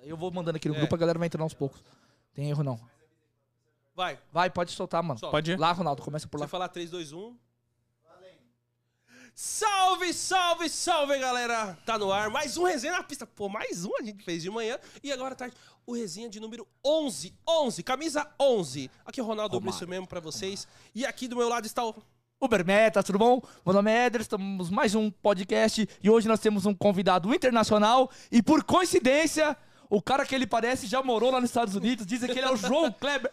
Eu vou mandando aqui no É. grupo, a galera vai entrando aos poucos. Tem erro não. Vai. Vai, pode soltar, mano. Solta. Pode ir? Lá, Ronaldo, começa por Você lá. falar 3, 2, 1. Salve, salve, salve, galera! Tá no ar, mais um resenha na pista. Pô, mais um a gente fez de manhã. E agora tá o resenha de número 11. 11, camisa 11. Aqui é o Ronaldo Romário. Oblício mesmo pra vocês. E aqui do meu lado está o... Uber Meta, tudo bom? Meu nome é Eder, estamos mais um podcast e hoje nós temos um convidado internacional e por coincidência, o cara que ele parece já morou lá nos Estados Unidos, dizem que ele é o João Kleber.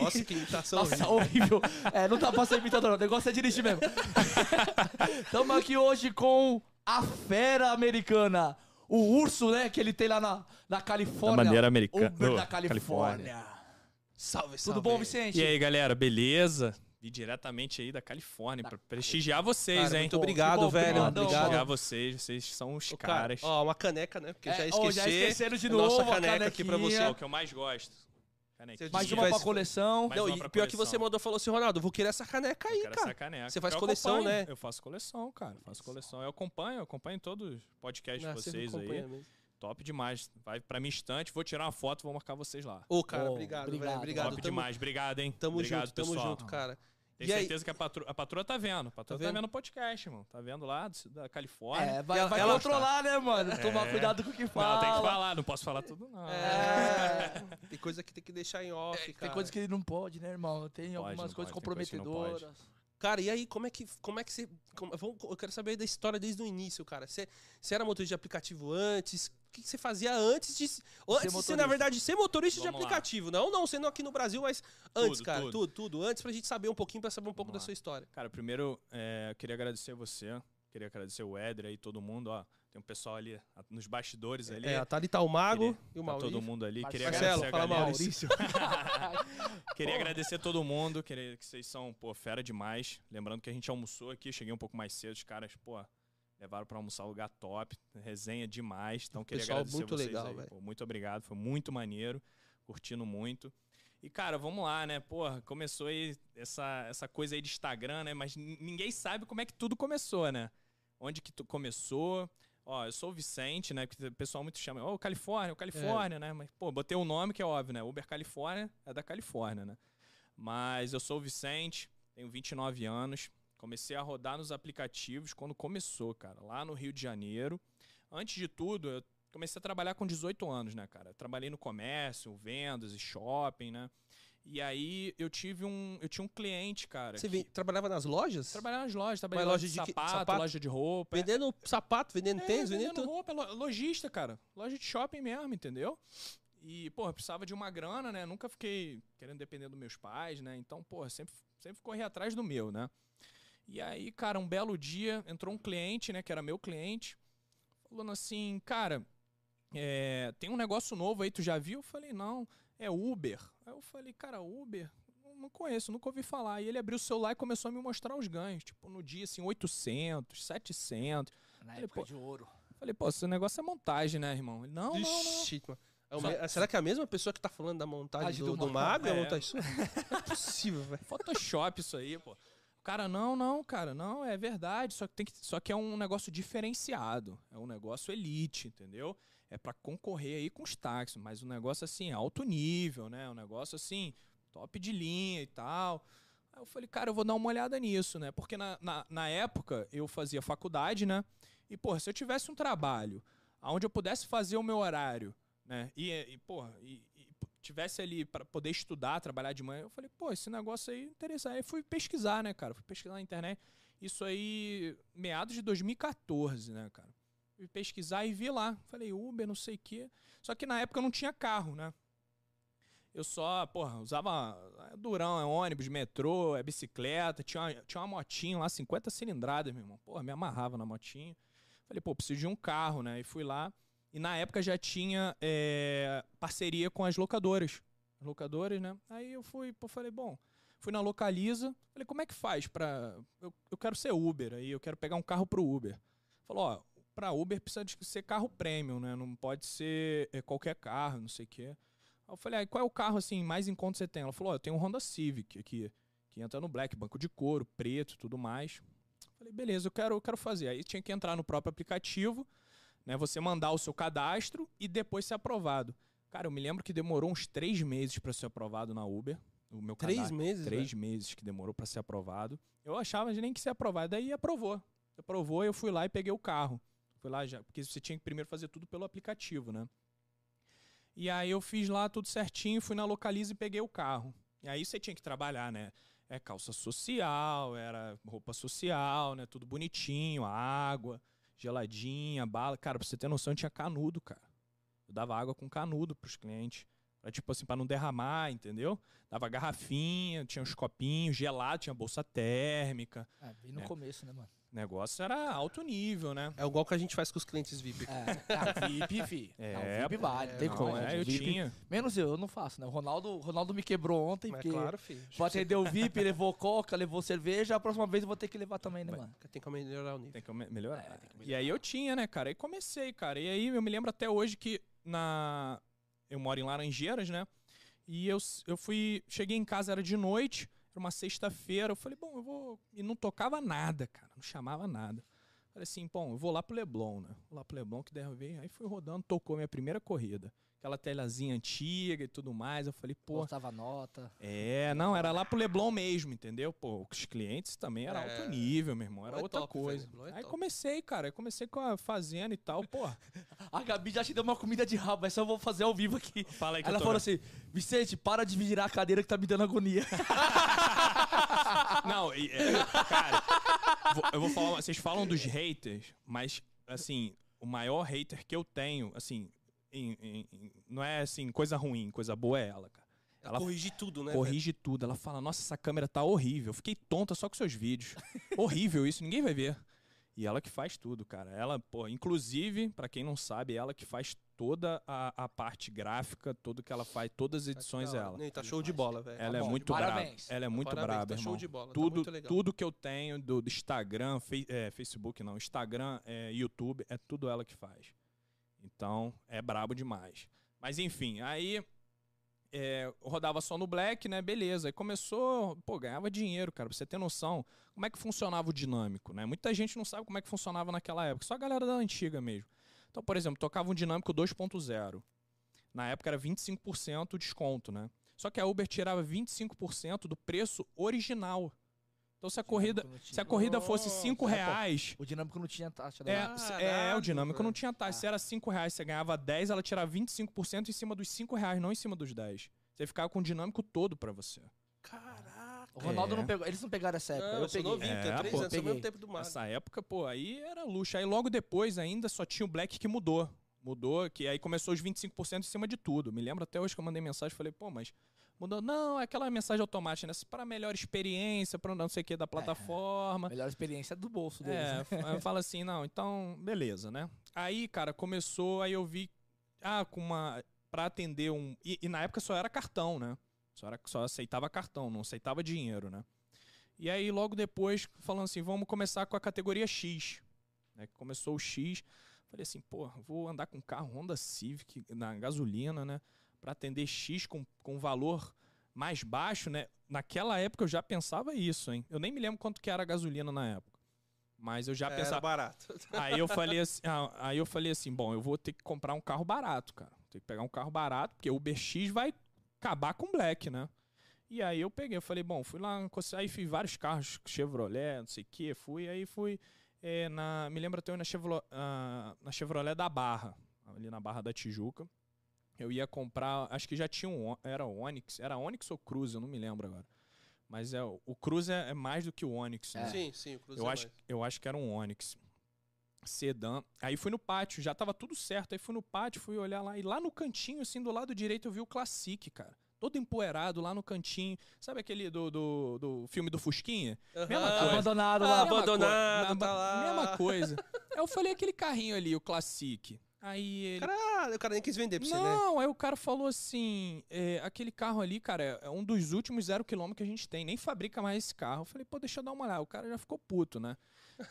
Nossa, que imitação Nossa, horrível. horrível. É, não dá pra ser imitador, não. o negócio é dirigir mesmo. Estamos aqui hoje com a fera americana. O urso, né, que ele tem lá na, na Califórnia. Da bandeira americana. Uber Oh, da Califórnia. Salve, salve. Tudo bom, Vicente? E aí, galera, beleza? Vi diretamente aí da Califórnia pra prestigiar vocês, Cara, hein? muito obrigado, bom, velho. Obrigado. Prestigiar vocês, vocês são os Ô, cara, caras. ó, uma caneca, né? Porque É, já esquecer. já esqueceram de a novo Nossa a caneca aqui pra você. É o que eu mais gosto. Canequinha. Mais Você uma faz- pra coleção. Mais Não, uma e pra pior que você mandou falou assim, Ronaldo, eu vou querer essa caneca aí, Eu cara. essa caneca. Você faz Eu coleção, acompanho, né? Eu faço coleção, cara. Faço coleção. Eu acompanho, eu acompanho todos os podcasts de você vocês aí. mesmo. Top demais. Vai pra minha estante, vou tirar uma foto, vou marcar vocês lá. Ô, cara, Ô, obrigado, obrigado. velho. Obrigado. Top Tamo- demais. Obrigado, hein? Tamo Obrigado, junto, tamo pessoal. junto, cara. Tenho E aí- certeza que a patroa, a patroa tá vendo. A patroa Tá tá vendo? o podcast, mano. Tá vendo lá do- da Califórnia. É, vai, Ela- vai ela- controlar, né, mano? Tomar É. cuidado com o que Não, fala. tem que falar, não posso falar tudo, não. É, tem coisa que tem que deixar em off, É, tem cara. coisas que ele não pode, né, irmão? Tem Pode, algumas não coisas pode, tem coisa não comprometedoras. Cara, e aí, como é que, como é que você... como- eu quero saber da história desde o início, cara. Você, você era motorista de aplicativo antes? O que você fazia antes de... Antes de ser, motorista. na verdade, ser motorista de Vamos lá. aplicativo. Não, não, sendo aqui no Brasil, mas antes, Tudo, cara. tudo. Tudo, tudo. Antes pra gente saber um pouquinho, pra saber um pouco Vamos da lá. sua história. Cara, primeiro, é, eu queria agradecer você. Queria agradecer o Éder aí, todo mundo, ó. Tem um pessoal ali nos bastidores ali. É, a Thalita, o Mago Queria- e o tá Maurício. todo mundo ali. Queria Marcelo, agradecer a fala. Maurício. Queria agradecer todo mundo, queria que vocês são, pô, fera demais. Lembrando que a gente almoçou aqui, cheguei um pouco mais cedo, os caras, pô, levaram pra almoçar um lugar top, resenha demais. Então queria Pessoal, agradecer muito vocês legal, aí. Pô, muito obrigado, foi muito maneiro, curtindo muito. E, cara, vamos lá, né? Porra, começou aí essa, essa coisa aí de Instagram, né? Mas ninguém sabe como é que tudo começou, né? Onde que tu começou. Ó, eu sou o Vicente, né? Porque o pessoal muito chama, ô, Califórnia, o Califórnia, né? Mas, pô, botei o nome que é óbvio, né? Uber Califórnia é da Califórnia, né? Mas eu sou o Vicente, tenho 29 anos. Comecei a rodar nos aplicativos quando começou, cara, lá no Rio de Janeiro. Antes de tudo, eu comecei a trabalhar com 18 anos, né, cara? Trabalhei no comércio, vendas e shopping, né? E aí eu tive um, eu tinha um cliente, cara. Você que- trabalhava nas lojas? Trabalhava nas lojas, trabalhei Mas em loja de, sapato, sapato? loja de roupa. Vendendo sapato, vendendo É, tênis, vendendo vendendo roupa, lo- lojista, cara. Loja de shopping mesmo, entendeu? E, pô, precisava de uma grana, né? Nunca fiquei querendo depender dos meus pais, né? Então, pô, sempre, sempre corri atrás do meu, né? E aí, cara, um belo dia, entrou um cliente, né? Que era meu cliente, falando assim, cara, é, tem um negócio novo aí, tu já viu? Eu falei, não, é Uber. Aí eu falei, cara, Uber? Não- Não conheço, nunca ouvi falar. E ele abriu o celular e começou a me mostrar os ganhos. Tipo, no dia, assim, 800, 700. Na Falei, época pô, de ouro. Falei, pô, esse negócio é montagem, né, irmão? Ele, não, não, não. Ixi, mano. É Será que é a mesma pessoa que tá falando da montagem Age do, do do Mago. É a É. montagem sua? Não é possível, velho. Photoshop isso aí, pô. O cara, não, não, cara, não, é verdade. Só que, tem que, só que é um negócio diferenciado. É um negócio elite, entendeu? É pra concorrer aí com os táxis. Mas um negócio assim, alto nível, né? Um negócio assim, top de linha e tal. Aí eu falei, cara, eu vou dar uma olhada nisso, né? Porque na, na, na época eu fazia faculdade, né? E, porra, se eu tivesse um trabalho onde eu pudesse fazer o meu horário, né? E, e porra, e tivesse ali para poder estudar, trabalhar de manhã, eu falei, pô, esse negócio aí interessante. Aí fui pesquisar, né, cara? Fui pesquisar na internet. Isso aí, meados de 2014, né, cara? Fui pesquisar e vi lá. Falei, Uber, não sei o quê. Só que na época eu não tinha carro, né? Eu só, porra, usava é, durão, é ônibus, metrô, é bicicleta. Tinha uma, tinha uma motinha lá, 50 cilindradas, meu irmão. Porra, me amarrava na motinha. Falei, pô, preciso de um carro, né? E fui lá. E na época já tinha é, parceria com as locadoras. As locadoras, né? Aí eu fui, pô, falei, bom, fui na Localiza. Falei, como é que faz pra. Eu, eu quero ser Uber, aí eu quero pegar um carro pro Uber. Falou, ó, pra Uber precisa de ser carro premium, né? Não pode ser é, qualquer carro, não sei o quê. Aí eu falei, ah, qual é o carro assim mais em conta você tem? Ela falou, ó, eu tenho um Honda Civic aqui, que entra no black, banco de couro, preto, tudo mais. Falei, beleza, eu quero, eu quero fazer. Aí tinha que entrar no próprio aplicativo, né? Você mandar o seu cadastro e depois ser aprovado. Cara, eu me lembro que demorou uns três meses pra ser aprovado na Uber. O meu Três cadastro. meses? Três velho? meses que demorou pra ser aprovado. Eu achava nem que ser aprovado. Daí aprovou. Aprovou, eu fui lá e peguei o carro. Fui lá já, porque você tinha que primeiro fazer tudo pelo aplicativo, né? E aí eu fiz lá tudo certinho, fui na Localiza e peguei o carro. E aí você tinha que trabalhar, né? É calça social, era roupa social, né? Tudo bonitinho, água, geladinha, bala. Cara, pra você ter noção, tinha canudo, cara. Eu dava água com canudo pros clientes. Pra, tipo assim, pra não derramar, entendeu? Dava garrafinha, tinha uns copinhos, gelado, tinha bolsa térmica. É, bem no É. começo, né, mano? O negócio era alto nível, né? É igual que a gente faz com os clientes VIP. É, ah, VIP, fi. É, não, VIP pô. vale, não tem Não, como. é, eu VIP, tinha. Menos eu, eu não faço, né? O Ronaldo, o Ronaldo me quebrou ontem, Mas porque claro, filho. pra atender o VIP, levou coca, levou cerveja, a próxima vez eu vou ter que levar também, né, mano? Tem que melhorar o nível. Tem que me- melhorar. É, tem que E aí eu tinha, né, cara? Aí comecei, cara. E aí eu me lembro até hoje que na. Eu moro em Laranjeiras, né? E eu, eu fui. Cheguei em casa, era de noite, era uma sexta-feira. Eu falei, bom, eu vou. E não tocava nada, cara. Não chamava nada. Falei assim, bom, eu vou lá pro Leblon, né? Vou lá pro Leblon que deve ver. Aí fui rodando, tocou minha primeira corrida. Aquela telhazinha antiga e tudo mais. Eu falei, pô, Postava nota. é, não, era lá pro Leblon mesmo, entendeu? Pô, os clientes também era É. alto nível, meu irmão, era Leblon é outra top, coisa. é Aí top. comecei, cara, aí comecei com a fazenda e tal, pô. A Gabi já te deu uma comida de rabo, essa eu vou fazer ao vivo aqui. Fala aí que Ela falou assim: Vicente, para de virar a cadeira que tá me dando agonia. Não, é, cara, eu vou falar, vocês falam dos haters, mas, assim, o maior hater que eu tenho, assim, em- em- não é, assim, coisa ruim, coisa boa é ela, cara. Ela Ela corrige tudo, né? corrige tudo. Ela fala: Nossa, essa câmera tá horrível. Fiquei tonta só com seus vídeos. horrível isso, ninguém vai ver. E ela que faz tudo, cara. Ela, pô, inclusive, pra quem não sabe, ela que faz toda a, a parte gráfica, tudo que ela faz, todas as velho? edições é hora. ela. Tá show de bola, velho. Ela é bom, muito braba. Ela é muito Parabéns, braba, tá show irmão. de bola, tá tudo, muito legal. tudo que eu tenho do, do Instagram, fei- é, Facebook não, Instagram, é, YouTube, é tudo ela que faz. Então, é brabo demais. Mas enfim, aí é, rodava só no Black, né? Beleza. Aí começou, pô, ganhava dinheiro, cara. Pra você ter noção como é que funcionava o dinâmico, né? Muita gente não sabe como é que funcionava naquela época. Só a galera da antiga mesmo. Então, por exemplo, tocava um dinâmico 2.0. Na época era 25% desconto, né? Só que a Uber tirava 25% do preço original. Então, se a corrida, se a corrida fosse Nossa, 5 é, pô. reais, O dinâmico não tinha taxa. é, Né? se- é, Caralho, o dinâmico não tinha taxa. Se era 5 reais, você ganhava 10, ela tirava 25% em cima dos 5 reais, não em cima dos 10. Você ficava com o dinâmico todo pra você. Caraca. O Ronaldo É. não pegou. Eles não pegaram essa época. Não, eu eu peguei. novinho, É, três pô, anos, o peguei. mesmo tempo do. Nessa época, pô, aí era luxo. Aí logo depois ainda só tinha o Black que mudou. Mudou, que aí começou os 25% em cima de tudo. Me lembro até hoje que eu mandei mensagem, falei, pô, mas mudou. Não, é aquela mensagem automática, né? Para melhor experiência, para não sei o que da plataforma. Melhor experiência do bolso deles. É, né? f- aí eu falo assim, não, então, beleza, né? Aí, cara, começou, aí eu vi, ah, com uma, pra atender um, e, e na época só era cartão, né? Só, era, só aceitava cartão, não aceitava dinheiro, né? E aí, logo depois, falando assim, vamos começar com a categoria X, né? Começou o X, falei assim, pô, vou andar com um carro Honda Civic na gasolina, né? Pra atender X com, com valor mais baixo, né? Naquela época eu já pensava isso, hein? Eu nem me lembro quanto que era a gasolina na época. Mas eu já Era pensava. barato. Aí eu falei assim, ah, aí eu falei assim, bom, eu vou ter que comprar um carro barato, cara. Tem que pegar um carro barato, porque o Uber X vai acabar com o Black, né? E aí eu peguei, eu falei, bom, fui lá, aí fiz vários carros, Chevrolet, não sei o que, fui, aí fui é, na, me lembro até eu na, Chevrolet, na Chevrolet da Barra, ali na Barra da Tijuca. Eu ia comprar, acho que já tinha um, O- era Onix, era Onix ou Cruze, eu não me lembro agora. Mas é, o Cruze é, é mais do que o Onix, né? Sim, sim, o Cruzeiro. Eu acho, eu acho que era um Onix. Sedã. Aí fui no pátio, já tava tudo certo. Aí fui no pátio, fui olhar lá. E lá no cantinho, assim, do lado direito, eu vi o Classic, cara. Todo empoeirado lá no cantinho. Sabe aquele do, do, do filme do Fusquinha? Mesma coisa. Abandonado Ah, lá. abandonado. Abandonado, Mesma tá lá. Mesma coisa. Aí eu falei aquele carrinho ali, o Classic. Aí ele. Cara, o cara nem quis vender pra você, né? Não, aí o cara falou assim: é, aquele carro ali, cara, é- um dos últimos zero quilômetros que a gente tem, nem fabrica mais esse carro. Eu falei, pô, deixa eu dar uma olhada. O cara já ficou puto, né?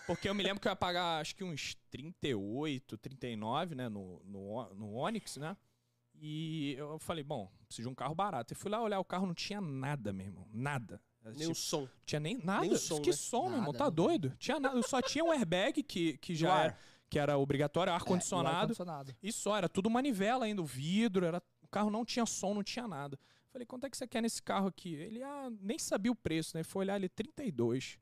Porque eu me lembro que eu ia pagar acho que uns 38, 39, né, no, no, O- no Onix, né? E eu falei, bom, preciso de um carro barato. E fui lá olhar o carro, não tinha nada, meu irmão. Nada. Nem o tipo, som. tinha nem nada. nem o som, que né? som, meu irmão? Nada, Tá não doido? Tinha nada. Só tinha um airbag que, que já era, que era obrigatório, É, ar-condicionado. e o ar-condicionado. E só, era tudo manivela ainda, o vidro, era, o carro não tinha som, não tinha nada. Falei, quanto é que você quer nesse carro aqui? Ele, ah, nem sabia o preço, né? Foi olhar ele, 32.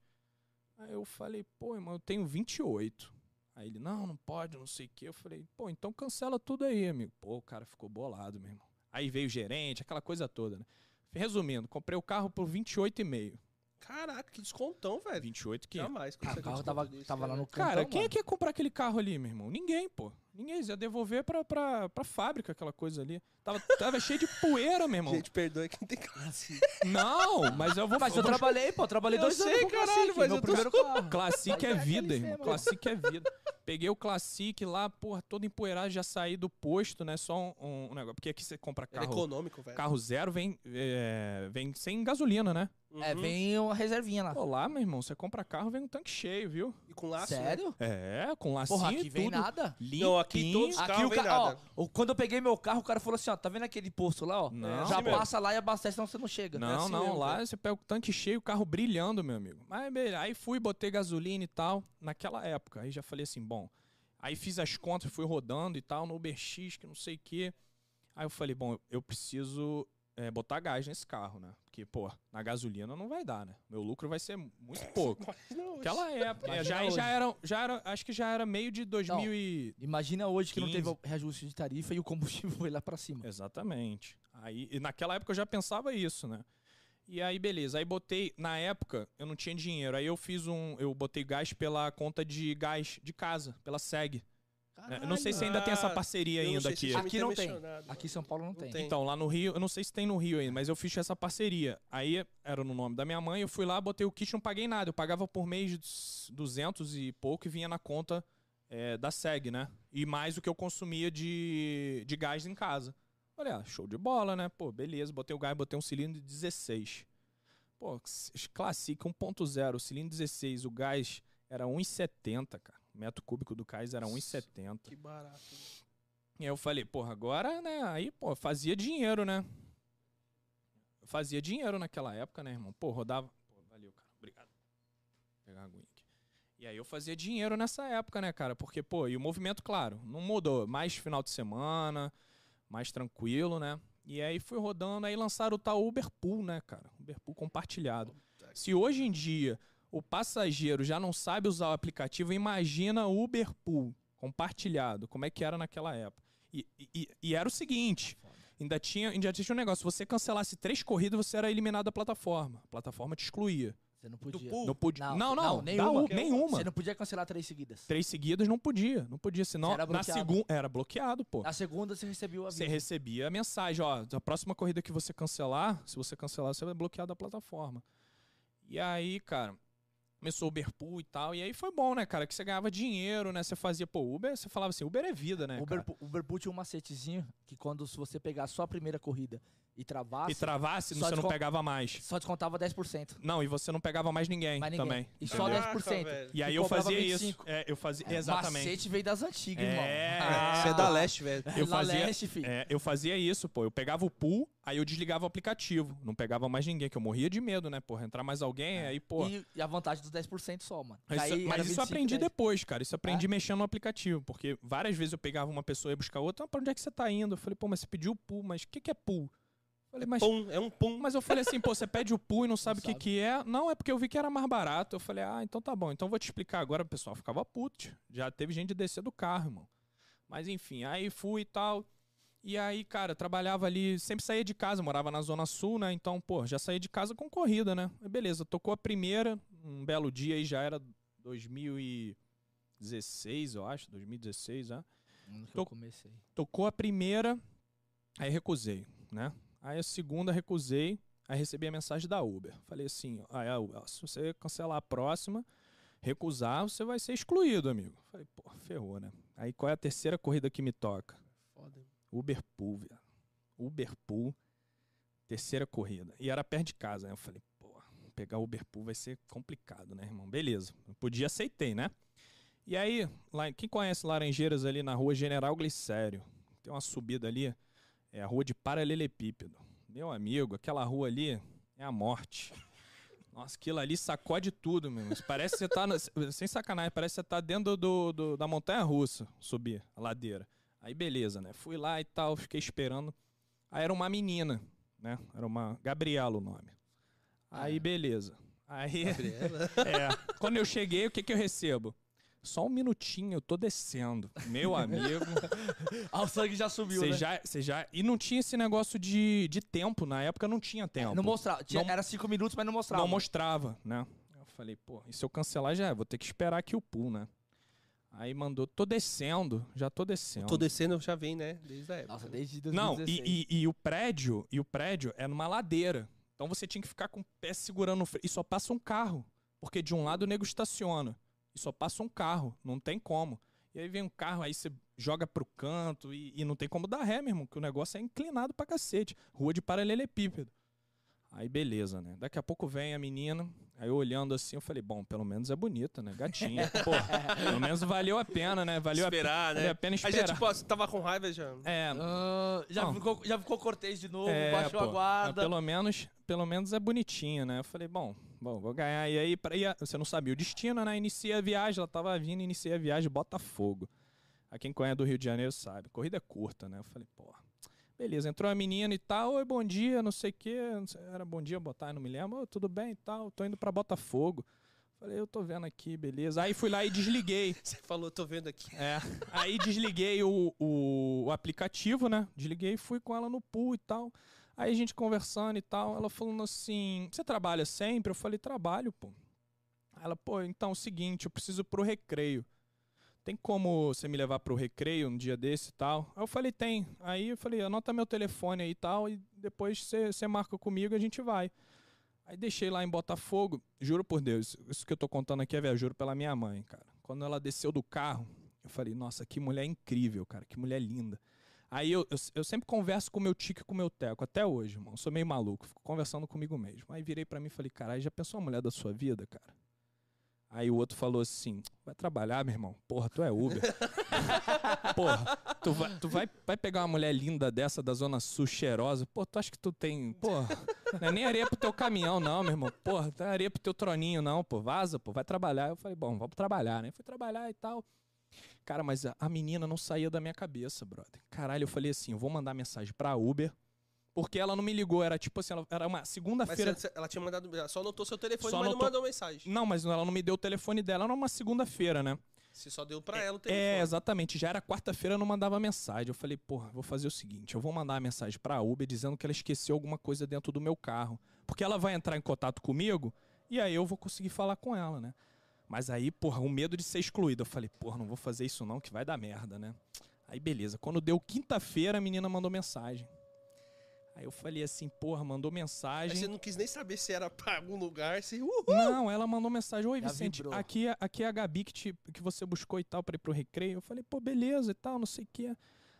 Aí eu falei, pô, irmão, eu tenho 28. Aí ele, não, não pode, não sei o quê. Eu falei, pô, então cancela tudo aí, amigo. Pô, o cara ficou bolado, meu irmão. Aí veio o gerente, aquela coisa toda, né? Resumindo, comprei o carro por 28,5. Caraca, que descontão, velho. 28 que Jamais. Ah, o carro tava, desse, tava lá no cantão, Cara, quem é mano. que ia comprar aquele carro ali, meu irmão? Ninguém, pô. Ninguém. Ia devolver pra, pra, pra fábrica aquela coisa ali. Tava, tava cheio de poeira, meu irmão. Gente, perdoe quem tem classe. Não, mas eu vou Mas eu vou- trabalhei, pô, trabalhei Eu dois sei, anos com caralho, Classic, mas meu eu tô- primeiro carro. Classic é é vida, irmão. Classic é vida. Peguei o Classic lá, porra, todo empoeirado, já saí do posto, né? Só um, um negócio. Porque aqui você compra Ele é carro, econômico, velho. carro zero, vem, é, vem sem gasolina, né? É, Uhum. vem uma reservinha lá. Pô, lá, meu irmão, você compra carro, vem um tanque cheio, viu? E com laço, né? Sério? É, com lacinho Porra, aqui vem tudo. nada. Limpinho. Não, aqui todos- Os Aqui carros o ó, nada. o- quando eu peguei meu carro, o cara falou assim, ó, tá vendo aquele posto lá, ó? Não, Já passa lá e abastece, senão você não chega. Não, assim não, mesmo, lá velho. você pega o tanque cheio, o carro brilhando, meu amigo. Mas aí fui, botei gasolina e tal, naquela época. Aí já falei assim, bom. Aí fiz as contas, fui rodando e tal, no UberX, que não sei o quê. Aí eu falei, bom, eu preciso é, botar gás nesse carro, né? Porque, pô, na gasolina não vai dar, né? Meu lucro vai ser muito pouco. Não, Naquela época. é, já, já, era, já era, acho que já era meio de 2000 e... Imagina hoje que não 15. teve reajuste de tarifa e o combustível foi lá pra cima. Exatamente. Aí, e naquela época eu já pensava isso, né? E aí, beleza. Aí botei, na época, eu não tinha dinheiro. Aí eu fiz um. Eu botei gás pela conta de gás de casa, pela SEG. Né? Eu não sei se ainda tem essa parceria eu ainda aqui. Aqui não tem. Aqui em São Paulo não, Não tem. tem. Então, lá no Rio, eu não sei se tem no Rio ainda, mas eu fiz essa parceria. Aí era no nome da minha mãe, eu fui lá, botei o kit, não paguei nada. Eu pagava por mês 200 e pouco e vinha na conta é, da SEG, né? E mais o que eu consumia de, de gás em casa. Falei, ah, show de bola, né? Pô, beleza, botei o gás, botei um cilindro de 16. Pô, Classic 1.0, cilindro 16, o gás era 1,70, cara. Metro cúbico do gás era 1,70. Que barato. E aí eu falei, porra, agora, né? Aí, pô, fazia dinheiro, né? Eu fazia dinheiro naquela época, né, irmão? Pô, rodava. Pô, valeu, cara. Obrigado. Vou pegar a aguinha aqui. E aí eu fazia dinheiro nessa época, né, cara? Porque, pô, e o movimento, claro, não mudou. Mais final de semana, mais tranquilo, né? E aí fui rodando, aí lançaram o tal Uber Pool, né, cara? Uber Pool compartilhado. Se hoje em dia o passageiro já não sabe usar o aplicativo, imagina o Uber Pool compartilhado, como é que era naquela época. E, e- e era o seguinte, ainda tinha, ainda tinha um negócio, se você cancelasse três corridas, você era eliminado da plataforma. A plataforma te excluía. Você não podia. pool? Não podia. Não, Não, não, não, nenhuma. U- nenhuma. Você não podia cancelar três seguidas. Três seguidas não podia, não podia, senão era na bloqueado. segunda era bloqueado, pô. Na segunda você recebeu o aviso. Você recebia a mensagem, ó, a próxima corrida que você cancelar, se você cancelar, você vai bloquear da plataforma. E aí, cara, começou o Uber Pool e tal, e aí foi bom, né, cara, que você ganhava dinheiro, né, você fazia, pô, Uber, você falava assim, Uber é vida, né, Uber, cara? Uber Pool tinha um macetezinho que quando se você pegar só a primeira corrida e travasse, E travasse, só você não pegava mais. só descontava 10%. Não, e você não pegava mais ninguém, Mais ninguém. também. E só? Caraca, 10%. velho. E aí eu fazia 25. isso. É, eu fazia, exatamente. Macete veio das antigas, É, irmão. é. Você é da leste, velho. Eu fazia- leste, filho. É, eu fazia isso, pô. Eu pegava o pool, aí eu desligava o aplicativo. Não pegava mais ninguém, que eu morria de medo, né, porra? Entrar mais alguém, aí, pô. E, e a vantagem dos 10% só, mano. Isso, mas isso eu 25, aprendi 10. depois, cara. Isso eu aprendi É? mexendo no aplicativo. Porque várias vezes eu pegava uma pessoa e ia buscar outra. Ah, pra onde é que você tá indo? Eu falei, pô, mas você pediu o pool, mas o que, que é pool? Falei, mas. Pum, é um pum. Mas eu falei assim, pô, você pede o pool e não sabe o que, sabe. que é. Não, é porque eu vi que era mais barato. Eu falei, ah, então tá bom. Então vou te explicar agora. O pessoal ficava puto. Já teve gente de descer do carro, irmão. Mas enfim, aí fui e tal. E aí, cara, trabalhava ali, sempre saía de casa, morava na Zona Sul, né? Então, pô, já saía de casa com corrida, né? Beleza, tocou a primeira, um belo dia aí já era 2016, eu acho, 2016, né? Ano que Tô- eu comecei. Tocou a primeira, aí recusei, né? Aí a segunda recusei, aí recebi a mensagem da Uber. Falei assim, ah, é, Uber, se você cancelar a próxima, recusar, você vai ser excluído, amigo. Falei, pô, ferrou, né? Aí qual é a terceira corrida que me toca? Foda. Uber Pool, velho. Uber Pool, terceira corrida. E era perto de casa, né? Eu falei, pô, pegar Uber Pool vai ser complicado, né, irmão? Beleza. Eu podia, aceitei, né? E aí, lá, quem conhece Laranjeiras ali na rua General Glicério? Tem uma subida ali, é a rua de Paralelepípedo. Meu amigo, aquela rua ali é a morte. Nossa, aquilo ali sacode tudo, meu. Parece que você tá. na- sem sacanagem, parece que você tá dentro do, do- da montanha russa, subir a ladeira. Aí beleza, né? Fui lá e tal, fiquei esperando. Aí era uma menina, né? Era uma. Gabriela o nome. Aí beleza. Aí. Gabriela. É. Quando eu cheguei, o que que eu recebo? Só um minutinho, eu tô descendo. Meu amigo. Ah, o sangue já subiu, Você né? já, você já. E não tinha esse negócio de, de tempo. Na época não tinha tempo. Não mostrava. Tinha- Não- Era cinco minutos, mas não mostrava. Não mostrava, né? Eu falei, pô, e se eu cancelar já é, vou ter que esperar aqui o pool, né? Aí mandou, tô descendo, já tô descendo. Tô descendo, já vem, né? Desde a época. Nossa, desde Não, 2016. e, e- e o prédio, e o prédio é numa ladeira. Então você tinha que ficar com o pé segurando o freio. E só passa um carro. Porque de um lado o nego estaciona. E só passa um carro. Não tem como. E aí vem um carro, aí você joga pro canto e, e não tem como dar ré, meu irmão, que o negócio é inclinado pra cacete. Rua de paralelepípedo. Aí beleza, né? Daqui a pouco vem a menina, aí eu olhando assim, eu falei, bom, pelo menos é bonita, né? Gatinha. Pô, pelo menos valeu a pena, né? Valeu Esperar, a, né? valeu a pena Aí esperar. já, tipo, você tava com raiva já. É, Ah, já, Não. ficou, já ficou cortês de novo, É, baixou pô, a guarda. Pelo menos, pelo menos é bonitinha, né? Eu falei, bom, bom, vou ganhar. E aí, pra ir, você não sabia o destino, né? Iniciei a viagem, ela tava vindo, iniciei a viagem Botafogo. A quem conhece do Rio de Janeiro sabe. Corrida é curta, né? Eu falei, pô, beleza, entrou a menina e tal, oi, bom dia, não sei o sei- era bom dia, botar, não me lembro. "Ô, tudo bem e tal, tô indo pra Botafogo. Falei, eu tô vendo aqui, beleza. Aí fui lá e desliguei. Você falou, tô vendo aqui. É. Aí desliguei o, o, o aplicativo, né? Desliguei e fui com ela no pool e tal. Aí a gente conversando e tal, ela falando assim: Você trabalha sempre? Eu falei: Trabalho, pô. Ela, pô, então é o seguinte, eu preciso pro recreio. Tem como você me levar pro recreio um dia desse e tal? Aí eu falei: Tem. Aí eu falei: Anota meu telefone aí e tal, e depois você você marca comigo e a gente vai. Aí deixei lá em Botafogo, juro por Deus, isso que eu tô contando aqui é velho, juro pela minha mãe, cara. Quando ela desceu do carro, eu falei, nossa, que mulher incrível, cara, que mulher linda. Aí eu, eu, eu sempre converso com meu tico e com meu teco, até hoje, irmão. Sou meio maluco, fico conversando comigo mesmo. Aí virei pra mim e falei, caralho, já pensou a mulher da sua vida, cara? Aí o outro falou assim: vai trabalhar, meu irmão? Porra, tu é Uber. Porra, tu, vai, tu vai, vai pegar uma mulher linda dessa da Zona Sul, cheirosa. Pô, tu acha que tu tem. Porra, não é nem areia pro teu caminhão, não, meu irmão. Porra, não é areia pro teu troninho, não, pô. Vaza, pô, vai trabalhar. Eu falei, bom, vamos trabalhar, né? Fui trabalhar e tal. Cara, mas a, a menina não saía da minha cabeça, brother. Caralho, eu falei assim: eu vou mandar mensagem pra Uber. Porque ela não me ligou, era tipo assim, ela- era uma Mas segunda-feira. você- ela tinha mandado. ela Só anotou seu telefone, Só mas não anotou- mandou mensagem. Não, mas ela não me deu o telefone dela, era uma segunda-feira, né? Você só deu pra ela o telefone. É, exatamente. Já era quarta-feira, eu não mandava mensagem. Eu falei, porra, vou fazer o seguinte: eu vou mandar uma mensagem pra Uber dizendo que ela esqueceu alguma coisa dentro do meu carro. Porque ela vai entrar em contato comigo e aí eu vou conseguir falar com ela, né? Mas aí, porra, o medo de ser excluído. Eu falei, porra, não vou fazer isso não, que vai dar merda, né? Aí, beleza. Quando deu quinta-feira, a menina mandou mensagem. Aí eu falei assim, porra, mandou Aí mensagem. você não quis nem saber se era pra algum lugar, se. Uhul! Não, ela mandou mensagem: Oi, Já Vicente, vibrou. aqui, é- aqui é a Gabi que, te- que você buscou e tal pra ir pro recreio. Eu falei, pô, beleza e tal, não sei o quê.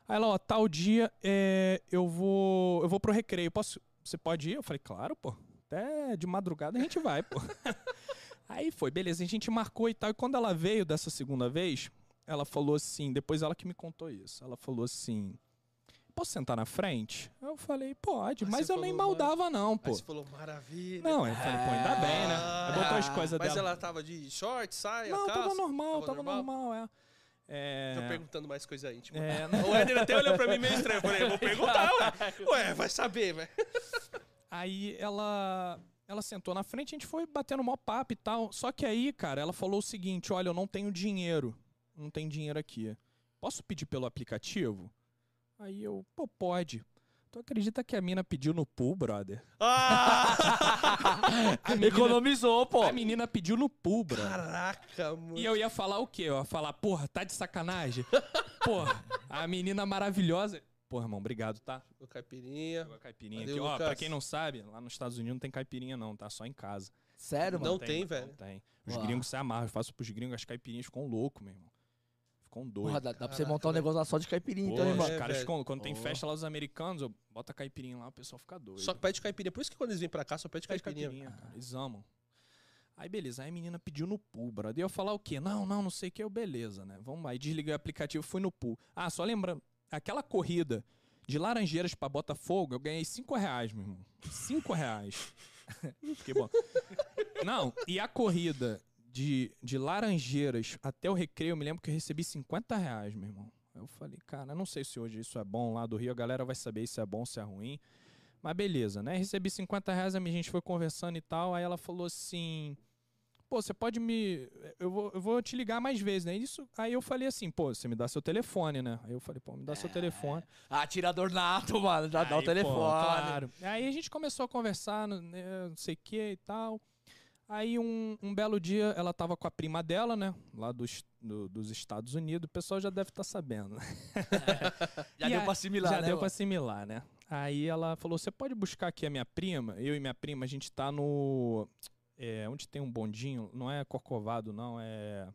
Aí ela, ó, tal dia é, eu vou eu vou pro recreio. Posso, você pode ir? Eu falei, claro, pô. Até de madrugada a gente vai, pô. Aí foi, beleza, a gente marcou e tal. E quando ela veio dessa segunda vez, ela falou assim, depois ela que me contou isso. Ela falou assim: Posso sentar na frente? Eu falei, pode, Aí mas eu nem falou, maldava, não, Aí pô. você falou, maravilha. Não, eu falei, pô, ainda bem, né? Aí botou as coisas Mas dela. ela tava de short, saia, Não, calça? tava normal, Tava tava normal? normal, é. É, Tô perguntando mais coisa íntima. é, O Ender até olhou pra mim meio estranho. Eu falei, eu vou perguntar, ué. Ué, vai saber, velho. aí ela ela sentou na frente, a gente foi batendo mó papo e tal. Só que aí, cara, ela falou o seguinte: olha, eu não tenho dinheiro. Não tem dinheiro aqui. Posso pedir pelo aplicativo? Aí eu, pô, pode. Tu acredita que a mina pediu no pool, brother? Ah! Menina, Economizou, pô. a menina pediu no pool, brother. Caraca, mano. E eu ia falar o quê? Eu ia falar, porra, tá de sacanagem? Porra, a menina maravilhosa. Porra, irmão, obrigado, tá? O caipirinha. Pegou a caipirinha Valeu, aqui. Ó, Lucas. pra quem não sabe, lá nos Estados Unidos não tem caipirinha não, tá? Só em casa. Sério, mano? Não tem, velho. Não tem. Os Uau. gringos se amarram. Eu faço pros gringos, as caipirinhas ficam loucos, meu irmão. Ficam doidos. Porra, dá, dá pra você montar um velho. negócio lá só de caipirinha, Pô, então, irmão. os É, caras ficam, quando tem Pô. festa lá os americanos, eu boto a caipirinha lá, o pessoal fica doido. Só pede caipirinha. Por isso que quando eles vêm pra cá, só pede Pede caipirinha. caipirinha, cara. Eles amam. Aí beleza, aí a menina pediu no pool, brother. E eu falar o quê? Não, não, não sei o que. Eu, beleza, né? Vamos lá. Aí desliguei o aplicativo, fui no pool. Ah, só lembrando, aquela corrida de Laranjeiras pra Botafogo, eu ganhei 5 reais, meu irmão. 5 reais. Fiquei bom. Não, e a corrida de, de Laranjeiras até o Recreio, eu me lembro que eu recebi 50 reais, meu irmão. Eu falei, cara, não sei se hoje isso é bom lá do Rio, a galera vai saber se é bom, se é ruim. Mas beleza, né? Recebi 50 reais, a minha gente foi conversando e tal. Aí ela falou assim: pô, você pode me. Eu vou, eu vou te ligar mais vezes, né? Isso, aí eu falei assim, pô, você me dá seu telefone, né? Aí eu falei, pô, me dá seu telefone. Atirador nato, mano. Já dá o Aí, telefone. pô, claro. Aí a gente começou a conversar, né, não sei o que e tal. Aí um, um belo dia ela tava com a prima dela, né? Lá dos, do- dos Estados Unidos. O pessoal já deve estar sabendo. né? Já E deu a- pra assimilar, Já né? deu mano? pra assimilar, né? Aí ela falou: Você pode buscar aqui a minha prima? Eu e minha prima, a gente tá no. É, onde tem um bondinho? Não é Corcovado, não, é.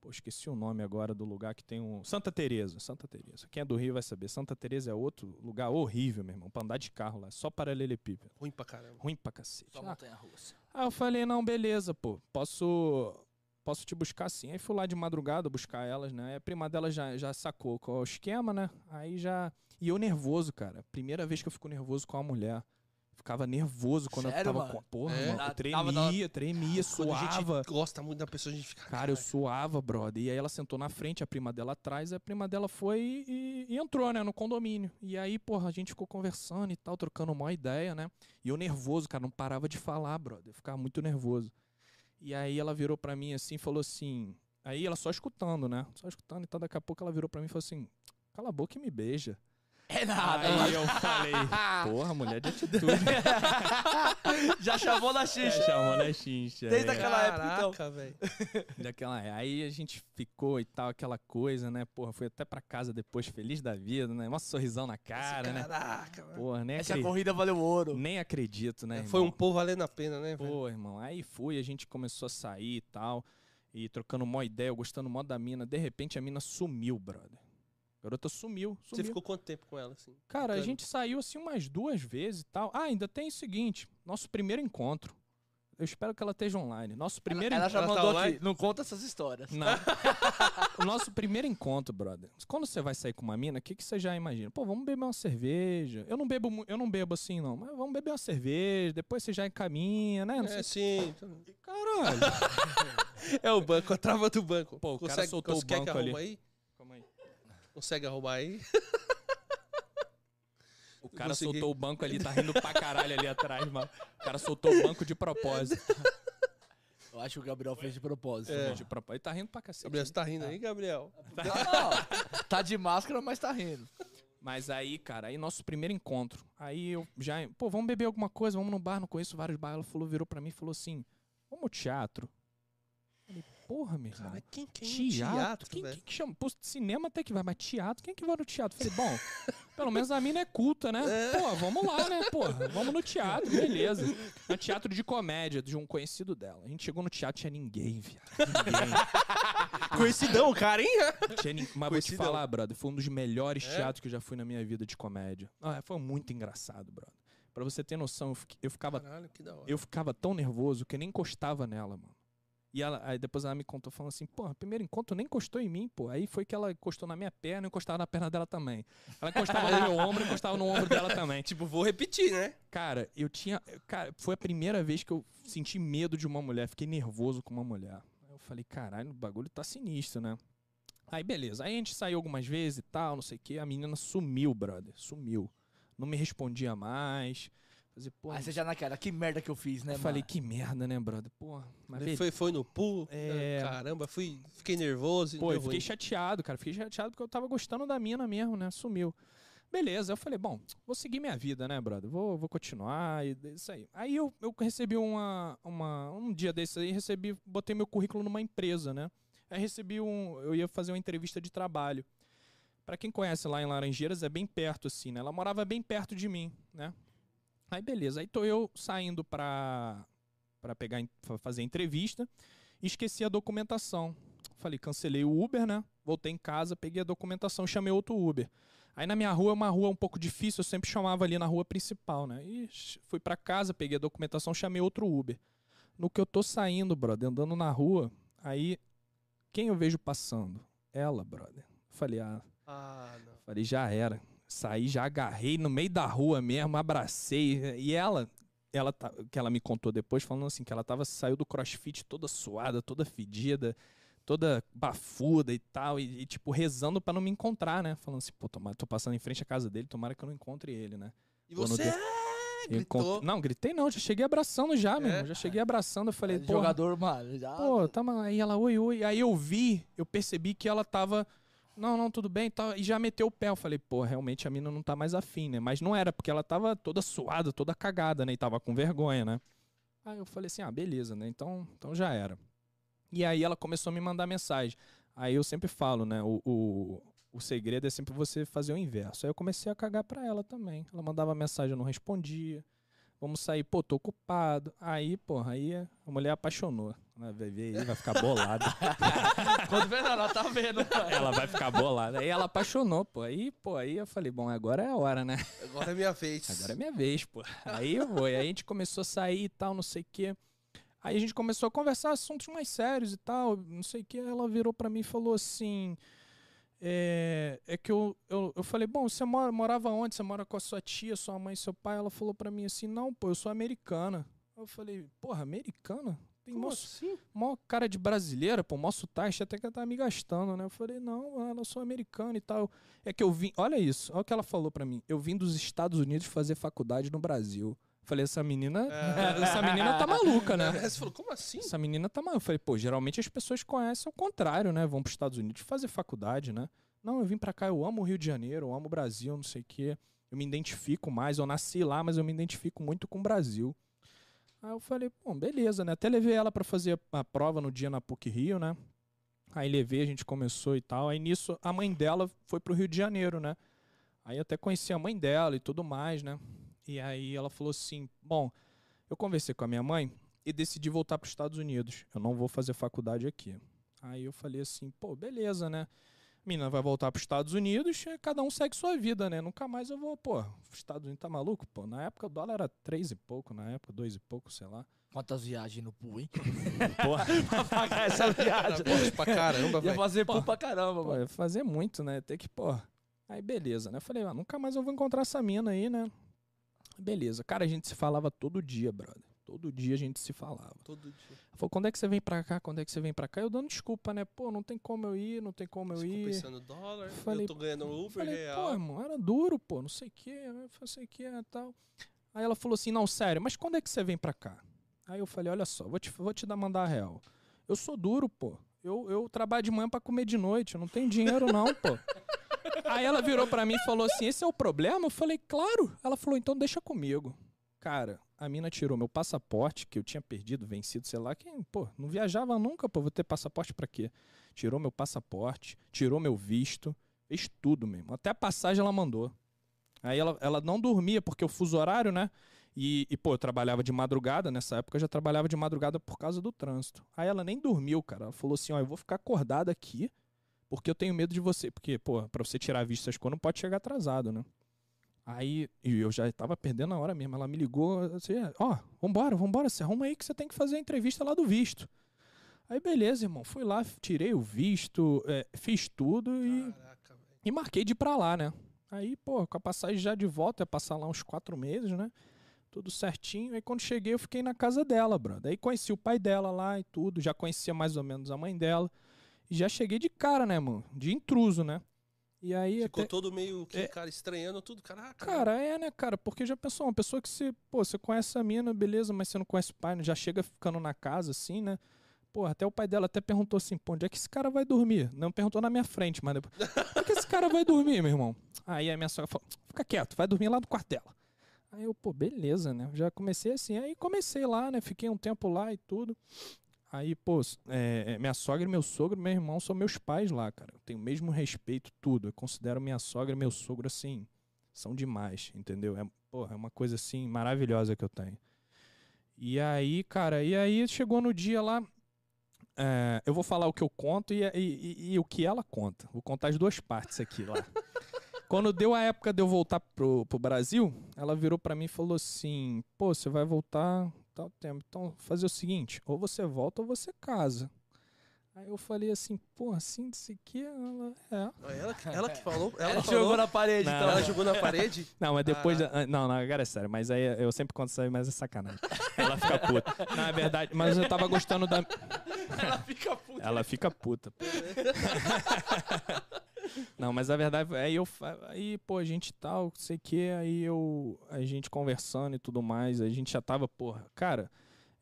Pô, esqueci o nome agora do lugar que tem um. Santa Teresa, Santa Teresa. Quem é do Rio vai saber. Santa Teresa é outro lugar horrível, meu irmão. Pra andar de carro lá, só paralelepípedo. Ruim pra caramba. Ruim pra cacete. Só Ah, montanha russa. Aí eu falei, não, beleza, pô, posso posso te buscar sim. Aí fui lá de madrugada buscar elas, né? Aí a prima dela já, já sacou qual é o esquema, né? Aí já... E eu nervoso, cara. Primeira vez que eu fico nervoso com uma mulher. Ficava nervoso quando Sério, eu tava mano? com... Porra, É? mano, eu tremia, tava- tremia, Quando a suava. gente gosta muito da pessoa, a gente fica. Cara, eu suava, brother. E aí ela sentou na frente, a prima dela atrás, a prima dela foi e, e entrou, né, no condomínio. E aí, porra, a gente ficou conversando e tal, trocando uma ideia, né? E eu nervoso, cara, não parava de falar, brother. Eu ficava muito nervoso. E aí ela virou pra mim assim e falou assim. Aí ela só escutando, né? Só escutando e tal. Daqui a pouco ela virou pra mim e falou assim: cala a boca e me beija. É nada, aí mano. eu falei, porra, mulher de atitude. Já chamou na Já xixa. chamou na chincha. Desde é. aquela época, então. Velho. Daquela, aí a gente ficou e tal, aquela coisa, né? Porra, fui até pra casa depois feliz da vida, né? Mó sorrisão na cara, né? Caraca, velho. Porra, nem, Essa corrida valeu ouro. nem acredito, né? Foi um irmão? pô valendo a pena, né, velho? Pô, irmão, aí fui, a gente começou a sair e tal, e trocando mó ideia, eu gostando mó da mina. De repente a mina sumiu, brother. A garota sumiu, Você sumiu. ficou quanto tempo com ela, assim? Cara, a gente saiu assim umas duas vezes e tal. Ah, ainda tem o seguinte, nosso primeiro encontro. Eu espero que ela esteja online. Nosso primeiro Ela já Ela tá mandou online? aqui. Não conta essas histórias. Não. o nosso primeiro encontro, brother. Quando você vai sair com uma mina, o que, que você já imagina? Pô, vamos beber uma cerveja. Eu não bebo, eu não bebo assim, não. Mas vamos beber uma cerveja, depois você já encaminha, né? Não É, sei. sim. então- Caralho. É o banco, a trava do banco. Pô, o cara soltou o quer que banco ali. aí. Consegue arrumar aí? O cara Consegui. soltou o banco ali, tá rindo pra caralho ali atrás, mano. O cara soltou o banco de propósito. Eu acho que o Gabriel fez de propósito. É. De propósito. Ele tá rindo pra cacete. Gabriel, você tá rindo aí, Gabriel? Não, tá de máscara, mas tá rindo. Mas aí, cara, aí nosso primeiro encontro. Aí eu já, pô, vamos beber alguma coisa, vamos no bar, não conheço vários bares. Ela falou, virou pra mim e falou assim: vamos ao teatro. Porra, meu irmão. Cara, quem quem é Teatro? teatro, quem, quem que chama? Pô, cinema até que vai, mas teatro? Quem que vai no teatro? Falei, bom, pelo menos a mina é culta, né? Pô, vamos lá, né? Porra, vamos no teatro, beleza. É um teatro de comédia de um conhecido dela. A gente chegou no teatro, tinha ninguém, viado. Ninguém. Conhecidão, cara, hein? Tinha nin- Mas vou te falar, brother, foi um dos melhores É? teatros que eu já fui na minha vida de comédia. Ah, foi muito engraçado, brother. Pra você ter noção, eu, fiquei- eu ficava Caralho, que da hora. eu ficava tão nervoso que nem encostava nela, mano. E ela, aí depois ela me contou falando assim, pô, primeiro encontro nem encostou em mim, pô. Aí foi que ela encostou na minha perna e encostava na perna dela também. Ela encostava no meu ombro e encostava no ombro dela também. Tipo, vou repetir, né? Cara, eu tinha. Cara, foi a primeira vez que eu senti medo de uma mulher, fiquei nervoso com uma mulher. Aí eu falei, caralho, o bagulho tá sinistro, né? Aí beleza, aí a gente saiu algumas vezes e tal, não sei o que, a menina sumiu, brother, sumiu. Não me respondia mais. Fazer, pô, Aí você já naquela, que merda que eu fiz, né, eu falei, mano? que merda, né, brother? Pô, mas. Foi, foi no pool. É. Caramba, fui, fiquei nervoso. e Pô, eu fiquei ruim. chateado, cara. Fiquei chateado porque eu tava gostando da mina mesmo, né? Sumiu. Beleza, eu falei, bom, vou seguir minha vida, né, brother? Vou, vou continuar e isso aí. Aí eu, eu recebi uma, uma. Um dia desse aí, recebi, botei meu currículo numa empresa, né? Aí recebi um. Eu ia fazer uma entrevista de trabalho. Pra quem conhece lá em Laranjeiras, é bem perto, assim, né? Ela morava bem perto de mim, né? Aí beleza, aí tô eu saindo pra, pra pegar, fa- fazer a entrevista e esqueci a documentação. Falei, cancelei o Uber, né? Voltei em casa, peguei a documentação, chamei outro Uber. Aí na minha rua é uma rua um pouco difícil, eu sempre chamava ali na rua principal, né? E fui pra casa, peguei a documentação, chamei outro Uber. No que eu tô saindo, brother, andando na rua, aí quem eu vejo passando? Ela, brother. Falei, ah, Ah, não. falei, já era. Saí, já agarrei no meio da rua mesmo, abracei. E ela, ela tá, que ela me contou depois, falando assim, que ela tava, saiu do crossfit toda suada, toda fedida, toda bafuda e tal, e, e, tipo, rezando pra não me encontrar, né? Falando assim, pô, tomara, tô passando em frente à casa dele, tomara que eu não encontre ele, né? E Pô, você é, gritou. Não, gritei não, já cheguei abraçando já, É? irmão, já cheguei abraçando, eu falei, pô, Jogador, mano, já... Pô, tá, mas aí ela, oi, oi. Aí eu vi, eu percebi que ela tava. Não, não, tudo bem e tal. E já meteu o pé. Eu falei, pô, realmente a mina não tá mais afim, né? Mas não era, porque ela tava toda suada, toda cagada, né? E tava com vergonha, né? Aí eu falei assim, ah, beleza, né? Então, então já era. E aí ela começou a me mandar mensagem. Aí eu sempre falo, né? O, o, o segredo é sempre você fazer o inverso. Aí eu comecei a cagar pra ela também. Ela mandava mensagem, eu não respondia. Vamos sair, pô, tô ocupado. Aí, porra, aí a mulher apaixonou. Ela vai ver aí, vai ficar bolada. Quando vê, ela tá vendo. ela vai ficar bolada. Aí ela apaixonou, pô. Aí, pô, aí eu falei, bom, agora é a hora, né? Agora é minha vez. Agora é minha vez, pô. Aí eu vou. E aí a gente começou a sair e tal, não sei o quê. Aí a gente começou a conversar assuntos mais sérios e tal, não sei o quê. Ela virou pra mim e falou assim. É, é que eu, eu, eu falei, bom, você mora, morava onde? Você mora com a sua tia, sua mãe, seu pai? Ela falou pra mim assim, não, pô, eu sou americana. Eu falei, porra, americana? Tem Como mó, assim? mó cara de brasileira, pô, mó sotaque, até que ela tá me gastando, né? Eu falei, não, ela sou americana e tal. É que eu vim, olha isso, olha o que ela falou pra mim. Eu vim dos Estados Unidos fazer faculdade no Brasil. Falei, essa menina, É. essa menina tá maluca, né? Você falou, como assim? Essa menina tá maluca. Eu falei, pô, geralmente as pessoas conhecem o contrário, né? Vão pros Estados Unidos fazer faculdade, né? Não, eu vim pra cá, eu amo o Rio de Janeiro, eu amo o Brasil, não sei o quê. Eu me identifico mais, eu nasci lá, mas eu me identifico muito com o Brasil. Aí eu falei, bom, beleza, né? Até levei ela pra fazer a prova no dia na PUC Rio, né? Aí levei, a gente começou e tal. Aí nisso, a mãe dela foi pro Rio de Janeiro, né? Aí até conheci a mãe dela e tudo mais, né? E aí ela falou assim: bom, eu conversei com a minha mãe e decidi voltar para os Estados Unidos. Eu não vou fazer faculdade aqui. Aí eu falei assim: pô, beleza, né? A menina vai voltar para os Estados Unidos, e cada um segue sua vida, né? Nunca mais eu vou, pô. Os Estados Unidos tá maluco, pô. Na época o dólar era três e pouco, na época, dois e pouco, sei lá. Quantas viagens no pool, hein? Porra, pra pagar essa viagem. Poxa, pra caramba, Ia velho. fazer pool Pô. pra caramba, pô, mano. ia fazer muito, né? Ter que, pô. Aí beleza, né? Eu falei, ah, nunca mais eu vou encontrar essa mina aí, né? Beleza. Cara, a gente se falava todo dia, brother. Todo dia a gente se falava. Todo dia. Ela falou, quando é que você vem pra cá? Quando é que você vem pra cá? Eu dando desculpa, né? Pô, não tem como eu ir, não tem como eu ir. pensando dólar, Falei, eu tô ganhando Uber Falei, pô, real. irmão, era duro, pô, não sei o que, não sei o que e tal. Aí ela falou assim, não, sério, mas quando é que você vem pra cá? Aí eu falei, olha só, vou te, vou te dar mandar a real. Eu sou duro, pô. Eu, eu trabalho de manhã pra comer de noite, eu não tenho dinheiro não, pô. Aí ela virou pra mim e falou assim, esse é o problema? Eu falei, claro. Ela falou, então deixa comigo. Cara, a mina tirou meu passaporte, que eu tinha perdido, vencido, sei lá, que, pô, não viajava nunca, pô, vou ter passaporte pra quê? Tirou meu passaporte, tirou meu visto, fez tudo mesmo. Até a passagem ela mandou. Aí ela, ela não dormia, porque o fuso horário, né? E, e, pô, eu trabalhava de madrugada, nessa época eu já trabalhava de madrugada por causa do trânsito. Aí ela nem dormiu, cara. Ela falou assim: ó, eu vou ficar acordada aqui, porque eu tenho medo de você. Porque, pô, pra você tirar visto essas coisas, não pode chegar atrasado, né? Aí e eu já tava perdendo a hora mesmo. Ela me ligou assim: ó, vambora, vambora, você arruma aí que você tem que fazer a entrevista lá do visto. Aí beleza, irmão. Fui lá, tirei o visto, é, fiz tudo e. Caraca. E marquei de ir pra lá, né? Aí, pô, com a passagem já de volta, ia passar lá uns quatro meses, né? Tudo certinho. Aí quando cheguei, eu fiquei na casa dela, brother. Aí conheci o pai dela lá e tudo. Já conhecia mais ou menos a mãe dela. Já cheguei de cara, né, mano? De intruso, né? E aí Ficou até... todo meio que, É. cara, estranhando tudo. Caraca. Cara, é, né, cara? Porque já pensou, uma pessoa que você, pô, você conhece a mina, beleza, mas você não conhece o pai, né? já chega ficando na casa, assim, né? Pô, até o pai dela até perguntou assim, pô, onde é que esse cara vai dormir? Não perguntou na minha frente, mas depois, onde é que esse cara vai dormir, meu irmão? Aí a minha sogra falou, fica quieto, vai dormir lá no quarto dela. Aí eu, pô, beleza, né? Já comecei assim, aí comecei lá, né? Fiquei um tempo lá e tudo. Aí, pô, é, é, minha sogra e meu sogro, meu irmão, são meus pais lá, cara. Eu tenho o mesmo respeito, tudo. Eu considero minha sogra e meu sogro, assim, são demais, entendeu? É, porra, é uma coisa, assim, maravilhosa que eu tenho. E aí, cara, e aí chegou no dia lá, é, eu vou falar o que eu conto e, e- e- e o que ela conta. Vou contar as duas partes aqui lá. Quando deu a época de eu voltar pro, pro Brasil, ela virou pra mim e falou assim: pô, você vai voltar tal tempo. Então, fazer o seguinte: ou você volta ou você casa. Aí eu falei assim, pô, assim, isso aqui, ela, é. Ela, que- ela que falou. Ela, Ela falou, jogou na parede, Não. então. Ela jogou na parede? Não, mas depois. Ah. da- Não, não, agora é sério. Mas aí eu sempre conto isso aí, mas é sacanagem. Ela fica puta. Não, é verdade. Mas eu tava gostando da. Ela fica puta. Ela fica puta. Não, mas a verdade, aí eu, aí, pô, a gente tal, sei que, aí eu, a gente conversando e tudo mais, a gente já tava, porra, cara,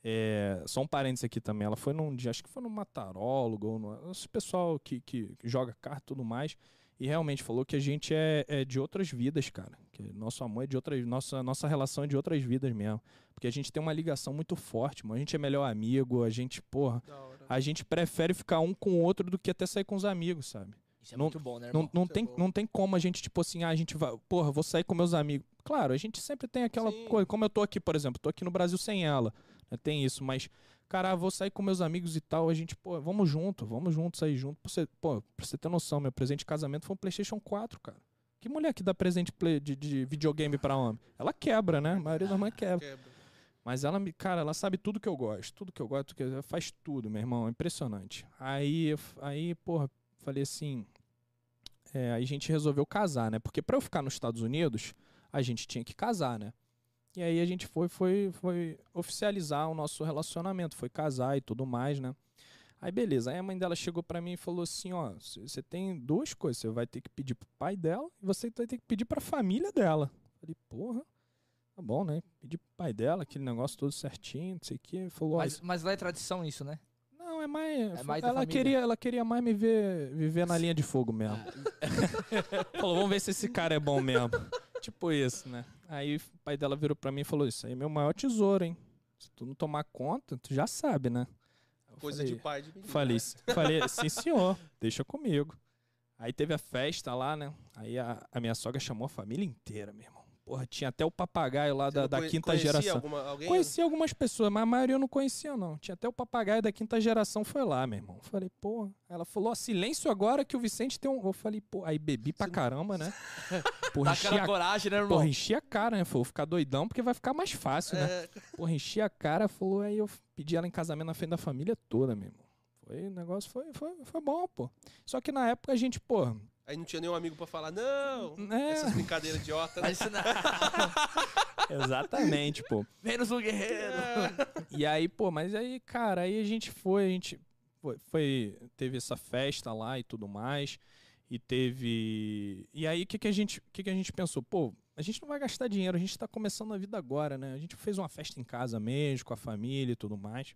é, só um parênteses aqui também, ela foi num dia, acho que foi no Matarólogo, ou no, esse pessoal que, que, que joga carta e tudo mais, e realmente falou que a gente é, é de outras vidas, cara, que nosso amor é de outras, nossa, nossa relação é de outras vidas mesmo, porque a gente tem uma ligação muito forte, mano, a gente é melhor amigo, a gente, porra, a gente prefere ficar um com o outro do que até sair com os amigos, sabe? Isso é Não- muito bom, né, Não, irmão? não, Isso é tem, bom. não tem como a gente, tipo assim, ah, a gente vai, porra, vou sair com meus amigos. Claro, a gente sempre tem aquela Sim. coisa, como eu tô aqui, por exemplo, tô aqui no Brasil sem ela, né, tem isso, mas, cara, vou sair com meus amigos e tal, a gente, pô, vamos junto, vamos junto, sair junto. Pra você, pô, pra você ter noção, meu presente de casamento foi um PlayStation 4, cara. Que mulher que dá presente de, de videogame pra homem? Ela quebra, né? A maioria das mães quebra. Quebra. Mas ela me, cara, ela sabe tudo que eu gosto, tudo que eu gosto, tudo que faz tudo, meu irmão, é impressionante. Aí, aí, porra, falei assim, é, aí a gente resolveu casar, né? Porque pra eu ficar nos Estados Unidos, a gente tinha que casar, né? E aí a gente foi, foi, foi oficializar o nosso relacionamento, foi casar e tudo mais, né? Aí beleza, aí a mãe dela chegou pra mim e falou assim, ó, você tem duas coisas, você vai ter que pedir pro pai dela e você vai ter que pedir pra família dela. Falei, porra, tá bom, né? Pedi pro pai dela, aquele negócio todo certinho, não sei o que, falou, Mas, mas lá é tradição isso, né? É mais. mais da ela, queria, ela queria mais me ver viver na linha de fogo mesmo. falou, vamos ver se esse cara é bom mesmo. tipo isso, né? Aí o pai dela virou pra mim e falou: Isso aí é meu maior tesouro, hein? Se tu não tomar conta, tu já sabe, né? Eu Coisa falei, de pai de menino. Falei, né? falei, sim senhor, deixa comigo. Aí teve a festa lá, né? Aí a, a minha sogra chamou a família inteira, meu irmão. Porra, tinha até o papagaio lá Você da, da conhe- quinta geração. Alguma, alguém? Conheci algumas pessoas, mas a maioria eu não conhecia, não. Tinha até o papagaio da quinta geração foi lá, meu irmão. Falei, pô. Ela falou, ó, silêncio agora que o Vicente tem um. Eu falei, pô, aí bebi pra caramba, né? Porra, enchi a... coragem, né, irmão? Porra, enchi a cara, né? Falei, vou ficar doidão porque vai ficar mais fácil, né? É, Porra, enchi a cara, falou, aí eu pedi ela em casamento na frente da família toda, meu irmão. Foi, o negócio foi, foi, foi bom, pô. Só que na época a gente, pô. Aí não tinha nenhum amigo pra falar, não. É, Essas brincadeiras idiotas. né? Mas isso não... exatamente, pô. Menos um guerreiro. E aí, pô, mas aí, cara, aí a gente foi, a gente foi, foi- teve essa festa lá e tudo mais, e teve, e aí o que que a gente, o que que a gente pensou? Pô, a gente não vai gastar dinheiro, a gente tá começando a vida agora, né? A gente fez uma festa em casa mesmo, com a família e tudo mais.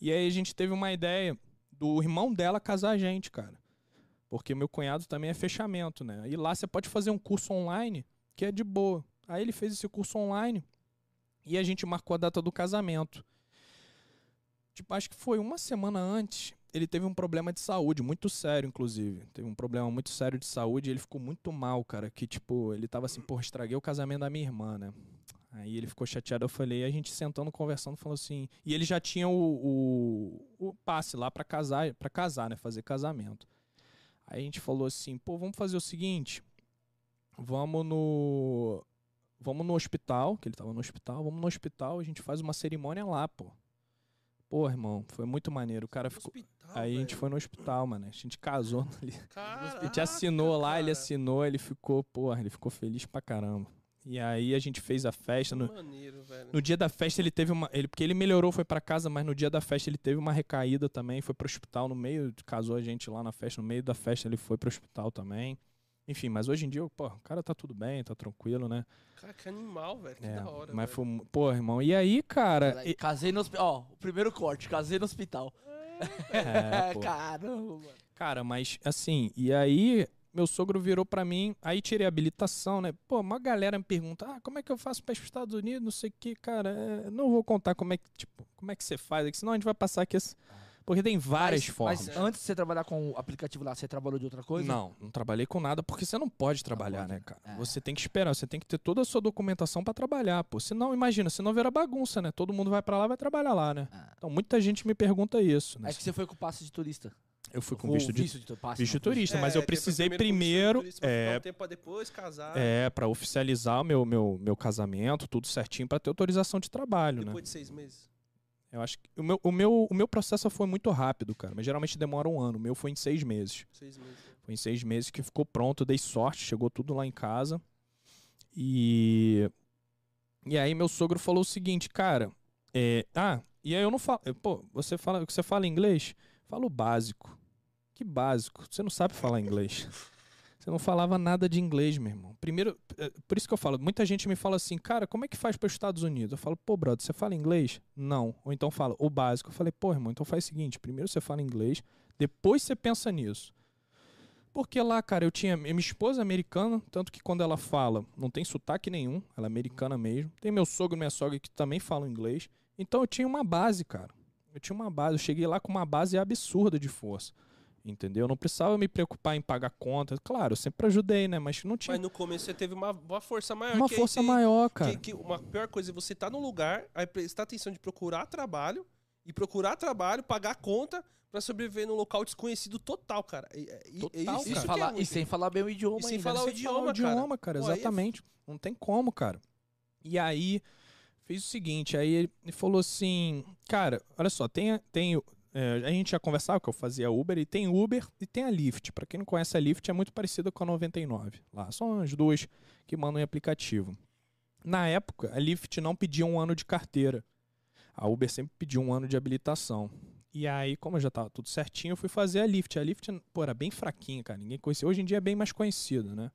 E aí a gente teve uma ideia do irmão dela casar a gente, cara. Porque meu cunhado também é fechamento, né? E lá você pode fazer um curso online que é de boa. Aí ele fez esse curso online e a gente marcou a data do casamento. Tipo, acho que foi uma semana antes. Ele teve um problema de saúde, muito sério, inclusive. Teve um problema muito sério de saúde e ele ficou muito mal, cara. Que, tipo, ele tava assim, porra, estraguei o casamento da minha irmã, né? Aí ele ficou chateado, eu falei, a gente sentando, conversando, falou assim. E ele já tinha o, o, o passe lá pra casar, para casar, né? Fazer casamento. Aí a gente falou assim, pô, vamos fazer o seguinte. Vamos no. Vamos no hospital, que ele tava no hospital, vamos no hospital, a gente faz uma cerimônia lá, pô. Pô, irmão, foi muito maneiro. O cara ficou. Hospital, Aí a gente foi no hospital, mano. A gente casou ali. A gente Caraca, assinou lá, ele cara. assinou, ele ficou, porra, ele ficou feliz pra caramba. E aí a gente fez a festa. No, Maneiro, velho. no dia da festa ele teve uma. Ele, porque ele melhorou, foi pra casa, mas no dia da festa ele teve uma recaída também. Foi pro hospital no meio. Casou a gente lá na festa. No meio da festa ele foi pro hospital também. Enfim, mas hoje em dia, pô, o cara tá tudo bem, tá tranquilo, né? Cara, que animal, velho. Que É, da hora. mas velho. foi. Pô, irmão. E aí, cara. e- Casei no hospital. Ó, o primeiro corte, casei no hospital. É, pô. Caramba, mano. Cara, mas assim, e aí meu sogro virou pra mim, aí tirei a habilitação, né? Pô, uma galera me pergunta, ah, como é que eu faço pra ir pros Estados Unidos, não sei o que, cara, é, não vou contar como é que, tipo, como é que você faz aqui, senão a gente vai passar aqui, esse- porque tem várias mas, formas. Mas antes de você trabalhar com o aplicativo lá, você trabalhou de outra coisa? Não, não trabalhei com nada, porque você não pode trabalhar, pode, né, cara? É. Você tem que esperar, você tem que ter toda a sua documentação pra trabalhar, pô. Senão, imagina, senão vira bagunça, né? Todo mundo vai pra lá e vai trabalhar lá, né? Ah. Então, muita gente me pergunta isso, né? É que você foi com passe de turista. Eu fui com visto de visto de passe. visto não, turista, mas É, eu tem precisei com primeiro, ficar é, um tempo pra depois casar. É, pra oficializar o meu, meu, meu casamento, tudo certinho, pra ter autorização de trabalho, né? depois de seis meses. Eu acho que o meu, o, meu, o meu processo foi muito rápido, cara. Mas geralmente demora um ano. O meu foi em seis meses. Seis meses. Foi em seis meses que ficou pronto. Dei sorte, chegou tudo lá em casa. E. E aí meu sogro falou o seguinte, cara. é, ah, e aí eu não falo. Pô, você fala, você fala inglês? Fala o básico. Que básico? Você não sabe falar inglês. Você não falava nada de inglês, meu irmão. Primeiro, é, por isso que eu falo, muita gente me fala assim, cara, como é que faz para os Estados Unidos? Eu falo, pô, brother, você fala inglês? Não. Ou então fala o básico. Eu falei, pô, irmão, então faz o seguinte: primeiro você fala inglês, depois você pensa nisso. Porque lá, cara, eu tinha. Minha esposa é americana, tanto que quando ela fala, não tem sotaque nenhum, ela é americana mesmo. Tem meu sogro e minha sogra que também falam inglês. Então eu tinha uma base, cara. Eu tinha uma base. Eu cheguei lá com uma base absurda de força. Entendeu? Eu não precisava me preocupar em pagar contas. Claro, eu sempre ajudei, né? Mas não tinha Mas no começo você teve uma, uma força maior. uma que- força que- maior, cara. Que, que uma pior coisa é você estar num lugar, aí prestar atenção de procurar trabalho, e procurar trabalho, pagar conta pra sobreviver num local desconhecido total, cara. E- e- Total, e cara. isso que é falar- ruim. e sem falar bem o idioma E sem ainda, falar né? o Sem idioma, falar o cara. idioma, cara, Pô, aí é exatamente. Não tem como, cara. E aí, fez o seguinte, aí ele falou assim, cara, olha só, tem, tem é, a gente já conversava que eu fazia Uber, e tem Uber e tem a Lyft. Pra quem não conhece a Lyft, é muito parecida com a 99. Lá, são as duas que mandam em aplicativo. Na época, a Lyft não pedia um ano de carteira. A Uber sempre pediu um ano de habilitação. E aí, como já tava tudo certinho, eu fui fazer a Lyft. A Lyft, pô, era bem fraquinha, cara. Ninguém conhecia. Hoje em dia é bem mais conhecida, né?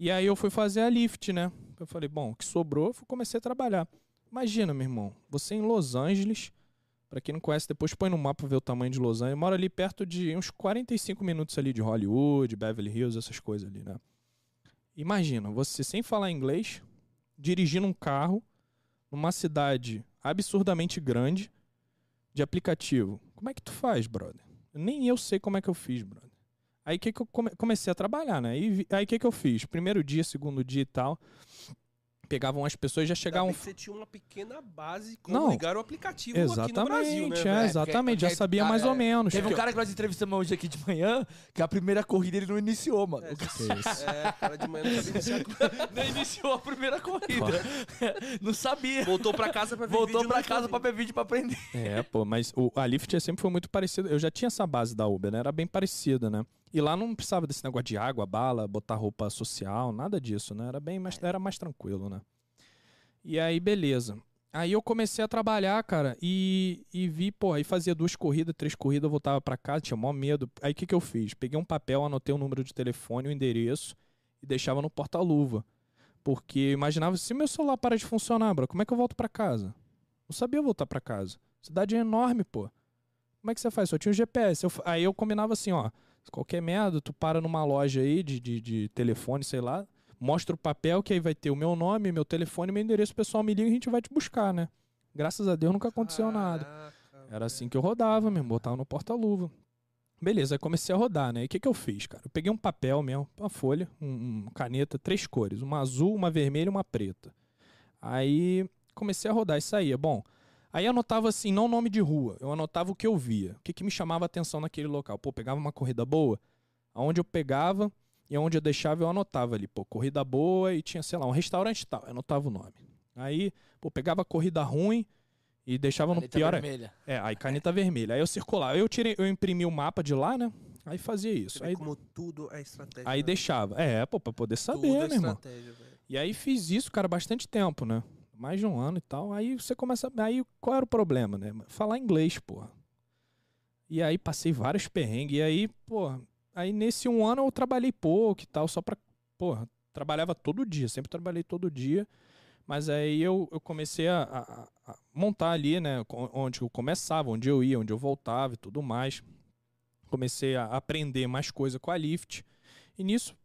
E aí eu fui fazer a Lyft, né? Eu falei, bom, o que sobrou, eu comecei a trabalhar. Imagina, meu irmão, você em Los Angeles, pra quem não conhece, depois põe no mapa ver o tamanho de Los Angeles. Eu moro ali perto de uns 45 minutos ali de Hollywood, Beverly Hills, essas coisas ali, né? Imagina, você sem falar inglês, dirigindo um carro numa cidade absurdamente grande de aplicativo. Como é que tu faz, brother? Nem eu sei como é que eu fiz, brother. Aí que, que eu come- comecei a trabalhar, né? Aí que que eu fiz? Primeiro dia, segundo dia e tal. Pegavam as pessoas e já chegavam. você tinha uma pequena base como Não. ligar o aplicativo aqui no Exatamente, Brasil, né? é, velho? exatamente. Já porque- sabia mais é, ou menos. Teve um cara que nós entrevistamos hoje aqui de manhã, que a primeira corrida ele não iniciou, mano. É, que é isso? É, cara de manhã não sabia iniciar. Não iniciou a primeira corrida. não sabia. Voltou pra casa pra ver Voltou vídeo pra no casa pra ver vídeo pra aprender. É, pô, mas o, a Lyft sempre foi muito parecida. Eu já tinha essa base da Uber, né? Era bem parecida, né? E lá não precisava desse negócio de água, bala, botar roupa social, nada disso, né? Era bem mais, era mais tranquilo, né? E aí, beleza. Aí eu comecei a trabalhar, cara, e, e vi, pô, aí fazia duas corridas, três corridas, eu voltava pra casa, tinha maior medo. Aí o que, que eu fiz? Peguei um papel, anotei o número de telefone, o endereço e deixava no porta-luva. Porque eu imaginava, se meu celular para de funcionar, bro, como é que eu volto pra casa? Não sabia voltar pra casa. Cidade é enorme, pô. Como é que você faz? Só tinha o GPS. Eu aí eu combinava assim, ó. Qualquer merda, tu para numa loja aí de, de, de telefone, sei lá. Mostra o papel que aí vai ter o meu nome, meu telefone, meu endereço. O pessoal me liga e a gente vai te buscar, né? Graças a Deus nunca aconteceu nada. Era assim que eu rodava mesmo, botava no porta-luva. Beleza, aí comecei a rodar, né? E o que, que eu fiz, cara? Eu peguei um papel mesmo, uma folha, um, um caneta, três cores, uma azul, uma vermelha e uma preta. Aí comecei a rodar e saía. Bom, aí anotava assim, não nome de rua, eu anotava o que eu via, o que, que me chamava a atenção naquele local. Pô, pegava uma corrida boa, aonde eu pegava e aonde eu deixava eu anotava ali, pô, corrida boa e tinha, sei lá, um restaurante tal, eu anotava o nome. Aí, pô, pegava corrida ruim e deixava no Caneta pior. vermelha. É, aí caneta vermelha. Aí eu circulava. Eu tirei, eu imprimi o mapa de lá, né? Aí fazia isso. Aí, como tudo é estratégia. aí né? deixava. É, pô, pra poder Tudo saber, é né, irmão? velho. E aí fiz isso, cara, bastante tempo, né? Mais de um ano e tal. Aí você começa. Aí qual era o problema, né? Falar inglês, porra. E aí passei vários perrengues. E aí, porra. Aí nesse um ano eu trabalhei pouco e tal, só pra. Porra, trabalhava todo dia, sempre trabalhei todo dia. Mas aí eu, eu comecei a, a- a montar ali, né? Onde eu começava, onde eu ia, onde eu voltava e tudo mais. Comecei a aprender mais coisa com a Lyft. E nisso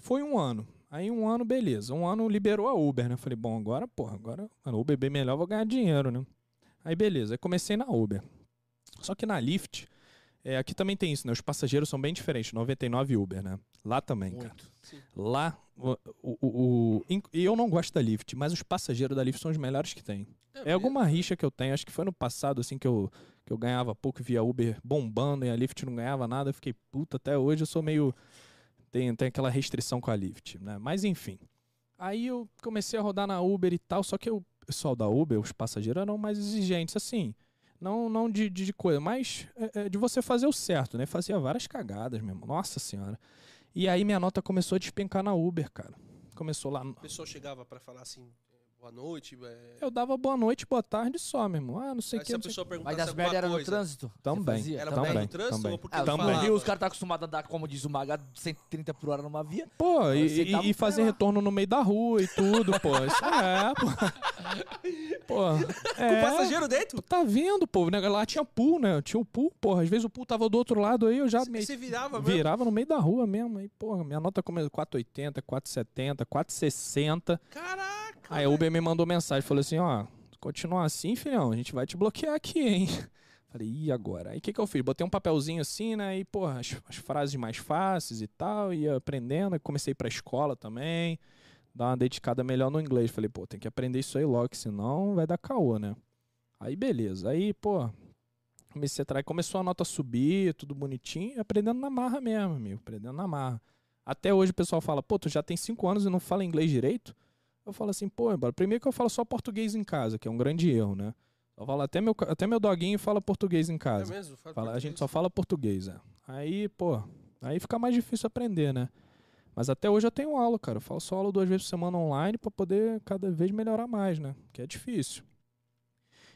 foi um ano. Aí um ano, beleza. Um ano liberou a Uber, né? Falei, bom, agora, porra, agora a Uber é bem melhor, vou ganhar dinheiro, né? Aí beleza, aí comecei na Uber. Só que na Lyft, é, aqui também tem isso, né? Os passageiros são bem diferentes, 99 Uber, né? Lá também, cara. Muito. Sim. Lá, o, o, o- e eu não gosto da Lyft, mas os passageiros da Lyft são os melhores que tem. É alguma rixa que eu tenho, acho que foi no passado, assim, que eu, que eu ganhava pouco e via Uber bombando e a Lyft não ganhava nada. Eu fiquei, puta, até hoje eu sou meio. Tem, tem aquela restrição com a Lyft, né? Mas enfim. Aí eu comecei a rodar na Uber e tal, só que o pessoal da Uber, os passageiros, eram mais exigentes, assim. Não, não de, de, de coisa, mas é, é, de você fazer o certo, né? Fazia várias cagadas mesmo. Nossa senhora. E aí minha nota começou a despencar na Uber, cara. Começou lá. pessoa chegava pra falar assim, boa noite. é, Eu dava boa noite, boa tarde só, meu irmão. Ah, não sei o que. se a Mas as alguma merda era no trânsito? Também. Era Também, no trânsito também. ou porque Ah, Também. Rio, falava? os caras tá acostumados a andar, como diz o Maga, 130 por hora numa via. Pô, Agora e, e- e fazer lá. retorno no meio da rua e tudo, pô. Isso é, pô. Pô, Com é. passageiro dentro? Tá vendo, pô? né? Lá tinha pool, né? Tinha o pool, porra. Às vezes o pool tava do outro lado aí, eu já Você meio. você virava mesmo? Virava no meio da rua mesmo. Aí, porra, minha nota começou 4,80, 4,70, 4,60. Caraca! Aí a Uber me mandou mensagem, falou assim, ó, continuar assim, filhão, a gente vai te bloquear aqui, hein? Falei, e agora? Aí o que que eu fiz? Botei um papelzinho assim, né? E, porra, as, as frases mais fáceis e tal, ia aprendendo. Comecei a pra escola também, dar uma dedicada melhor no inglês. Falei, pô, tem que aprender isso aí logo, senão vai dar caô, né? Aí, beleza. Aí, pô, comecei a trair, começou a nota a subir, tudo bonitinho, aprendendo na marra mesmo, amigo, aprendendo na marra. Até hoje o pessoal fala, pô, tu já tem cinco anos e não fala inglês direito? Eu falo assim, pô, embora, primeiro que eu falo só português em casa, que é um grande erro, né? Eu falo, até meu, até meu doguinho fala português em É casa. mesmo? Fala a gente só fala português, é. Aí, pô, aí fica mais difícil aprender, né? Mas até hoje eu tenho aula, cara. Eu falo só aula duas vezes por semana online pra poder cada vez melhorar mais, né? Que é difícil.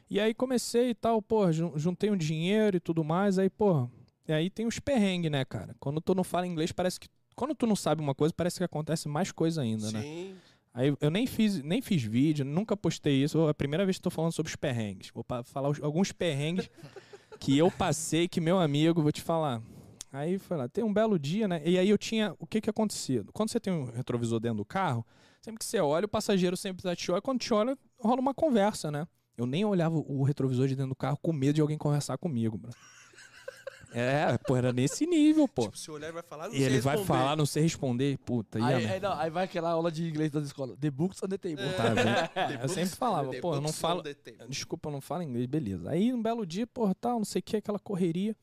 E aí comecei e tal, pô, jun- juntei um dinheiro e tudo mais, aí, pô, e aí tem os perrengues, né, cara? Quando tu não fala inglês, parece que. Quando tu não sabe uma coisa, parece que acontece mais coisa ainda, né? Aí eu nem fiz, nem fiz vídeo, nunca postei isso. É a primeira vez que tô falando sobre os perrengues. Vou falar os- alguns perrengues que eu passei, que meu amigo, vou te falar. Aí foi lá, tem um belo dia, né? E aí eu tinha. O que que acontecia? Quando você tem um retrovisor dentro do carro, sempre que você olha, o passageiro sempre tá te olha. Quando te olha, rola uma conversa, né? Eu nem olhava o retrovisor de dentro do carro com medo de alguém conversar comigo, bro. É, pô, era nesse nível, pô. Tipo, se olhar, ele vai falar, não E sei ele vai responder. falar, não sei responder, puta. e Aí, aí, não, aí vai aquela aula de inglês das escolas. The books on the table. É. Tá vendo? Eu sempre falava, The pô, eu não books falo. the. Desculpa, eu não falo inglês, beleza. Aí um belo dia, porra, tal, não sei o que, aquela correria.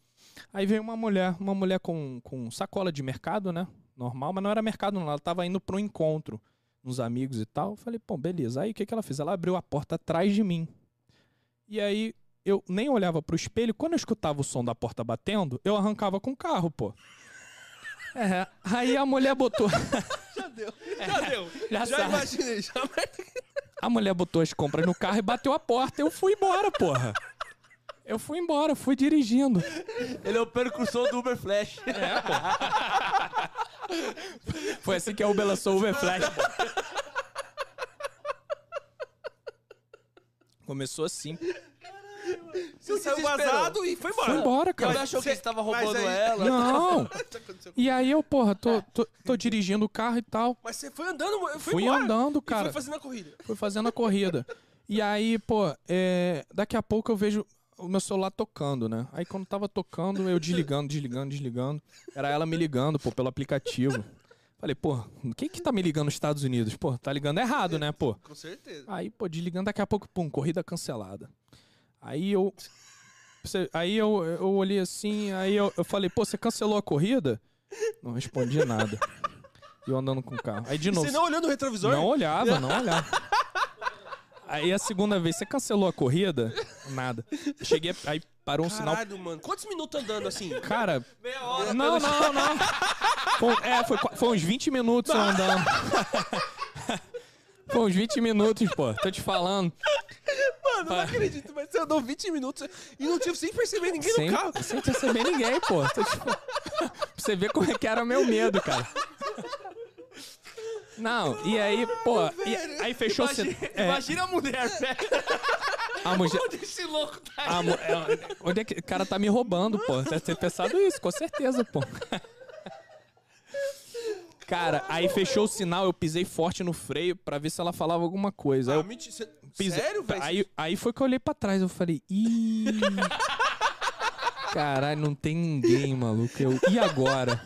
Aí veio uma mulher, uma mulher com, com sacola de mercado, né? Normal, mas não era mercado, não. Ela tava indo pra um encontro, uns amigos e tal. Eu falei, pô, beleza. Aí o que, que ela fez? Ela abriu a porta atrás de mim. E aí eu nem olhava pro espelho. Quando eu escutava o som da porta batendo, eu arrancava com o carro, pô. É, aí a mulher botou. Já deu. Já deu. Já Já, sabe. imaginei. Já... A mulher botou as compras no carro e bateu a porta. Eu fui embora, porra. Eu fui embora, fui dirigindo. Ele é o percursor do Uber Flash. Foi assim que a Uber lançou o Uber Flash. pô. Começou assim. Você saiu vazado e foi embora. Foi embora, Ela cara. achou que Cê- você tava roubando aí- ela. Não. E aí eu, porra, tô, tô, tô dirigindo o carro e tal. Mas você foi andando, foi Fui embora. andando, E cara. foi fazendo a corrida. Fui fazendo a corrida. E aí, pô, é, daqui a pouco eu vejo o meu celular tocando, né? Aí quando tava tocando, eu desligando, desligando, desligando. Era ela me ligando, pô, pelo aplicativo. Falei, pô, quem que tá me ligando nos Estados Unidos? Pô, tá ligando errado, né, pô? Com certeza. Aí, pô, desligando, daqui a pouco, pum, corrida cancelada. Aí eu. Aí eu, eu olhei assim, aí eu, eu falei, pô, você cancelou a corrida? Não respondi nada. E eu andando com o carro. Aí de E novo. você não olhando o retrovisor? Não olhava, não olhava. Aí a segunda vez, você cancelou a corrida? Nada. Cheguei, aí parou um sinal. Caralho, mano. Quantos minutos andando assim? Cara, Meia hora. não, não, não. Foi, é, foi, foi uns 20 minutos eu andando. Foi uns 20 minutos, pô. Tô te falando. Mano, não acredito, mas você andou 20 minutos e não tive sem perceber ninguém Sem, no carro. sem perceber ninguém, pô. Tô te pra você ver como é que era o meu medo, cara. Não, e aí, pô, e- aí fechou o Imagina, sinal. É, imagina a mulher, velho. a mulher, Onde esse louco tá? A é, onde é que o cara tá me roubando, pô? Deve ter pensado isso, com certeza, pô. Cara, aí fechou o sinal, eu pisei forte no freio pra ver se ela falava alguma coisa. Aí Ah, eu mentira, você- pisei- Sério, velho? Aí, aí foi que eu olhei pra trás, eu falei, ih. Caralho, não tem ninguém, maluco. Eu, e agora?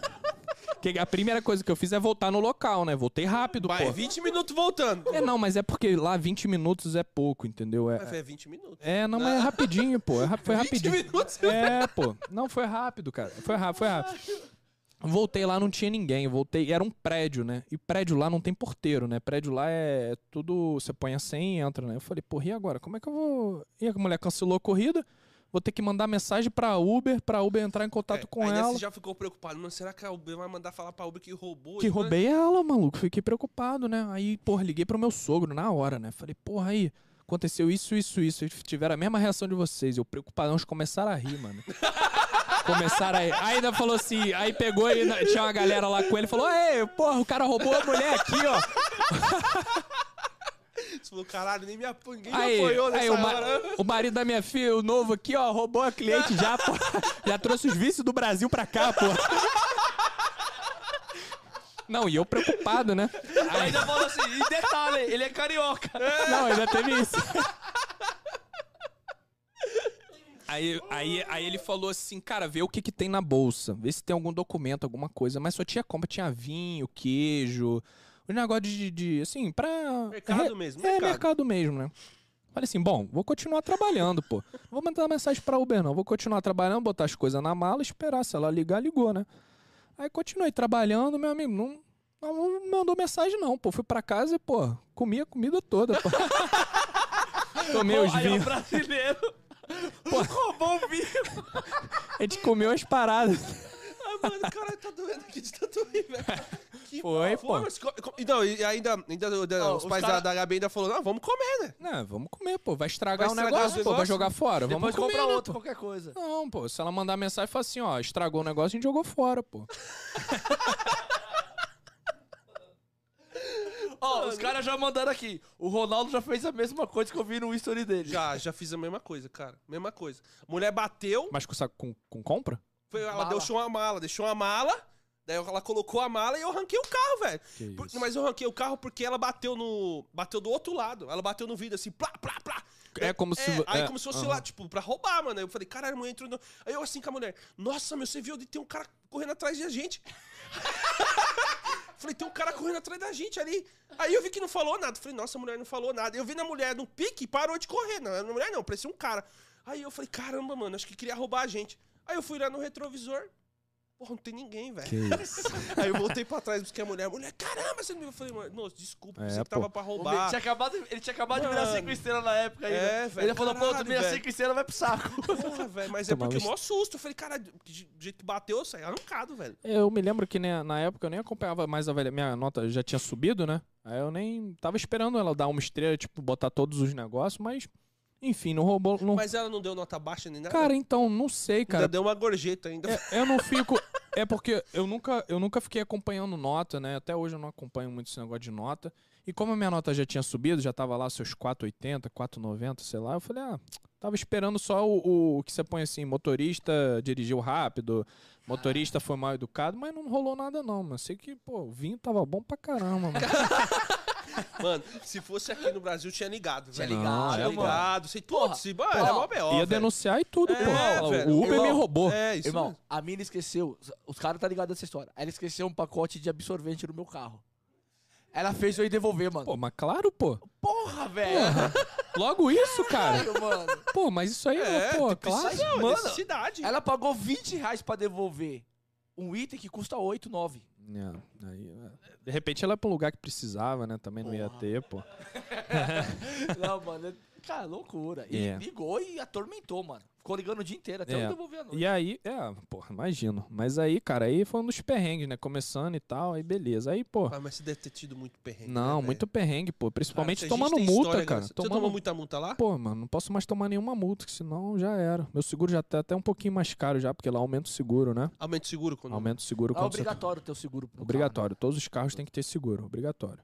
Que a primeira coisa que eu fiz é voltar no local, né? Voltei rápido, Vai, pô. 20 minutos voltando. É, não, mas é porque lá 20 minutos é pouco, entendeu? É, Mas é 20 minutos. é não, mas é rapidinho, pô. É, ra- foi 20 rapidinho. minutos? É, pô. Não, foi rápido, cara. Foi rápido, foi rápido. Voltei lá, não tinha ninguém. Voltei, era um prédio, né? E prédio lá não tem porteiro, né? Prédio lá é tudo. Você põe a senha e entra, né? Eu falei, porra, e agora? Como é que eu vou. E a mulher cancelou a corrida. vou ter que mandar mensagem pra Uber, pra Uber entrar em contato É, com ela. você já ficou preocupado, mano, será que a Uber vai mandar falar pra Uber que roubou? Que né? roubei ela, maluco. Fiquei preocupado, né? Aí, porra, liguei pro meu sogro na hora, né? Falei, porra, aí, aconteceu isso, isso, isso. Eles tiveram a mesma reação de vocês. Eu preocupadão, eles começaram a rir, mano. começaram. Aí ainda falou assim, aí pegou e tinha uma galera lá com ele falou, ei, porra, o cara roubou a mulher aqui, ó. Você falou, caralho, nem me, apo... ninguém Aí, me apoiou aí nessa o, ma- o marido da minha filha, o novo aqui, ó, roubou a cliente já, pô. Já trouxe os vícios do Brasil pra cá, pô. Não, e eu preocupado, né? Aí- Ainda falou assim, e detalhe, ele é carioca. Não, ainda teve isso. Aí, aí, aí ele falou assim, cara, vê o que, que tem na bolsa. Vê se tem algum documento, alguma coisa. Mas só tinha compra, tinha vinho, queijo. Um negócio de, de assim, pra... Mercado mesmo, É, mercado. mercado mesmo, né? Falei assim, bom, vou continuar trabalhando, pô. Não vou mandar mensagem pra Uber, não. Vou continuar trabalhando, botar as coisas na mala, esperar. Se ela ligar, ligou, né? Aí continuei trabalhando, meu amigo, não, não mandou mensagem, não, pô. Fui pra casa e, pô, comi a comida toda, pô. Tomei os o vinhos. brasileiro roubou o vinho. A gente comeu as paradas. Ai, mano, caralho, tá doendo aqui de tanto rir, velho. Que Foi, pô, pô. mas co- co- e e ainda, ainda Ó, os os pais cara- da, da Gabi ainda falaram, não, vamos comer, né? Não, vamos comer, pô. Vai estragar Vai o estragar negócio, o pô. Vai negócio? jogar fora. Depois vamos comer, compra né, outro, pô? qualquer coisa. Não, pô. Se ela mandar mensagem, fala assim, ó, estragou o negócio, a gente jogou fora, pô. Ó, os caras já mandaram aqui. O Ronaldo já fez a mesma coisa que eu vi no history dele. Já, já fiz a mesma coisa, cara. Mesma coisa. Mulher bateu, Mas com, saco- com, com compra? foi- ela Mala. deixou uma mala, deixou uma mala, daí ela colocou a mala e eu ranquei o carro, velho. Que Por- isso. Mas eu ranquei o carro porque ela bateu no. Bateu do outro lado. Ela bateu no vidro assim, plá, plá, plá. É como se vo- Aí é, como se fosse aham. lá, tipo, pra roubar, mano. Aí eu falei, caralho, a mulher entrou no. Aí eu assim com a mulher, nossa, meu, você viu onde tem um cara correndo atrás da gente. falei, tem um cara correndo atrás da gente ali. Aí eu vi que não falou nada. Falei, nossa, a mulher não falou nada. Eu vi na mulher no pique e parou de correr. Não, na mulher não, parecia um cara. Aí eu falei, caramba, mano, acho que queria roubar a gente. Aí eu fui lá no retrovisor. Porra, não tem ninguém, velho. Que isso. Aí eu voltei pra trás, busquei a mulher. A mulher, caramba, você não me viu? Eu falei, mano, nossa, desculpa, É, você que pô. tava pra Ele roubar. tinha acabado, ele tinha acabado de virar Mano. cinco estrelas na época aí. É, velho, Ele falou, pô, tu caralho, vira velho. cinco estrelas, vai pro saco. Porra, velho, mas é Tomava porque es- mó susto. Eu falei, cara, do jeito que bateu, eu saí arrancado, velho. Eu me lembro que né, na época eu nem acompanhava mais a velha. Minha nota já tinha subido, né? Aí eu nem tava esperando ela dar uma estrela, tipo, botar todos os negócios, mas. Enfim, não roubou. Não... Mas ela não deu nota baixa nem nada. Cara, então, não sei, ainda cara. deu uma gorjeta ainda. É, eu não fico. É porque eu nunca, eu nunca fiquei acompanhando nota, né? Até hoje eu não acompanho muito esse negócio de nota. E como a minha nota já tinha subido, já tava lá seus 4,80, 4,90, sei lá, eu falei, ah, tava esperando só o, o, o que você põe assim, motorista dirigiu rápido, motorista foi mal educado, mas não rolou nada não, mano. Sei que, pô, o vinho tava bom pra caramba, mano. Mano, se fosse aqui no Brasil, tinha ligado, Tinha velho. ligado, Tinha é, mano. ligado. Sei, Porra, putz, mano, era mó B.O., Ia velho. denunciar e tudo, É, pô. Velho. o Uber me Irmão, roubou. É, isso Irmão, mesmo. a mina esqueceu. Os caras tá ligado nessa história. Ela esqueceu um pacote de absorvente no meu carro. Ela fez eu ir devolver, mano. Pô, mas claro, pô. Porra, velho. Logo isso, cara. Mano. Pô, mas isso aí, É, pô, tipo, claro. isso aí, Mano, necessidade. Ela pagou 20 reais pra devolver um item que custa 8, 9. É, aí, é. de repente ela é pra um lugar que precisava, né? Também não ia Porra. ter, pô. Não, mano. É- Cara, loucura. E É. ligou e atormentou, mano. Ficou ligando o dia inteiro, até É. eu devolver a noite. E aí, é, porra, imagino. Mas aí, cara, aí foi um dos perrengues, né? Começando e tal, aí beleza. Aí, pô. Ah, mas você deve ter tido muito perrengue. Não, né, muito perrengue, pô. Principalmente Cara, se a gente tomando multa, história, cara. Você Tomando... tomou muita multa lá? Pô, mano, não posso mais tomar nenhuma multa, que senão já era. Meu seguro já tá até um pouquinho mais caro já, porque lá aumenta o seguro, né? Aumento de seguro quando. Aumenta o seguro É quando você obrigatório ter o seguro pro Obrigatório. Todos os carros têm que ter seguro. Obrigatório.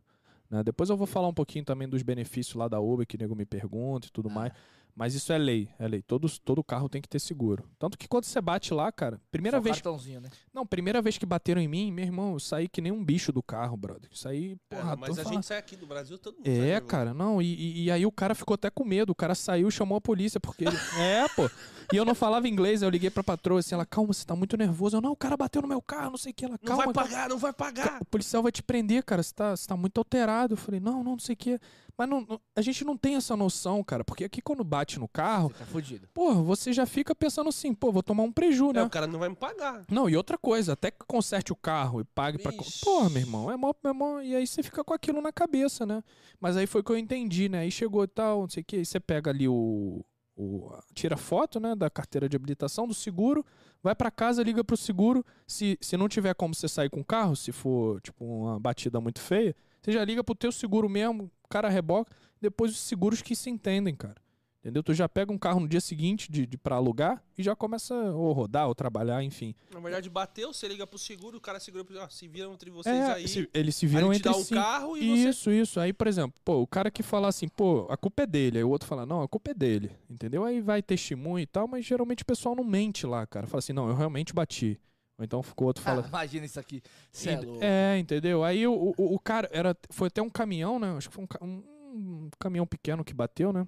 Né? Depois eu vou falar um pouquinho também dos benefícios lá da Uber, que o nego me pergunta e tudo mais. Mas isso é lei, é lei. Todo, todo carro tem que ter seguro. Tanto que quando você bate lá, cara, primeira Só vez. cartãozinho, né? Não, primeira vez que bateram em mim, meu irmão, eu saí que nem um bicho do carro, brother. Saí, É, porra, mas tô a falando- gente sai aqui do Brasil, todo mundo É, nervoso. cara, não, e, e- aí o cara ficou até com medo, o cara saiu e chamou a polícia, porque ele... É, pô, e eu não falava inglês, aí eu liguei pra patroa, assim, ela, calma, você tá muito nervoso, eu, não, o cara bateu no meu carro, não sei o que, ela, Não calma, vai calma. pagar, não vai pagar. O policial vai te prender, cara. Você tá, você tá muito alterado. Eu falei, não, não, não sei o quê. Mas não, não- a gente não tem essa noção, cara. Porque aqui quando bate no carro, Você tá fudido. pô, você já fica pensando assim, pô, vou tomar um preju, É, né? o cara não vai me pagar. Não, e outra coisa, até que conserte o carro e pague pra. Vixe. Pô, meu irmão, é mó, é mó. E aí você fica com aquilo na cabeça, né? Mas aí foi que eu entendi, né? Aí chegou e tal, não sei o quê. Aí você pega ali o. o- tira foto, né, da carteira de habilitação, do seguro, vai pra casa, liga pro seguro. Se, se não tiver como você sair com o carro, se for, tipo, uma batida muito feia, você já liga pro teu seguro mesmo, o cara reboca, depois os seguros que se entendem, cara. Entendeu? Tu já pega um carro no dia seguinte de, de para alugar e já começa ou rodar ou trabalhar, enfim. Na verdade, bateu, você liga pro seguro, o cara segura. Ah, se viram entre vocês É, aí. se- eles se aí viram te entre dá si. carro e você. Isso, isso. Aí, por exemplo, pô, o cara que fala assim, pô, a culpa é dele. Aí o outro fala, não, a culpa é dele. Entendeu? Aí vai testemunho e tal, mas geralmente o pessoal não mente lá, cara. Fala assim, não, eu realmente bati. Ou então ficou outro fala. Ah, imagina isso aqui. Cê é louco. É, entendeu? Aí o, o, o cara era. Foi até um caminhão, né? Acho que foi um, um- um caminhão pequeno que bateu, né?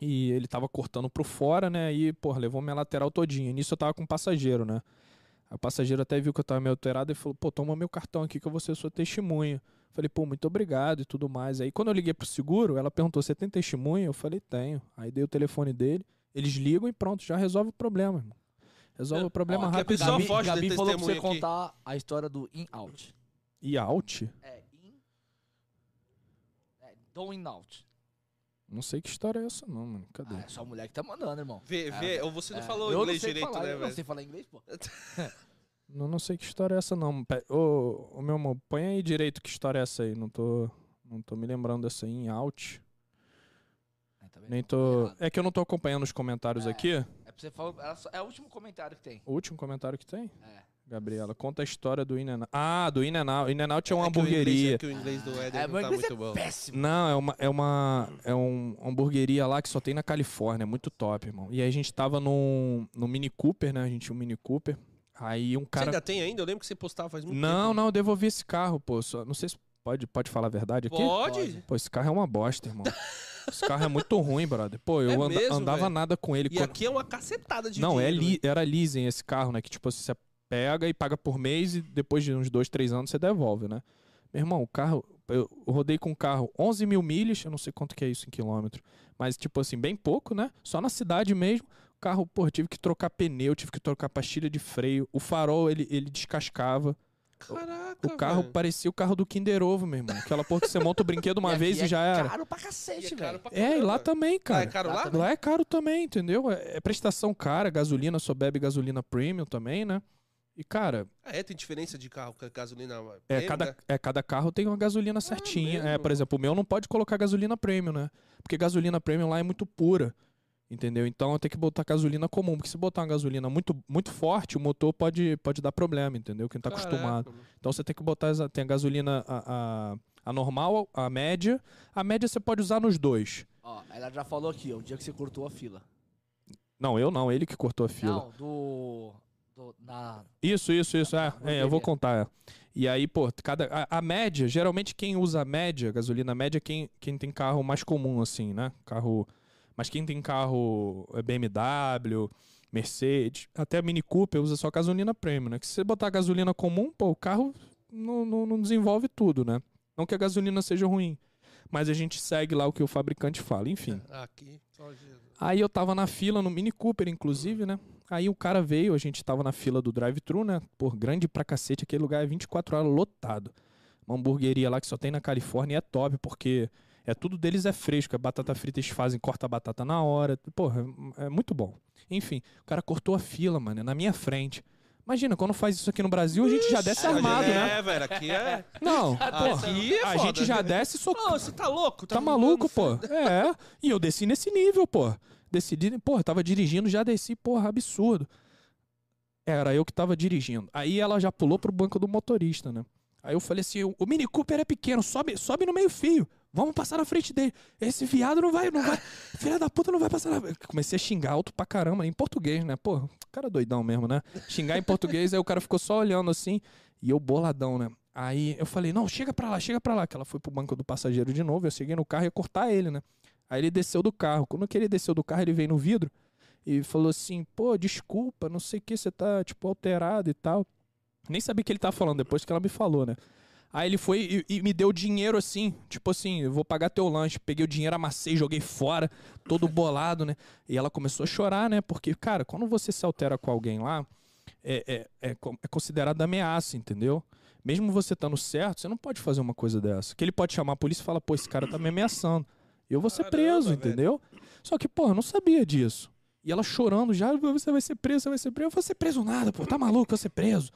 E ele tava cortando pro fora, né? Aí, porra, levou minha lateral todinha. Nisso eu tava com um passageiro, né? O passageiro até viu que eu tava meio alterado e falou, pô, toma meu cartão aqui que eu vou ser sua testemunha. Falei, pô, muito obrigado e tudo mais. Aí quando eu liguei pro seguro, ela perguntou, você tem testemunha? Eu falei, tenho. Aí dei o telefone dele, eles ligam e pronto, já resolve o problema, irmão. Resolve o problema Ó, que a rápido. pessoa Gabi, foge Gabi falou pra você testemunho aqui. contar a história do in-out. E out? É, in... É, do in-out. Não sei que história é essa não, mano. Cadê? Ah, é só a mulher que tá mandando, irmão. Vê, É, vê, ou você não É, falou eu inglês não sei direito, falar, né, Eu não velho? sei falar inglês, pô. Não, não sei que história é essa, não. Pe- Ô, ô, meu amor, põe aí direito que história é essa aí. Não tô, não tô me lembrando dessa aí em out. É, tá vendo? Nem tô. Errado. É que eu não tô acompanhando os comentários É. aqui. É, você ela só- é o último comentário que tem. O último comentário que tem? É. Gabriela, conta a história do In Out. Ah, do In Out. In Out é uma É que o inglês- hamburgueria. É que o inglês do Éder É, não tá muito é bom. péssimo. Não, é uma, é uma é um uma hamburgueria lá que só tem na Califórnia, é muito top, irmão. E aí a gente tava num, num Mini Cooper, né? A gente tinha um Mini Cooper. Aí um Você cara ainda tem ainda? Eu lembro que você postava faz muito Não, tempo. não, eu devolvi esse carro, pô. Só, não sei se pode, pode falar a verdade aqui. Pode? Pode. Pô, esse carro é uma bosta, irmão. esse carro é muito ruim, brother. Pô, eu É anda- mesmo, andava velho? nada com ele. E quando- aqui é uma cacetada de Não, é dinheiro, li- era leasing esse carro, né? Que tipo, você pega e paga por mês e depois de uns dois, três anos você devolve, né? Meu irmão, o carro. Eu rodei com o carro 11 mil milhas, eu não sei quanto que é isso em quilômetro, mas tipo assim, bem pouco, né? Só na cidade mesmo. O carro, pô, tive que trocar pneu, tive que trocar pastilha de freio. O farol, ele, ele descascava. Caraca, O carro velho. parecia o carro do Kinder Ovo, meu irmão. Aquela porra que você monta o brinquedo uma vez e é já era. caro pra cacete, é velho. É, e lá também, Ah, cara. é caro Lá lá? é caro também, entendeu? É, é prestação cara, gasolina só bebe gasolina premium também, né? E, cara, Ah, é, tem diferença de carro com a gasolina. é, premium, cada, né? é, cada carro tem uma gasolina certinha. É, mesmo? por exemplo, o meu não pode colocar gasolina premium, né? Porque gasolina premium lá é muito pura. Entendeu? Então eu tenho que botar gasolina comum. Porque se botar uma gasolina muito, muito forte, o motor pode, pode dar problema, entendeu? Quem tá Caraca, acostumado. mano. Então você tem que botar tem a gasolina a, a, a normal, a média. A média você pode usar nos dois. Ó, ela já falou aqui, ó, o dia que você cortou a fila. Não, eu não, ele que cortou a fila. Não, do... do na... Isso, isso, isso. É, é, eu vou contar. é. E aí, pô, cada, a, a média, geralmente quem usa a média, gasolina média, é quem, quem tem carro mais comum, assim, né? Carro. Mas quem tem carro é BMW, Mercedes, até Mini Cooper usa só gasolina premium, né? Que se você botar gasolina comum, pô, o carro não, não, não desenvolve tudo, né? Não que a gasolina seja ruim. Mas a gente segue lá o que o fabricante fala, enfim. Aqui. Aí eu tava na fila no Mini Cooper, inclusive, né? Aí o cara veio, a gente tava na fila do drive-thru, né? Por grande pra cacete, aquele lugar é 24 horas lotado. Uma hamburgueria lá que só tem na Califórnia e é top, porque é tudo deles é fresco. A batata frita eles fazem, corta a batata na hora. Porra, é, é muito bom. Enfim, o cara cortou a fila, mano, na minha frente. Imagina, quando faz isso aqui no Brasil, a gente já desce armado, é, né? É, velho, aqui é. Não, porra, Aqui é a gente já desce so Ô, você tá louco? Tá maluco, pô? É. E eu desci nesse nível, pô. Desci, di- pô, tava dirigindo, já desci, porra, absurdo. Era eu que tava dirigindo. Aí ela já pulou pro banco do motorista, né? Aí eu falei assim: o Mini Cooper é pequeno, sobe, sobe no meio-fio. Vamos passar na frente dele. Esse viado não vai, não vai. Filha da puta não vai passar na. Comecei a xingar alto pra caramba, em português, né? Pô, cara é doidão mesmo, né? Xingar em português, aí o cara ficou só olhando assim, e eu boladão, né? Aí eu falei, não, chega pra lá, chega pra lá. Que ela foi pro banco do passageiro de novo, eu cheguei no carro e ia cortar ele, né? Aí ele desceu do carro. Quando que ele desceu do carro, ele veio no vidro e falou assim, pô, desculpa, não sei o que, você tá, tipo, alterado e tal. Nem sabia o que ele tava falando, depois que ela me falou, né? Aí ele foi e, e me deu dinheiro assim, tipo assim, eu vou pagar teu lanche. Peguei o dinheiro, amassei, joguei fora, todo bolado, né? E ela começou a chorar, né? Porque, cara, quando você se altera com alguém lá, é, é, é, é considerado ameaça, entendeu? Mesmo você estando certo, você não pode fazer uma coisa dessa. Que ele pode chamar a polícia e falar, pô, esse cara tá me ameaçando. Eu vou ser Caramba, preso, velho. entendeu? Só que, porra, eu não sabia disso. E ela chorando já, você vai ser preso, você vai ser preso. Eu vou ser preso nada, pô, tá maluco, eu vou ser preso.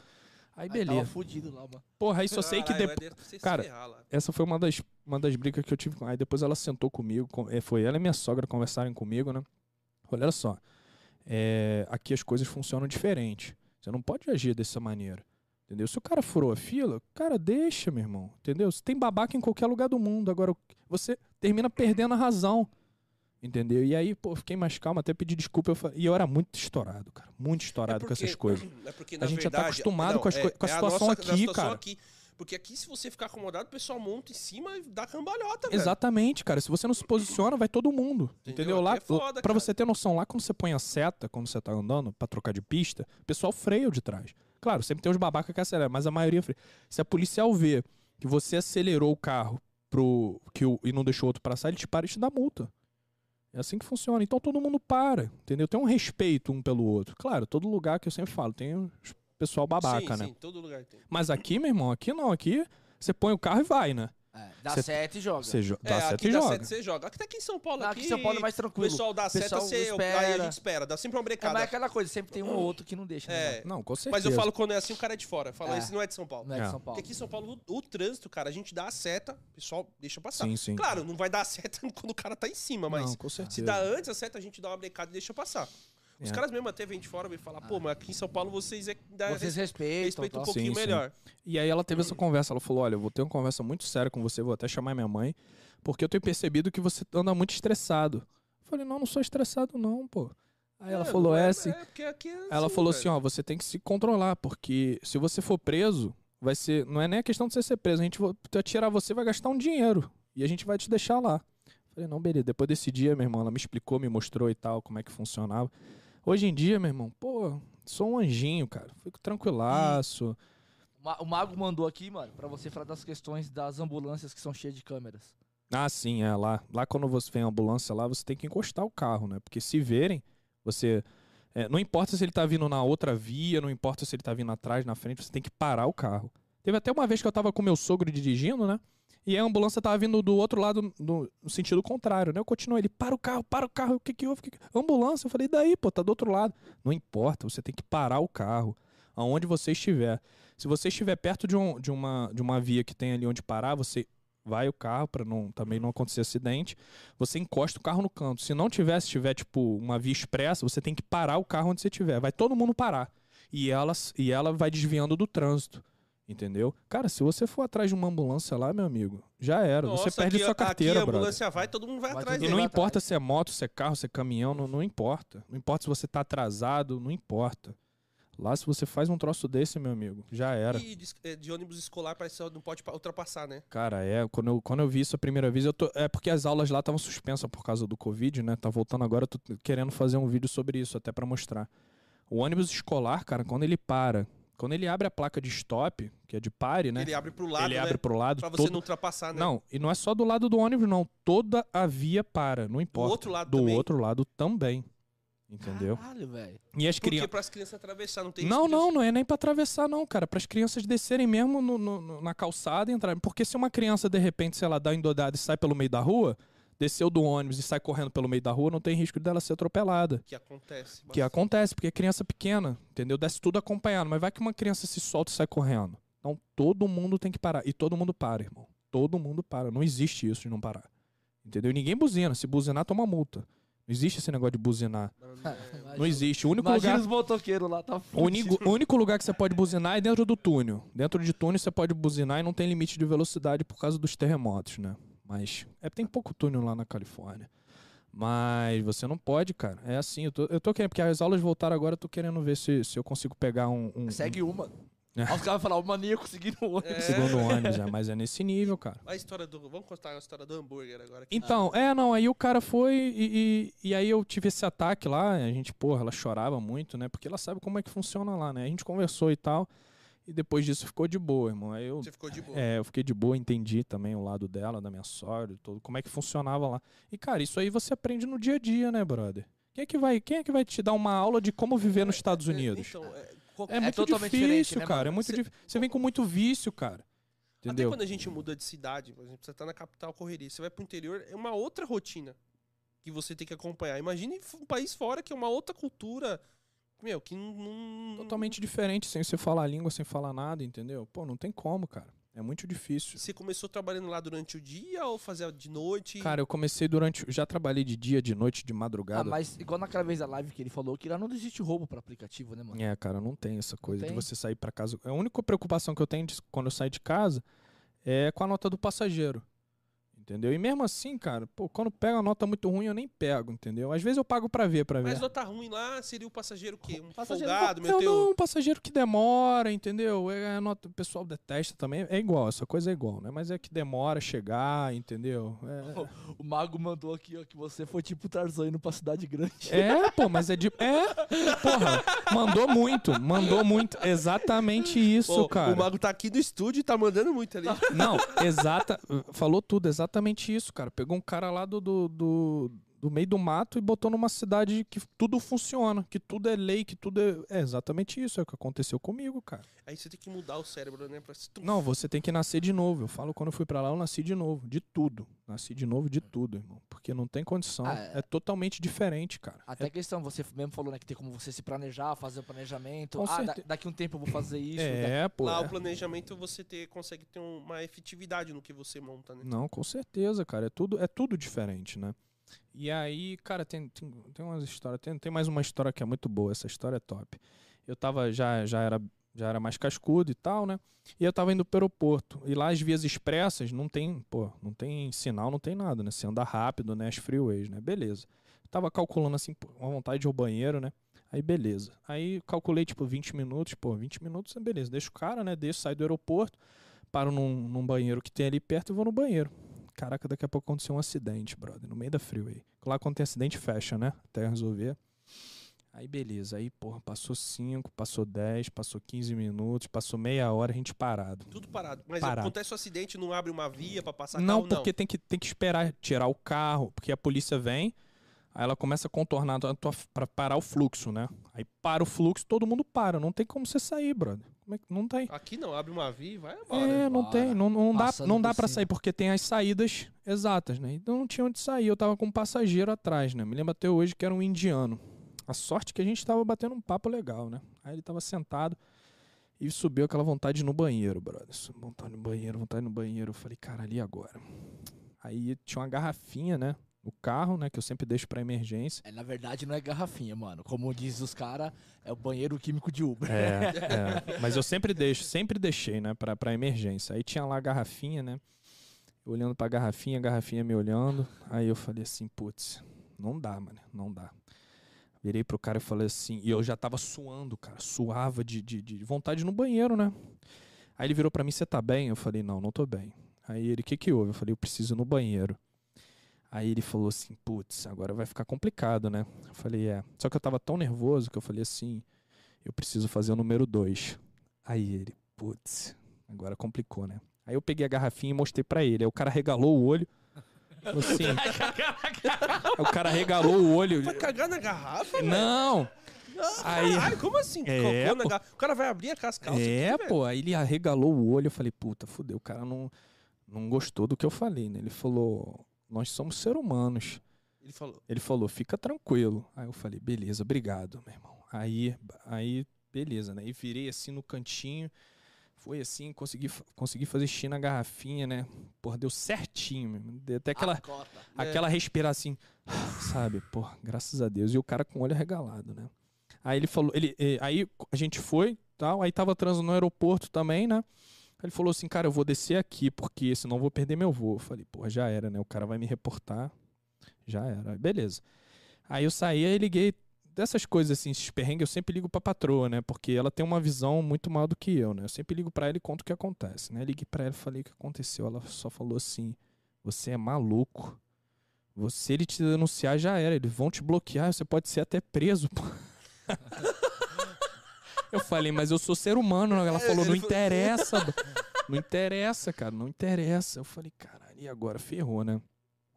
Aí, Aí tava beleza. fudido lá, mano. Porra, aí só sei que Caralho, depois. Cara, ferrar. Essa foi uma das, uma das brigas que eu tive com. Aí depois ela sentou comigo, com- eh, foi ela e minha sogra conversarem comigo, né? Olha só, é, aqui as coisas funcionam diferente. Você não pode agir dessa maneira. Entendeu? Se o cara furou a fila, cara, deixa, meu irmão. Entendeu? Você tem babaca em qualquer lugar do mundo. Agora, você termina perdendo a razão. Entendeu? E aí, pô, fiquei mais calmo, até pedi desculpa. Eu fa- E eu era muito estourado, cara. Muito estourado com essas coisas. É porque, A gente já tá verdade, acostumado não, com as é- com a é situação nossa- aqui, situação cara. aqui. Porque aqui, se você ficar acomodado, o pessoal monta em cima e dá cambalhota, velho. Exatamente, cara. Se você não se posiciona, vai todo mundo. Entendeu? Entendeu? Lá, é foda, pra cara. você ter noção, lá quando você põe a seta, quando você tá andando pra trocar de pista, o pessoal freia de trás. Claro, sempre tem os babacas que aceleram, mas a maioria freia. Se a policial vê que você acelerou o carro pro, que o, e não deixou o outro passar, ele te para e te dá multa. É assim que funciona. Então todo mundo para, entendeu? Tem um respeito um pelo outro. Claro, todo lugar que eu sempre falo, tem o pessoal babaca, sim, né? Sim, todo lugar tem. Mas aqui, meu irmão, aqui não. Aqui você põe o carro e vai, né? É, dá Cê- sete e joga. Jo- É, dá seta aqui e dá joga. seta você joga. Aqui, aqui em São Paulo, aqui, aqui em São Paulo é mais o tranquilo. pessoal dá Pessoal seta, você, espera. aí a gente espera. Dá sempre uma É, brecada. mas é aquela coisa, sempre tem um ou outro que não deixa. né, É, Não, com certeza. mas eu falo quando é assim, o cara é de fora. Eu falo, É. esse não é de São Paulo. Não é de É. São Paulo. Porque aqui em São Paulo, o, o trânsito, cara, a gente dá a seta, o pessoal deixa passar. Sim, sim. Claro, não vai dar a seta quando o cara tá em cima, mas Não, com certeza. se dá antes a seta, a gente dá uma brecada e deixa passar. Os É. caras mesmo até vêm de fora e falam, pô, mas aqui em São Paulo vocês é, dá, Vocês respeitam. respeitam um tal. pouquinho Sim, sim. melhor. E aí ela teve essa conversa, ela falou, olha, eu vou ter uma conversa muito séria com você, vou até chamar minha mãe, porque eu tenho percebido que você anda muito estressado. Eu falei, não, não sou estressado não, pô. Aí ela É, falou, é assim. Ela falou velho. assim, ó, você tem que se controlar, porque se você for preso, vai ser, não é nem a questão de você ser preso, a gente vai vai tirar você, vai gastar um dinheiro e a gente vai te deixar lá. Falei, não, beleza. Depois desse dia, meu irmão, ela me explicou, me mostrou e tal, como é que funcionava. Hoje em dia, meu irmão, pô, sou um anjinho, cara. Fico tranquilaço. O Mago mandou aqui, mano, pra você falar das questões das ambulâncias que são cheias de câmeras. Ah, sim, é lá. Lá quando você vem a ambulância lá, você tem que encostar o carro, né? Porque se verem, você. é, não importa se ele tá vindo na outra via, não importa se ele tá vindo atrás, na frente, você tem que parar o carro. Teve até uma vez que eu tava com meu sogro dirigindo, né? E a ambulância tava vindo do outro lado, no, sentido contrário, né? Eu continuei, ele, para o carro, para o carro, o que que houve? Que que- Ambulância, eu falei, daí, pô, tá do outro lado. Não importa, você tem que parar o carro, aonde você estiver. Se você estiver perto de, um, de, uma, de uma via que tem ali onde parar, você vai o carro para não, também não acontecer acidente. Você encosta o carro no canto. Se não tiver, se tiver tipo uma via expressa, você tem que parar o carro onde você estiver. Vai todo mundo parar. E ela, e ela vai desviando do trânsito. Entendeu? Cara, se você for atrás de uma ambulância lá, meu amigo, já era. você Nossa, perde aqui, sua carteira, aqui a brother. ambulância vai, todo mundo vai Vai atrás E não importa atrás. se é moto, se é carro, se é caminhão, não, não importa. Não importa se você tá atrasado, não importa. Lá, se você faz um troço desse, meu amigo, já era. E de, é, de ônibus escolar parece que não pode pa- ultrapassar, né? Cara, é, quando eu, quando eu vi isso a primeira vez, eu tô, é porque as aulas lá estavam suspensas por causa do Covid, né? Tá voltando agora, eu tô querendo fazer um vídeo sobre isso, até pra mostrar. O ônibus escolar, cara, quando ele para, quando ele abre a placa de stop, que é de pare, né? Ele abre pro lado, ele né? abre pro lado, Pra você todo- não ultrapassar, né? Não, e não é só do lado do ônibus, não. Toda a via para, não importa. outro lado do também? outro lado também. Entendeu? Caralho, velho. E as Porque crianças. pras crianças atravessar, não tem Não, não, não é nem pra atravessar, não, cara. Para as crianças descerem mesmo no- no- no- na calçada e entrarem. Porque se uma criança, de repente, sei lá, dá endodada e sai pelo meio da rua, desceu do ônibus e sai correndo pelo meio da rua, não tem risco dela ser atropelada. Que acontece. Que bastante. acontece, porque é criança pequena, entendeu? Desce tudo acompanhado. Mas vai que uma criança se solta e sai correndo. Então todo mundo tem que parar. E todo mundo para, irmão. Todo mundo para. Não existe isso de não parar. Entendeu? E ninguém buzina. Se buzinar, toma multa. Não existe esse negócio de buzinar. Não, não Não existe. O único Imagina lugar. os motoqueiros lá, tá O único, o único lugar que você pode buzinar é dentro do túnel. Dentro de túnel você pode buzinar e não tem limite de velocidade por causa dos terremotos, né? Mas é, tem pouco túnel lá na Califórnia. Mas você não pode, cara. É assim, eu tô, eu tô querendo, porque as aulas voltaram agora, eu tô querendo ver se, se eu consigo pegar um, um, Segue uma. É. Aí os caras vão falar, o maníaco seguindo o outro. um É. segundo ônibus, é, mas é nesse nível, cara. A história do. Vamos contar a história do hambúrguer agora. aqui. Então, é, não, aí o cara foi e, e, e aí eu tive esse ataque lá, a gente, porra, ela chorava muito, né? Porque ela sabe como é que funciona lá, né? A gente conversou e tal, e depois disso ficou de boa, irmão. Aí eu, Você ficou de boa. é, eu fiquei de boa, entendi também o lado dela, da minha sogra, tudo, como é que funcionava lá. E, cara, isso aí você aprende no dia a dia, né, brother? Quem é que vai, quem é que vai te dar uma aula de como viver nos Estados É, Unidos? Então, é, É, muito totalmente difícil, né, cara. É muito Cê- difícil. Você vem com muito vício, cara. Até Entendeu? quando a gente muda de cidade, por exemplo, você tá na capital correria, você vai pro interior, é uma outra rotina. que você tem que acompanhar. Imagine um país fora que é uma outra cultura. Meu, que não. não- Totalmente diferente, sem você falar a língua, sem falar nada, entendeu? Pô, não tem como, cara. É muito difícil. Você começou trabalhando lá durante o dia ou fazia de noite? Cara, eu comecei durante. Já trabalhei de dia, de noite, de Ah, madrugada. mas igual naquela vez da live que ele falou que lá não existe roubo pra aplicativo, né, mano? É, cara, não tem essa coisa de tem? você sair pra casa. A única preocupação que eu tenho de- quando eu saio de casa é com a nota do passageiro. Entendeu? E mesmo assim, cara, pô, quando pega uma nota muito ruim, eu nem pego, entendeu? Às vezes eu pago pra ver, pra ver. Mas nota ruim lá seria o passageiro o quê? Um Passageiro folgado, Não, meteu. não, um passageiro que demora, entendeu? É, a nota, o pessoal detesta também. É igual, essa coisa é igual, né? Mas é que demora a chegar, entendeu? É, O Mago mandou aqui, ó, que você foi tipo Tarzan indo pra cidade grande. É, pô, mas é de. É, porra, mandou muito, mandou muito. Exatamente isso, Pô, cara. O Mago tá aqui no estúdio e tá mandando muito ali. Não, exata. Falou tudo, exatamente isso, cara. Pegou um cara lá do, do, do, do meio do mato e botou numa cidade que tudo funciona, que tudo é lei, que tudo é. É exatamente isso, é o que aconteceu comigo, cara. Aí você tem que mudar o cérebro, né? Pra... Não, você tem que nascer de novo. Eu falo quando eu fui pra lá, eu nasci de novo. De tudo. Nasci de novo de tudo, irmão. Porque não tem condição. Ah, é. é... totalmente diferente, cara. Até É- a questão, você mesmo falou, né, que tem como você se planejar, fazer o planejamento. Com ah, da- certe- daqui um tempo eu vou fazer isso. da- É, pô. Lá é. o planejamento você ter, consegue ter uma efetividade no que você monta, né? Não, com certeza, cara. É tudo, é tudo diferente, né? E aí, cara, tem, tem, tem umas histórias. Tem, tem mais uma história que é muito boa. Essa história é top. Eu tava, já, já, era, já era mais cascudo e tal, né? E eu tava indo pro aeroporto. E lá as vias expressas não tem, pô, não tem sinal, não tem nada, né? Você anda rápido, né? As freeways, né? Beleza. Tava calculando assim, pô, uma vontade de ir ao banheiro, né? Aí beleza. Aí calculei, tipo, 20 minutos. Pô, 20 minutos, beleza. Deixa o cara, né? Desço, saio do aeroporto, paro num, num banheiro que tem ali perto e vou no banheiro. Caraca, daqui a pouco aconteceu um acidente, brother, no meio da freeway. Lá quando tem acidente, fecha, né? Até resolver. Aí beleza, aí porra, passou 5, passou 10, passou 15 minutos, passou meia hora, a gente parado. Tudo parado. Mas Parado. acontece o acidente, não abre uma via pra passar Não, carro, porque Tem, que, tem que esperar tirar o carro, porque a polícia vem, aí ela começa a contornar a tua- pra parar o fluxo, né? Aí para o fluxo, todo mundo para, não tem como você sair, brother. Como é que não tem? Aqui não, abre uma via e vai embora. É, não Bora. tem, não, não dá, não dá para sair, porque tem as saídas exatas, né? Então não tinha onde sair, eu tava com um passageiro atrás, né? Me lembro até hoje que era um indiano. A sorte que a gente tava batendo um papo legal, né? Aí ele tava sentado e subiu aquela vontade no banheiro, brother. Vontade no banheiro, vontade no banheiro. Eu falei, cara, ali agora. Aí tinha uma garrafinha, né? No carro, né? Que eu sempre deixo pra emergência. É, na verdade, não é garrafinha, mano. Como diz os caras, é o banheiro químico de Uber. É, é. Mas eu sempre deixo, sempre deixei, né, pra, pra emergência. Aí tinha lá a garrafinha, né? Eu olhando pra garrafinha, a garrafinha me olhando. Aí eu falei assim, putz, não dá, mano, não dá. Virei pro cara e falei assim, e eu já tava suando, cara, suava de, de, de vontade no banheiro, né? Aí ele virou pra mim, você tá bem? Eu falei, não, não tô bem. Aí ele, o que que houve? Eu falei, eu preciso ir no banheiro. Aí ele falou assim, putz, agora vai ficar complicado, né? Eu falei, é. Só que eu tava tão nervoso que eu falei assim, eu preciso fazer o número 2. Aí ele, putz, agora complicou, né? Aí eu peguei a garrafinha e mostrei pra ele. Aí o cara regalou o olho. Assim, aí o cara regalou o olho. Vai cagar na garrafa? velho? Não! Aí- Ai, como assim? É, Cocô? O cara vai abrir a casca É, pô, aí ele arregalou o olho. Eu falei, puta, fudeu. O cara não, não gostou do que eu falei, né? Ele falou, nós somos seres humanos. Ele falou. Ele falou, fica tranquilo. Aí eu falei, beleza, obrigado, meu irmão. Aí, aí beleza, né? E virei assim no cantinho. Foi assim, consegui, consegui fazer xixi na garrafinha, né? Porra, deu certinho, meu. irmão. Deu até aquela, cota. aquela respirar assim, sabe? Porra, graças a Deus. E o cara com o olho arregalado, né? Aí ele falou, ele, eh, aí a gente foi, tal, aí tava trans no aeroporto também, né? Ele falou assim, cara, eu vou descer aqui, porque senão eu vou perder meu voo. Eu falei, porra, já era, né? O cara vai me reportar. Já era. Beleza. Aí eu saí, aí liguei. Dessas coisas assim, esses perrengues, eu sempre ligo pra patroa, né? Porque ela tem uma visão muito maior do que eu, né? Eu sempre ligo pra ela e conto o que acontece, né? Liguei pra ela e falei o que aconteceu. Ela só falou assim: Você é maluco. Você, ele te denunciar, já era. Eles vão te bloquear, você pode ser até preso, pô. Eu falei, mas eu sou ser humano. Ela falou, não interessa. Não interessa, cara, não interessa. Eu falei, caralho, e agora? Ferrou, né?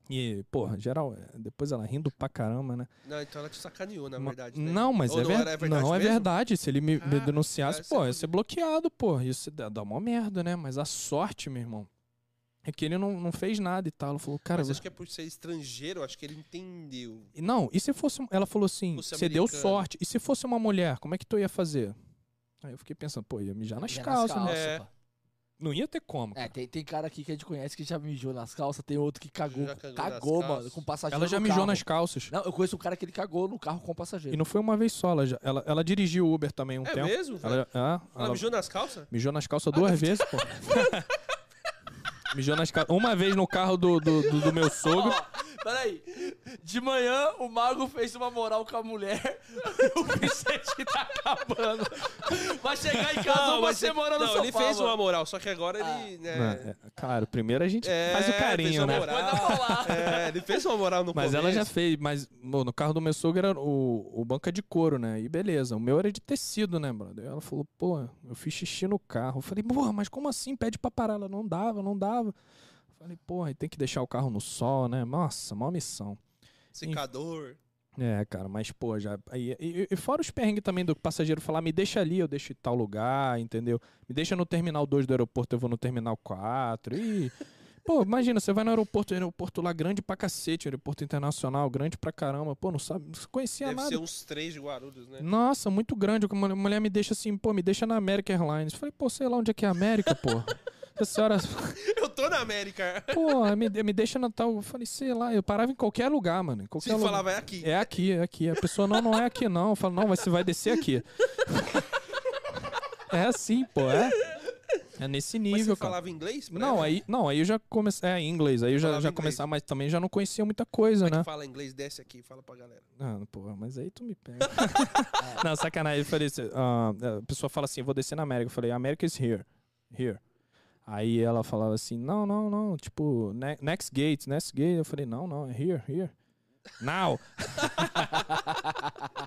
E, porra, geral, é, depois ela rindo pra caramba, né? Não, então ela te sacaneou, na verdade. né? Não, mas é, não ver- era verdade não, é mesmo? verdade. Se ele me, Ah, denunciasse, essa pô, é ia ser bloqueado, pô. Isso dá, dá uma merda, né? Mas a sorte, meu irmão, É que ele não, não fez nada e tal. Ela falou, cara. Mas acho que é por ser estrangeiro, acho que ele entendeu. Não, e se fosse. Ela falou assim: você deu sorte. E se fosse uma mulher, como é que tu ia fazer? Aí eu fiquei pensando, pô, ia mijar nas Já calças, né? É. Não ia ter como. É, cara. tem, tem cara aqui que a gente conhece que já mijou nas calças, tem outro que cagou. Já cagou cagou, nas mano, calças. com passageiro Ela já no mijou carro. nas calças. Não, eu conheço um cara que ele cagou no carro com passageiro. E não foi uma vez só. Ela, já- ela, ela dirigiu Uber também um É tempo. mesmo? Ela, é, Ela ela mijou nas calças? mijou nas calças duas vezes, pô. mijou nas calças. Uma vez no carro do, do, do- do meu sogro. Peraí. De manhã, o Mago fez uma moral com a mulher. o Vicente tá acabando. Vai chegar em casa uma mas semana no não, sofá, ele fez mano. uma moral, só que agora Ah. ele, Não, né... é, claro, primeiro a gente É, faz o carinho, né? moral. Depois dá pra lá. É, ele fez uma moral no Mas começo. ela já fez, mas pô, no carro do meu sogro era o, o banco é de couro, né? E beleza, o meu era de tecido, né, brother? Ela falou, pô, eu fiz xixi no carro. Eu falei, porra, mas como assim? Pede pra parar. Ela não dava, não dava. Falei, porra, e tem que deixar o carro no sol, né? Nossa, maior missão. Secador. É, cara, mas, pô, já. aí- e, e fora os perrengues também do passageiro falar, me deixa ali, eu deixo em tal lugar, entendeu? Me deixa no terminal 2 do aeroporto, eu vou no terminal 4. E. Pô, imagina, você vai no aeroporto, aeroporto lá grande pra cacete, aeroporto internacional, grande pra caramba. Pô, não sabe, não conhecia Deve nada. ser uns três de Guarulhos, né? Nossa, muito grande. A mulher- mulher me deixa assim, pô, me deixa na American Airlines. Falei, pô, sei lá onde é que é a América, pô. A senhora, Eu tô na América. pô, me, me deixa na tal. Eu falei, sei lá, eu parava em qualquer lugar, mano. Em qualquer Se lugar. falava é aqui. É aqui, é aqui. A pessoa, não, não é aqui, não. Eu falo, não, você vai descer aqui. é assim, pô, é. É nesse Mas nível, você cara. falava inglês? Não, aí, não, aí eu já comecei. É, inglês. Aí eu já, Falava já começava, mas também já não conhecia muita coisa, Como é né? que fala inglês? Desce aqui, fala pra galera. Ah, pô, mas aí tu me pega. não, sacanagem. Eu falei, assim, ah, a pessoa fala assim, eu vou descer na América. Eu falei, America is here. Here. Aí ela falava assim, não, não, não, tipo, ne- next gate, next gate. Eu falei, não, não, é here, here. Now.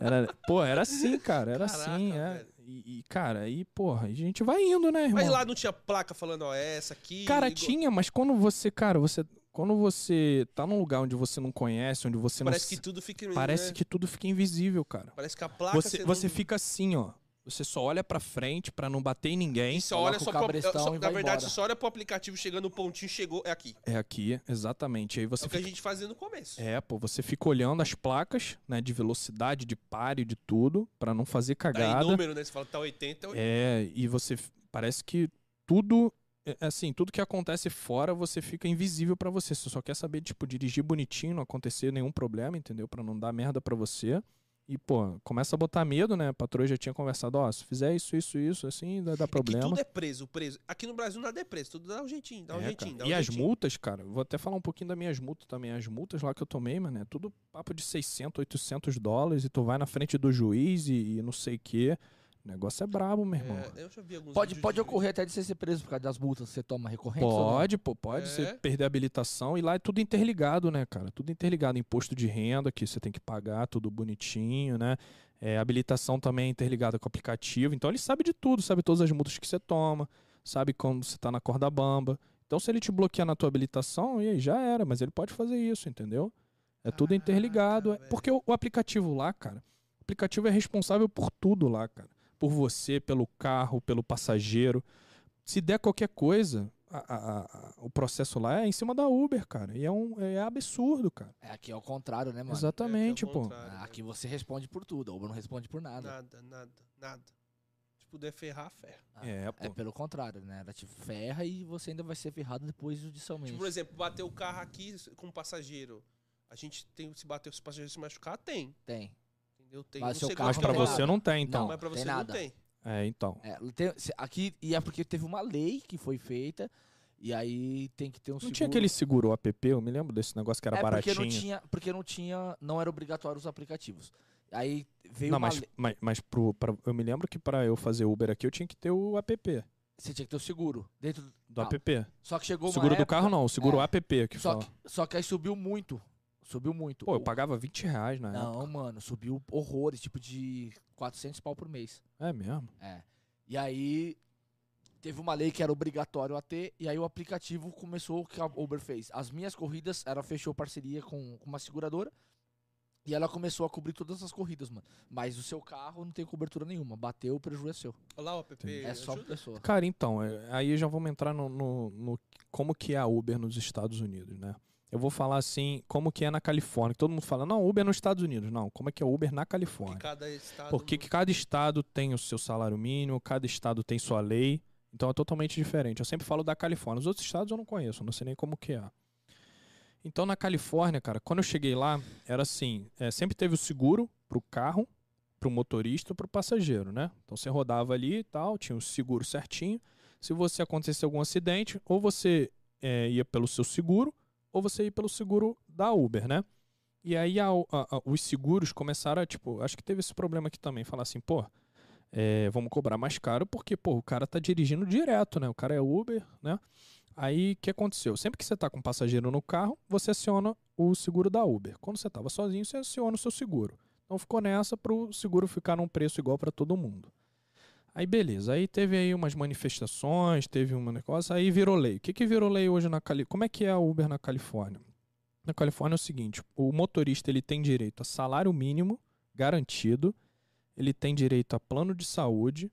era, pô, era assim, cara, era Caraca, assim, é. E, e, cara, aí, porra, a gente vai indo, né, irmão? Mas lá não tinha placa falando, ó, é essa aqui. Cara, ligou. tinha, mas quando você, cara, você. Quando você tá num lugar onde você não conhece, onde você Parece não. que tudo fica. Parece né? que tudo fica invisível, cara. Parece que a placa. Você, não- você fica assim, ó. Você só olha pra frente pra não bater em ninguém. E só olha o só pro, cabrestão só- Na verdade, embora. você só olha pro aplicativo chegando no pontinho, chegou, é aqui. É aqui, exatamente. Aí É você o que a gente fazia no começo. É, pô, você fica olhando as placas, né, de velocidade, de páreo, de tudo, pra não fazer Tá cagada. número, né? Você fala, tá 80, É, e você parece que tudo é, assim, tudo que acontece fora, você fica invisível pra você. Você só quer saber tipo dirigir bonitinho, não acontecer nenhum problema, entendeu? Pra não dar merda pra você. E, pô, começa a botar medo, né? A patroa já tinha conversado, ó, se fizer isso, isso, isso, assim, vai dar É problema. tudo é preso, preso. Aqui no Brasil nada é preso, tudo dá um jeitinho, dá um É, jeitinho. Dá um e as jeitinho. multas, cara, vou até falar um pouquinho das minhas multas também. As multas lá que eu tomei, mano, é tudo papo de 600, 800 dólares e tu vai na frente do juiz e, e não sei o quê. O negócio é brabo, meu irmão. É, eu já vi alguns Pode, pode de- ocorrer até de você ser preso por causa das multas que você toma recorrentes? Pode, pô, pode. É. Você perder a habilitação e lá é tudo interligado, né, cara? Tudo interligado. Imposto de renda que você tem que pagar, tudo bonitinho, né? É, habilitação também é interligada com o aplicativo. Então ele sabe de tudo, sabe todas as multas que você toma, sabe quando você tá na corda bamba. Então se ele te bloquear na tua habilitação, e aí já era, mas ele pode fazer isso, entendeu? É tudo Caraca, interligado. é- velho. Porque o, o aplicativo lá, cara, o aplicativo é responsável por tudo lá, cara. Por você, pelo carro, pelo passageiro. Se der qualquer coisa, a- a- a- o processo lá é em cima da Uber, cara. E é, um, é absurdo, cara. É, aqui é o contrário, né, mano? Exatamente, É, que é o pô. contrário, né? Aqui você responde por tudo, a Uber não responde por nada. Nada, nada, nada. Se puder ferrar, ferra. Ah, É, pô. É pelo contrário, né? Ela te ferra e você ainda vai ser ferrado depois judicialmente. Tipo, por exemplo, bater o carro aqui com um passageiro. A gente tem, se bater os passageiros se machucar, tem. Tem. Entendeu? Tem. Mas não seu sei carro Mas pra tem você não tem, então. Não. Mas pra tem você nada. não tem. É, então. É, tem- aqui, e é porque teve uma lei que foi feita, e aí tem que ter um Não seguro. tinha aquele seguro app, eu me lembro desse negócio que era é baratinho. porque não tinha, porque não tinha, não era obrigatório os aplicativos. Aí veio Não, uma mas, lei, mas, mas pro, pra- eu me lembro que pra eu fazer Uber aqui eu tinha que ter o app. você tinha que ter o seguro dentro do, Do Ah, app. Só que chegou O seguro do época- carro não, o seguro é, app que Só fala. que, só que aí subiu muito. Subiu muito. Pô, eu pagava 20 reais na Não, época. mano, subiu horrores, tipo de 400 pau por mês. É mesmo? É. E aí teve uma lei que era obrigatório a ter, e aí o aplicativo começou o que a Uber fez. As minhas corridas, ela fechou parceria com, com uma seguradora, E ela começou a cobrir todas as corridas, mano. Mas o seu carro não tem cobertura nenhuma. Bateu, o prejuízo é seu. Olha lá o app. É só ajuda. pessoa. Cara, então, é, aí já vamos entrar no, no- no- como que é a Uber nos Estados Unidos, né? Eu vou falar assim, como que é na Califórnia. Todo mundo fala, não, Uber nos Estados Unidos. Não, como é que é Uber na Porque Califórnia? cada estado. Porque que cada estado tem o seu salário mínimo, cada estado tem sua lei. Então é totalmente diferente. Eu sempre falo da Califórnia. Os outros estados eu não conheço, não sei nem como que é. Então na Califórnia, cara, quando eu cheguei lá, era assim, é, sempre teve o seguro pro carro, pro motorista, pro passageiro, né? Então você rodava ali e tal, tinha o seguro certinho. Se você acontecesse algum acidente, ou você é, ia pelo seu seguro, ou você ia pelo seguro da Uber, né? E aí a- a- a- os seguros começaram a, tipo, acho que teve esse problema aqui também, falar assim, pô, é, vamos cobrar mais caro porque, pô, o cara tá dirigindo direto, né? O cara é Uber, né? Aí, o que aconteceu? Sempre que você tá com um passageiro no carro, você aciona o seguro da Uber. Quando você tava sozinho, você aciona o seu seguro. Então ficou nessa pro seguro ficar num preço igual para todo mundo. Aí beleza, aí teve aí umas manifestações, teve um negócio, aí virou lei. O que que virou lei hoje na Califórnia? Como é que é a Uber na Califórnia? Na Califórnia é o seguinte, o motorista ele tem direito a salário mínimo garantido, ele tem direito a plano de saúde,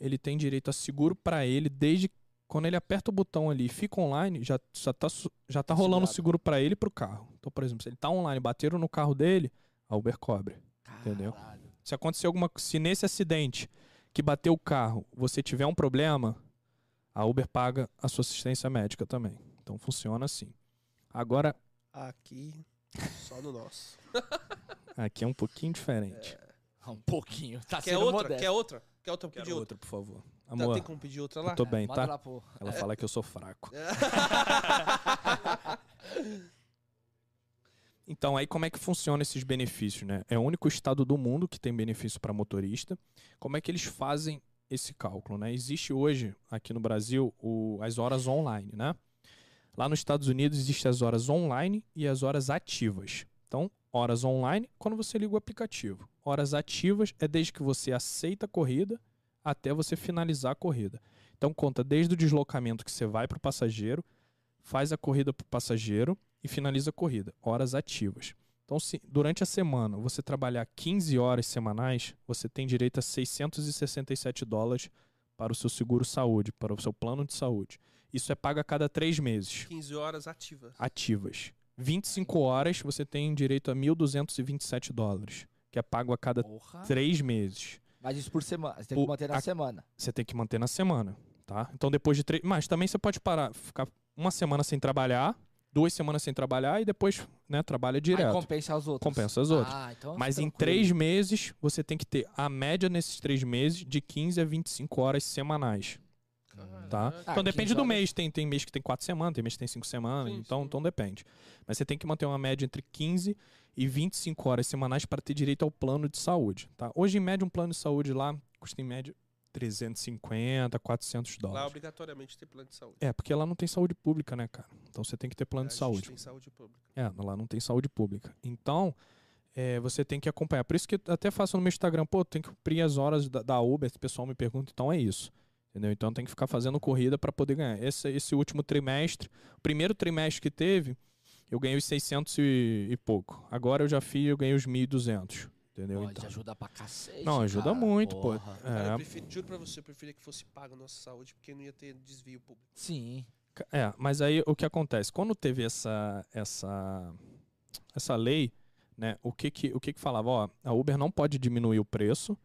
ele tem direito a seguro para ele desde quando ele aperta o botão ali e fica online, já, já tá, já tá rolando seguro para ele e pro carro. Então, por exemplo, se ele tá online, bateram no carro dele, a Uber cobre. Entendeu? Caralho. Se acontecer alguma se nesse acidente que bateu o carro, você tiver um problema, a Uber paga a sua assistência médica também. Então funciona assim. Agora, Aqui, só no nosso. aqui é um pouquinho diferente. Um pouquinho. Tá Quer sendo outra? modesto. Quer outra? Quer outra? Quero Pedir outra. outra, por favor. Tá, Amor, tem como pedir outra lá? eu tô bem, Manda tá? lá. Ela fala que eu sou fraco. Então, aí como é que funciona esses benefícios, né? É o único estado do mundo que tem benefício para motorista. Como é que eles fazem esse cálculo, né? Existe hoje, aqui no Brasil, o- as horas online, né? Lá nos Estados Unidos existem as horas online e as horas ativas. Então, horas online, quando você liga o aplicativo. Horas ativas é desde que você aceita a corrida até você finalizar a corrida. Então, conta desde o deslocamento que você vai para o passageiro, faz a corrida para o passageiro e finaliza a corrida. Horas ativas. Então, se durante a semana você trabalhar 15 horas semanais, você tem direito a 667 dólares para o seu seguro saúde, para o seu plano de saúde. Isso é pago a cada três meses 15 horas ativas. ativas. 25 horas você tem direito a 1.227 dólares, que é pago a cada Porra. três meses. Mas isso por semana. Você tem que manter na a- semana. Você tem que manter na semana, tá? Então depois de três. Mas também você pode parar, ficar uma semana sem trabalhar, duas semanas sem trabalhar e depois, né, trabalha Aí direto. compensa as outras. Compensa as outras. Ah, então Mas em três meses, você tem que ter a média nesses três meses de 15 a 25 horas semanais, tá? Ah, então depende 15 do horas. mês. Tem, tem mês que tem quatro semanas, tem mês que tem cinco semanas, Sim, então, sim. então depende. Mas você tem que manter uma média entre 15 e 25 horas semanais para ter direito ao plano de saúde, tá? Hoje, em média, um plano de saúde lá custa em média 350, 400 Lá dólares. obrigatoriamente tem plano de saúde. É, porque lá não tem saúde pública, né, cara? Então você tem que ter plano de saúde. Tem saúde pública. É, lá não tem saúde pública. Então, é, você tem que acompanhar. Por isso que eu até faço no meu Instagram, pô, tem que cumprir as horas da, da Uber. O pessoal me pergunta, então é isso. Entendeu? Então tem que ficar fazendo corrida para poder ganhar. Esse, esse último trimestre, o primeiro trimestre que teve, eu ganhei os 600 e, e pouco. Agora eu já fiz, eu ganhei os 1.200. Entendeu? Pode Então, ajuda pra cacete. não, ajuda cara. muito, Porra. pô. Cara, eu É, prefiro, juro pra você, eu preferia que fosse paga a nossa saúde, porque não ia ter desvio público. Sim. É, mas aí o que acontece? Quando teve essa essa essa lei, né, o que que o que que falava, ó, a Uber não pode diminuir o preço,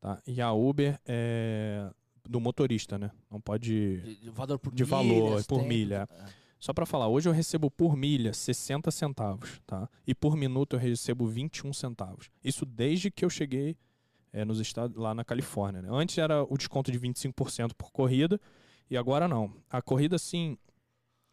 tá? E a Uber é do motorista, né? Não pode De, de valor por De milhas, valor, por tempo, milha. é. Só pra falar, hoje eu recebo por milha 60 centavos, tá? E por minuto eu recebo 21 centavos. Isso desde que eu cheguei é, nos estados lá na Califórnia. né? Antes era o desconto de 25% por corrida e agora não. A corrida sim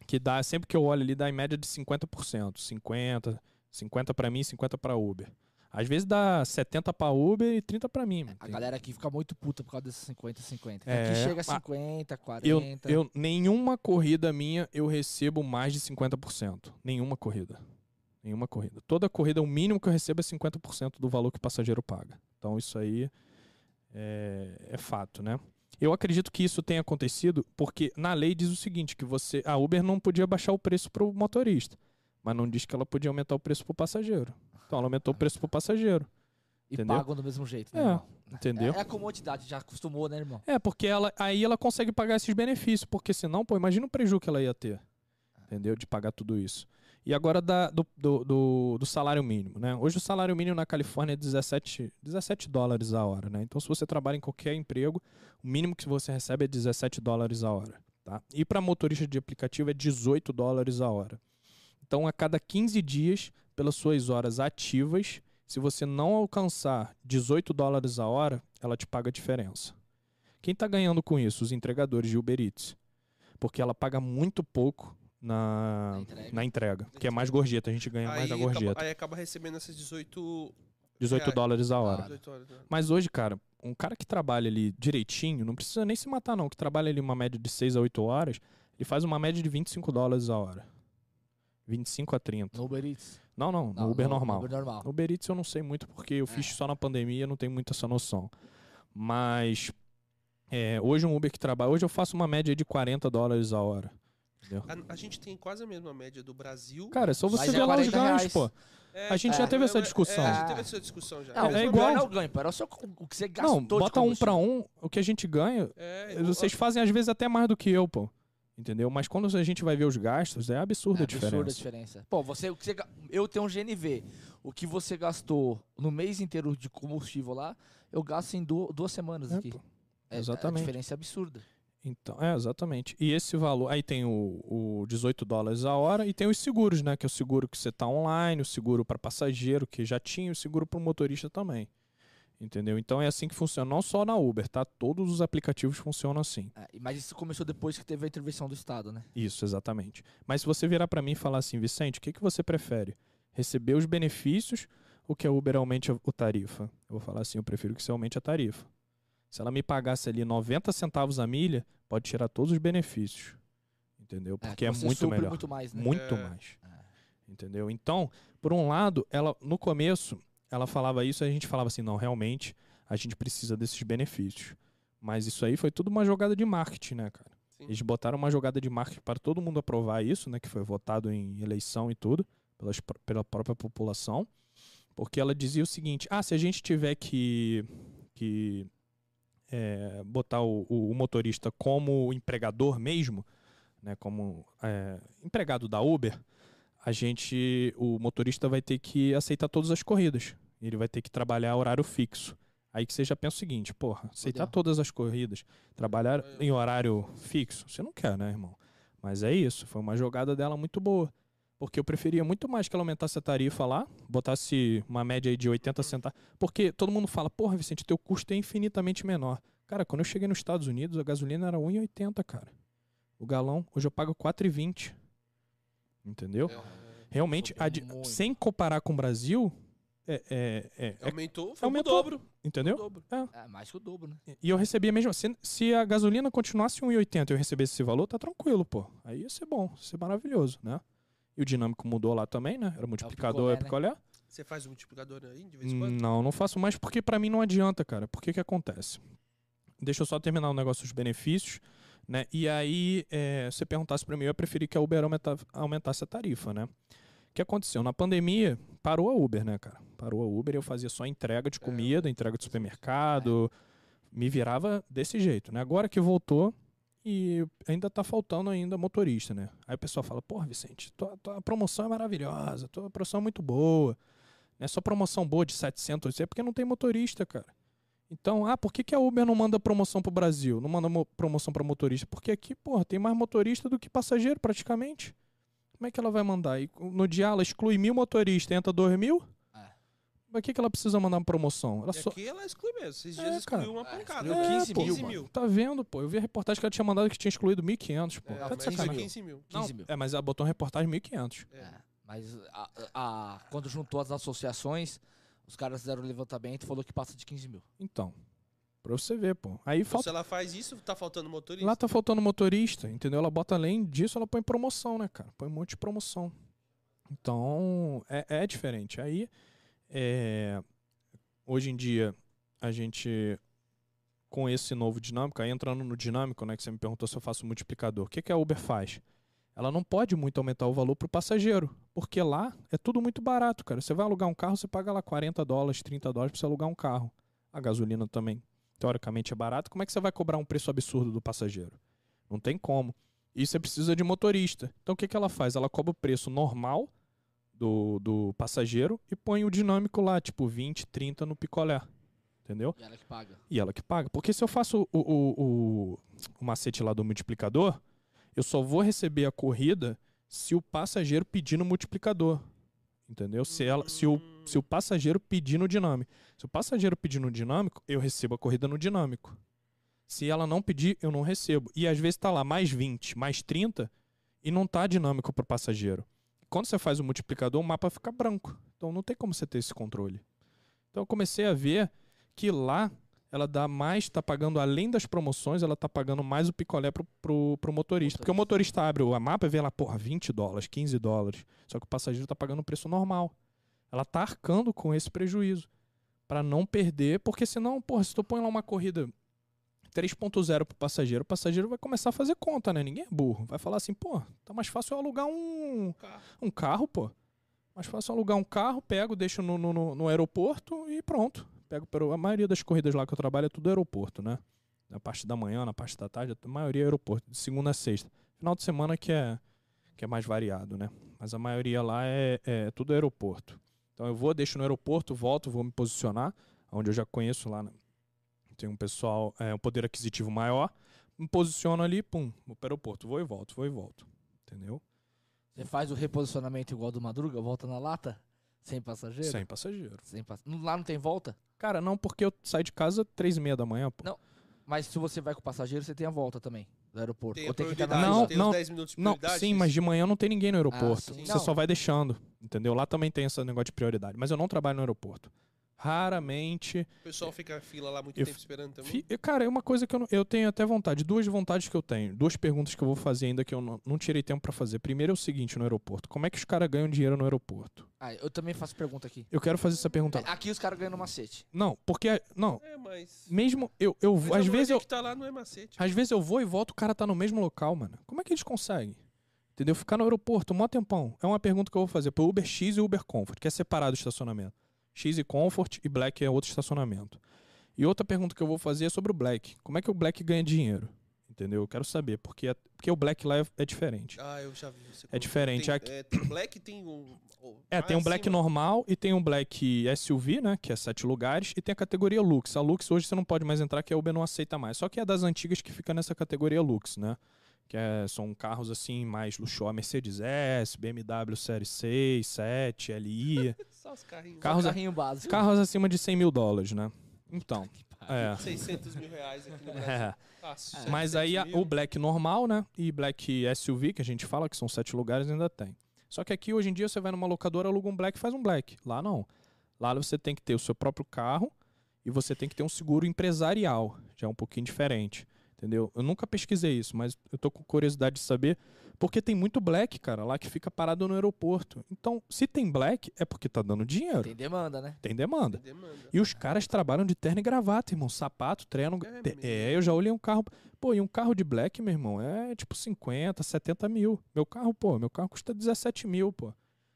que dá sempre que eu olho ali dá em média de 50%, 50, 50 para mim, 50 para Uber. Às vezes dá 70 para Uber e 30 para mim. A Tem- galera aqui fica muito puta por causa desses 50, 50. É, aqui chega a mas 50, 40. Eu, eu, nenhuma corrida minha eu recebo mais de 50%. Nenhuma corrida. Nenhuma corrida. Toda corrida, o mínimo que eu recebo é 50% do valor que o passageiro paga. Então isso aí é, é fato, né? Eu acredito que isso tenha acontecido porque na lei diz o seguinte, que você a Uber não podia baixar o preço para o motorista, mas não diz que ela podia aumentar o preço para o passageiro. Então ela aumentou o preço pro passageiro. E Entendeu? pagam do mesmo jeito, né, É, irmão? Entendeu? É, é a comodidade, já acostumou, né, irmão? É, porque ela, aí ela consegue pagar esses benefícios, porque senão, pô, imagina o prejuízo que ela ia ter, entendeu? De pagar tudo isso. E agora da, do, do, do, do salário mínimo, né? Hoje o salário mínimo na Califórnia é 17, 17 dólares a hora, né? Então se você trabalha em qualquer emprego, o mínimo que você recebe é 17 dólares a hora, tá? E para motorista de aplicativo é 18 dólares a hora. Então a cada 15 dias, pelas suas horas ativas, se você não alcançar 18 dólares a hora, ela te paga a diferença. Quem está ganhando com isso? Os entregadores de Uber Eats. Porque ela paga muito pouco na, Na entrega. na entrega, que é mais gorjeta, a gente ganha mais da acaba, gorjeta. aí acaba recebendo essas 18, 18 reais. dólares a hora. 18 horas. né? Mas hoje, cara, um cara que trabalha ali direitinho, não precisa nem se matar não, que trabalha ali uma média de 6 a 8 horas, ele faz uma média de 25 dólares a hora. 25 a 30. No Uber Eats. Não, não, no Não, Uber no- normal. No Uber normal. No Uber Eats eu não sei muito porque eu fiz É. só na pandemia, não tenho muito essa noção. Mas é, hoje um Uber que trabalha, hoje eu faço uma média de 40 dólares a hora. Entendeu? A, a gente tem quase a mesma média do Brasil. Cara, é só você é ver lá os 40 ganhos, pô. É, a gente já teve essa é, discussão. É, a gente teve essa discussão já. Não, é o igual- Não é o ganho, pô, era o, que você gastou Não, bota um pra combustível. um, o que a gente ganha, É, vocês fazem às vezes até mais do que eu, pô. Entendeu? Mas quando a gente vai ver os gastos, é absurda É a diferença. absurda a diferença. Pô, você, o você eu tenho um GNV. O que você gastou no mês inteiro de combustível lá, eu gasto em du- duas semanas É, aqui. pô. É, exatamente. A diferença é absurda. Então, é, exatamente. E esse valor, aí tem o, o 18 dólares a hora e tem os seguros, né? Que é o seguro que você tá online, o seguro para passageiro, que já tinha, o seguro para motorista também. Entendeu? Então é assim que funciona, não só na Uber, tá? Todos os aplicativos funcionam assim. É, mas isso começou depois que teve a intervenção do Estado, né? Isso, exatamente. Mas se você virar para mim e falar assim, Vicente, o que, que você prefere? Receber os benefícios ou que a Uber aumente a, o tarifa? Eu vou falar assim, eu prefiro que você aumente a tarifa. Se ela me pagasse ali 90 centavos a milha, pode tirar todos os benefícios. Entendeu? Porque é, você muito melhor. muito mais, né? Muito É. mais. É. Entendeu? Então, por um lado, ela no começo, ela falava isso, a gente falava assim, não, realmente, a gente precisa desses benefícios. Mas isso aí foi tudo uma jogada de marketing, né, cara? Sim. Eles botaram uma jogada de marketing para todo mundo aprovar isso, né, que foi votado em eleição e tudo, pelas, pela própria população. Porque ela dizia o seguinte: ah, se a gente tiver que, que é, botar o, o- o motorista como empregador mesmo, né, como é, empregado da Uber, a gente, o motorista vai ter que aceitar todas as corridas. Ele vai ter que trabalhar horário fixo. Aí que você já pensa o seguinte, porra, aceitar todas as corridas, trabalhar em horário fixo, você não quer, né, irmão? Mas é isso, foi uma jogada dela muito boa. Porque eu preferia muito mais que ela aumentasse a tarifa lá, botasse uma média aí de 80 centavos. Porque todo mundo fala, porra, Vicente, teu custo é infinitamente menor. Cara, quando eu cheguei nos Estados Unidos, a gasolina era 1,80, cara. O galão, hoje eu pago 4,20. Entendeu? É, Realmente, a sem comparar com o Brasil, é, é- é- é- aumentou, foi aumentou, o dobro. entendeu? O dobro. É, mais que o dobro, né? E eu recebia mesmo. Se, se a gasolina continuasse 1,80 e eu recebesse esse valor, tá tranquilo, pô. Aí ia ser bom, ia ser maravilhoso, né? E o dinâmico mudou lá também, né? Era multiplicador, é picolé, picolé. Você faz o multiplicador aí de vez em quando? Não, não faço mais porque pra mim não adianta, cara. Por que que acontece? Deixa eu só terminar o negócio dos benefícios, né? E aí, é, se você perguntasse pra mim, eu ia preferir que a Uber aumenta- aumentasse a tarifa, né? O que aconteceu? Na pandemia, parou a Uber, né, cara? Parou a Uber, eu fazia só entrega de comida, entrega de supermercado, me virava desse jeito, né? Agora que voltou e ainda tá faltando ainda motorista, né? Aí o pessoal fala, porra, Vicente, tua, tua promoção é maravilhosa, tua promoção é muito boa. Não é só promoção boa de 700, 800, é porque não tem motorista, cara. Então, ah, por que, que a Uber não manda promoção pro Brasil? Não manda mo- promoção para motorista? Porque aqui, porra, tem mais motorista do que passageiro, praticamente. Como é que ela vai mandar? E no dia ela exclui mil motoristas, entra dois mil? É. Pra que, que ela precisa mandar uma promoção? Ela E só... aqui ela exclui mesmo. Esses É, dias excluiu cara. uma É, pancada. excluiu 15 pô, mil, 15 mano. mil. Tá vendo, pô? Eu vi a reportagem que ela tinha mandado que tinha excluído 1.500, pô. É, tá de sacanagem. 15 mil. 15 Não, mil. É, mas ela botou uma reportagem 1.500. É. É, mas a- a- quando juntou as associações, os caras fizeram o levantamento e falou que passa de 15 mil. Então, pra você ver, pô. Aí Então, falta... se ela faz isso, tá faltando motorista. Lá tá faltando motorista, entendeu? Ela bota além disso, ela põe promoção, né, cara? Põe um monte de promoção. Então, é, é diferente. Aí, é, hoje em dia, a gente, com esse novo dinâmico, aí entrando no dinâmico, né, que você me perguntou se eu faço multiplicador. O que, que a Uber faz? Ela não pode muito aumentar o valor pro passageiro, porque lá é tudo muito barato, cara. Você vai alugar um carro, você paga lá 40 dólares, 30 dólares pra você alugar um carro. A gasolina também, teoricamente, é barato. Como é que você vai cobrar um preço absurdo do passageiro? Não tem como. E você precisa de motorista. Então o que, que ela faz? Ela cobra o preço normal do, do passageiro e põe o dinâmico lá, tipo 20, 30 no picolé. Entendeu? E ela que paga. E ela que paga. Porque se eu faço o, o, o, o macete lá do multiplicador, eu só vou receber a corrida se o passageiro pedir no multiplicador. Entendeu? Se, ela, se, o, se o passageiro pedir no dinâmico. Se o passageiro pedir no dinâmico, eu recebo a corrida no dinâmico. Se ela não pedir, eu não recebo. E às vezes tá lá mais 20, mais 30 e não tá dinâmico pro passageiro. Quando você faz o multiplicador, o mapa fica branco. Então não tem como você ter esse controle. Então eu comecei a ver que lá ela dá mais, tá pagando além das promoções, ela tá pagando mais o picolé pro, pro, pro motorista. Porque o motorista abre o mapa e vê lá, porra, 20 dólares, 15 dólares. Só que o passageiro tá pagando o preço normal. Ela tá arcando com esse prejuízo. Pra não perder, porque senão, porra, se tu põe lá uma corrida 3.0 pro passageiro, o passageiro vai começar a fazer conta, né? Ninguém é burro. Vai falar assim, pô, tá mais fácil eu alugar um, Carro. um carro, pô. Mais fácil eu alugar um carro, pego, deixo no, no- no aeroporto e pronto. Pego pero a maioria das corridas lá que eu trabalho é tudo aeroporto, né? Na parte da manhã, na parte da tarde, a maioria é aeroporto, de segunda a sexta. Final de semana que é que é mais variado, né? Mas a maioria lá é, é tudo aeroporto. Então eu vou, deixo no aeroporto, volto, vou me posicionar, onde eu já conheço lá, né? tem um pessoal, é, um poder aquisitivo maior, me posiciono ali, pum, vou para o aeroporto, vou e volto, vou e volto. Entendeu? Você faz o reposicionamento igual do Madruga, volta na lata? Sem passageiro? Sem passageiro. Sem pass... Lá não tem volta? Cara, não, porque eu saio de casa três e meia da manhã, pô. Não, Mas se você vai com o passageiro, você tem a volta também do aeroporto. Tem Ou tem que estar na prioridade, Não, tem não, os 10 minutos de Não, prioridade. sim, mas de manhã não tem ninguém no aeroporto. sim. Você Não. só vai deixando, entendeu? Lá também tem esse negócio de prioridade. Mas eu não trabalho no aeroporto. Raramente. O pessoal fica fila lá muito Eu tempo esperando também. Cara, é uma coisa que eu, não- eu tenho até vontade. Duas vontades que eu tenho. Duas perguntas que eu vou fazer ainda que eu não, não tirei tempo pra fazer. Primeiro é o seguinte no aeroporto. Como é que os caras ganham dinheiro no aeroporto? Ah, eu também faço pergunta aqui. Eu quero fazer essa pergunta. É, Aqui os caras ganham no macete. Não, porque... Não, É, mas... mesmo eu... eu mas às vezes maioria eu... que tá lá não é macete. Às vezes eu vou e volto, o cara tá no mesmo local, mano. Como é que eles conseguem? Entendeu? Ficar no aeroporto, um mó tempão. É uma pergunta que eu vou fazer pro Uber X e Uber Comfort, que é separado o estacionamento. X e Comfort e Black é outro estacionamento. E outra pergunta que eu vou fazer é sobre o Black. Como é que o Black ganha dinheiro? Entendeu? Eu quero saber, porque, é- porque o Black lá é, é diferente. Ah, eu já vi você. É diferente. Tem, Aqui- é, tem Black tem um... o- É, tem um Black acima. normal e tem um Black SUV, né? Que é sete lugares. E tem a categoria Lux. A Lux hoje você não pode mais entrar, que a Uber não aceita mais. Só que é das antigas que fica nessa categoria Lux, né? Que é- são carros assim mais luxuosos. Mercedes S, BMW Série 6, 7, LI. Só os carrinhos. Carros- carrinho básico. carros acima de 100 mil dólares, né? Então, é. 600 mil reais aqui no Brasil. é. Mas aí a- 700 mil. o Black normal, né? E Black SUV, que a gente fala que são sete lugares, ainda tem. Só que aqui hoje em dia você vai numa locadora, aluga um Black e faz um Black. Lá não. Lá você tem que ter o seu próprio carro e você tem que ter um seguro empresarial. Já é um pouquinho diferente. Entendeu? Eu nunca pesquisei isso, mas eu tô com curiosidade de saber. Porque tem muito Black, cara, lá que fica parado no aeroporto. Então, se tem Black, é porque tá dando dinheiro. Tem demanda, né? Tem demanda. Demanda. E os caras trabalham de terno e gravata, irmão. Sapato, treino. É? É, eu já olhei um carro. Pô, e um carro de black, meu irmão, é tipo 50, 70 mil. Meu carro, pô, meu carro custa 17 mil, pô.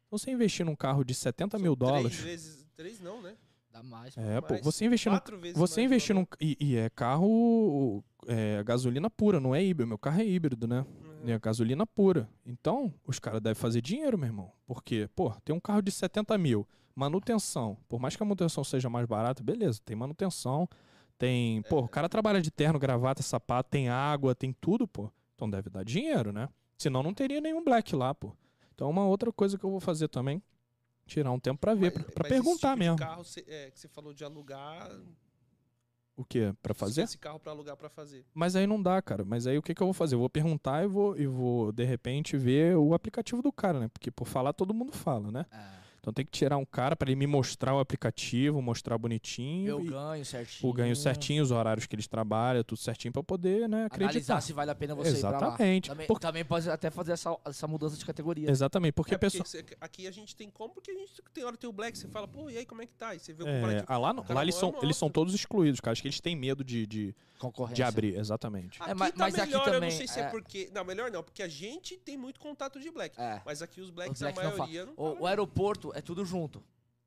Então você investir num carro de 70 mil São dólares. Três vezes... Três não, né? Dá mais. É, pô, Mais você investir num. Quatro vezes Você num. valor. E, e é carro. É, gasolina pura, não é híbrido. Meu carro é híbrido, né? Uhum. É gasolina pura. Então, os caras devem fazer dinheiro, meu irmão. Porque, pô, tem um carro de 70 mil. Manutenção. Por mais que a manutenção seja mais barata, beleza, tem manutenção. Tem. Pô, o cara trabalha de terno, gravata, sapato, tem água, tem tudo, pô. Então deve dar dinheiro, né? Senão não teria nenhum black lá, pô. Então, uma outra coisa que eu vou fazer também. Tirar um tempo pra ver, esse perguntar tipo de mesmo. carro cê- é, que você falou de alugar. O quê? Pra fazer? Esse carro pra alugar pra fazer. Mas aí não dá, cara. Mas aí o que, que eu vou fazer? Eu vou perguntar e vou, e vou, de repente, ver o aplicativo do cara, né? Porque por falar todo mundo fala, né? Ah, Então tem que tirar um cara pra ele me mostrar o aplicativo, mostrar bonitinho. Eu e ganho certinho. o ganho certinho, os horários que eles trabalham, tudo certinho pra poder, né, acreditar. Analisar se vale a pena você ir pra lá. Exatamente. Também, Porque- também pode até fazer essa, essa mudança de categoria. Exatamente, porque É a pessoa. cê- aqui a gente tem como, porque a gente tem hora tem o Black, você fala, pô, e aí como é que tá? E você vê o É, comparativo. ah, lá, não, lá eles, são, eles são "Nossa, todos excluídos, cara. Acho que eles têm medo de, de, Concorrência. de abrir, exatamente. Aqui É, mas- tá mas aqui melhor, eu também, não sei se é. é. porque... Não, melhor não, porque a gente tem muito contato de Black. É. Mas aqui os Blacks, Os Blacks a não maioria não, O, fala o aeroporto é tudo junto.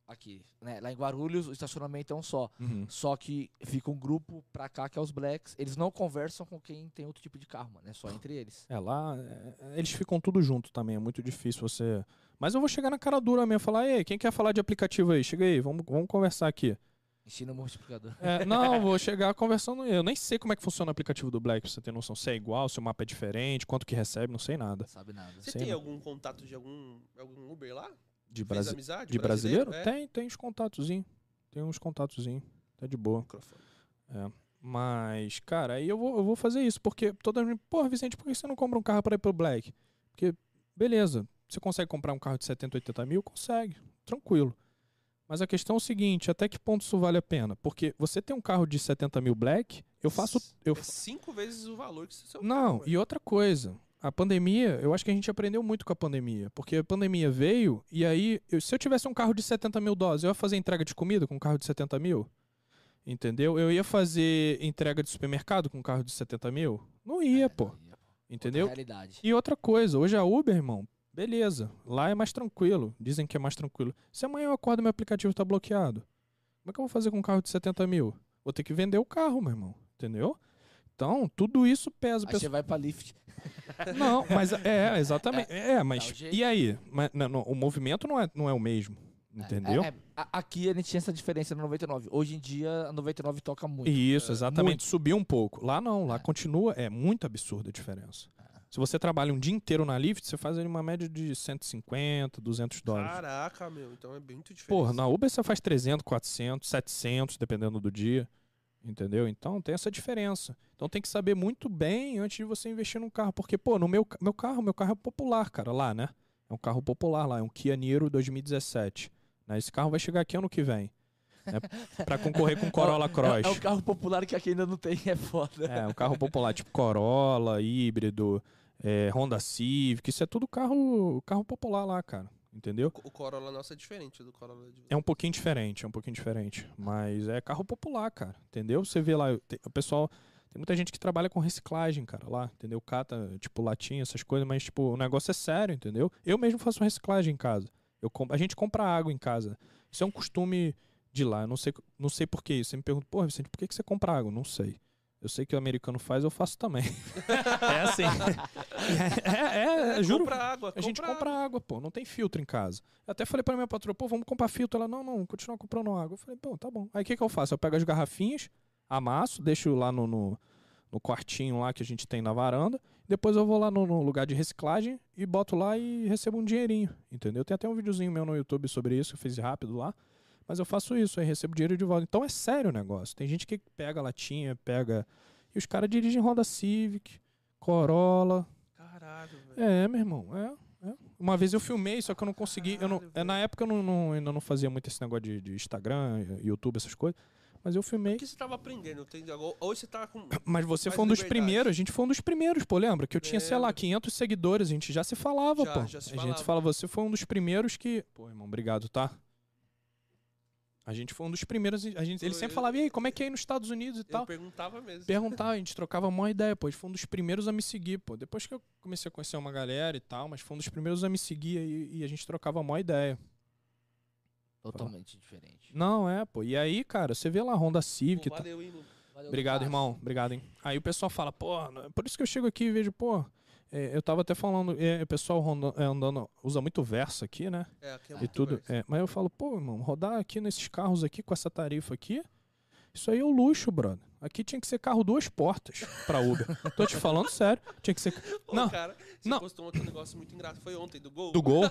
Aqui. Né? Lá em Guarulhos, o estacionamento é um só. Uhum. Só que fica um grupo pra cá, que é os Blacks. Eles não conversam com quem tem outro tipo de carro, mano. É só entre eles. É, lá é, eles ficam tudo junto também, é muito difícil você. Mas eu vou chegar na cara dura mesmo, falar, ei, quem quer falar de aplicativo aí? Chega aí, vamos, vamos conversar aqui. Ensina o multiplicador. É, não, vou chegar conversando. Eu nem sei como é que funciona o aplicativo do Black, pra você ter noção. Se é igual, se o mapa é diferente, quanto que recebe, não sei nada. Não sabe nada. Você Sei tem não. algum contato de algum, algum Uber lá? De, Fez amizade? de brasileiro? É. Tem, tem uns contatozinhos. Tem uns contatozinhos. Tá de boa. Microfone. Mas, cara, aí eu vou, eu vou fazer isso, porque toda gente, porra, Vicente, por que você não compra um carro pra ir pro Black? Porque, beleza, você consegue comprar um carro de 70, 80 mil? Consegue, tranquilo. Mas a questão é o seguinte, até que ponto isso vale a pena? Porque você tem um carro de 70 mil Black, eu faço... Eu, É cinco vezes o valor que seu não, carro, e outra coisa, a pandemia, eu acho que a gente aprendeu muito com a pandemia, porque a pandemia veio e aí, eu- se eu tivesse um carro de 70 mil doses, eu ia fazer entrega de comida com um carro de 70 mil? Entendeu? Eu ia fazer entrega de supermercado com um carro de 70 mil? Não ia, pô. Ia, pô. Entendeu? Outra. E outra coisa, hoje a Uber, irmão, beleza. Lá é mais tranquilo. Dizem que é mais tranquilo. Se amanhã eu acordo e meu aplicativo tá bloqueado, como é que eu vou fazer com um carro de 70 mil? Vou ter que vender o carro, meu irmão. Entendeu? Então, tudo isso pesa. Aí você vai pra Lyft. Não, mas é, exatamente. É, mas. Dá um jeito. E aí? Mas, não, não, o movimento não é, não é o mesmo. Entendeu? É, é, aqui a gente tinha essa diferença no 99. Hoje em dia, a 99 toca muito. Isso, É, exatamente. muito. Subiu um pouco. Lá não, lá É. continua. É muito absurda a diferença. Se você trabalha um dia inteiro na Lyft, você faz ali uma média de 150, 200 dólares. Caraca, meu. Então é muito diferente. Porra, na Uber você faz 300, 400, 700, dependendo do dia. Entendeu? Então tem essa diferença. Então tem que saber muito bem antes de você investir num carro. Porque, pô, no meu, meu carro, meu carro é popular, cara, lá, né? É um carro popular lá, é um Kia Niro 2017. Né? Esse carro vai chegar aqui ano que vem. Né? Pra concorrer com o Corolla Cross. É, é um carro popular que aqui ainda não tem, é foda. É, um carro popular, tipo Corolla, híbrido, é, Honda Civic, isso é tudo carro, carro popular lá, cara. Entendeu? O Corolla nosso é diferente do Corolla de É um pouquinho diferente, é um pouquinho diferente. Mas é carro popular, cara. Entendeu? Você vê lá, o pessoal. Tem muita gente que trabalha com reciclagem, cara, lá, entendeu? Cata, tipo, latinha, essas coisas, mas, tipo, o negócio é sério, entendeu? Eu mesmo faço reciclagem em casa. Eu a gente compra água em casa. Isso é um costume de lá. Eu não sei, não sei por que isso. Você me pergunta, pô, Vicente, por que, que você compra água? Não sei. Eu sei que o americano faz, eu faço também. é assim. é, é, é, juro. Compra água, A gente compra água, pô, não tem filtro em casa. Eu até falei pra minha patroa, pô, vamos comprar filtro. Ela, não, não, continua comprando água. Eu falei, pô, tá bom. Aí o que, que eu faço? Eu pego as garrafinhas, amasso, deixo lá no, no, no quartinho lá que a gente tem na varanda. Depois eu vou lá no, no lugar de reciclagem e boto lá e recebo um dinheirinho, entendeu? Tem até um videozinho meu no YouTube sobre isso, eu fiz rápido lá. Mas eu faço isso, aí recebo dinheiro de volta. Então é sério o negócio. Tem gente que pega latinha, pega. E os caras dirigem Honda Civic, Corolla, Caralho, velho. é, meu irmão, é, é. Uma vez eu filmei, só que eu não consegui. Eu não, Caralho, é, na época eu não, não- ainda não fazia muito esse negócio de, de Instagram, YouTube, essas coisas. Mas eu filmei. O que você tava aprendendo? Hoje você tá com. Mas você foi um dos liberdade. primeiros, a gente foi um dos primeiros, pô, lembra? Que eu tinha, sei lá, Lembro. 500 seguidores, a gente já se falava, Já, pô. já se a gente falava. fala, você foi um dos primeiros que. Pô, irmão, obrigado, tá? A gente foi um dos primeiros. A gente, ele sempre falava, e aí, como é que é aí nos Estados Unidos e Eu tal? perguntava mesmo. Perguntava, a gente trocava uma ideia, pô. Foi um dos primeiros a me seguir, pô. Depois que eu comecei a conhecer uma galera e tal, mas foi um dos primeiros a me seguir e, e a gente trocava uma ideia. Totalmente diferente. Não, é, pô. E aí, cara, você vê lá a Honda Civic. Pô, e tal. valeu, hein, Lu? Valeu, Obrigado, Lucas. irmão. Obrigado, hein. Aí o pessoal fala, pô, não- por isso que eu chego aqui e vejo, pô. É, eu tava até falando, é, o pessoal é, andando, usa muito verso aqui, né? É, aqui é e tudo. é, mas eu falo, pô, irmão, rodar aqui nesses carros aqui com essa tarifa aqui, isso aí é o luxo, brother. Aqui tinha que ser carro duas portas pra Uber. Tô te falando sério. Tinha que ser. Pô, Não, cara, você não. postou ontem um negócio muito engraçado. Foi ontem, do Gol? do gol.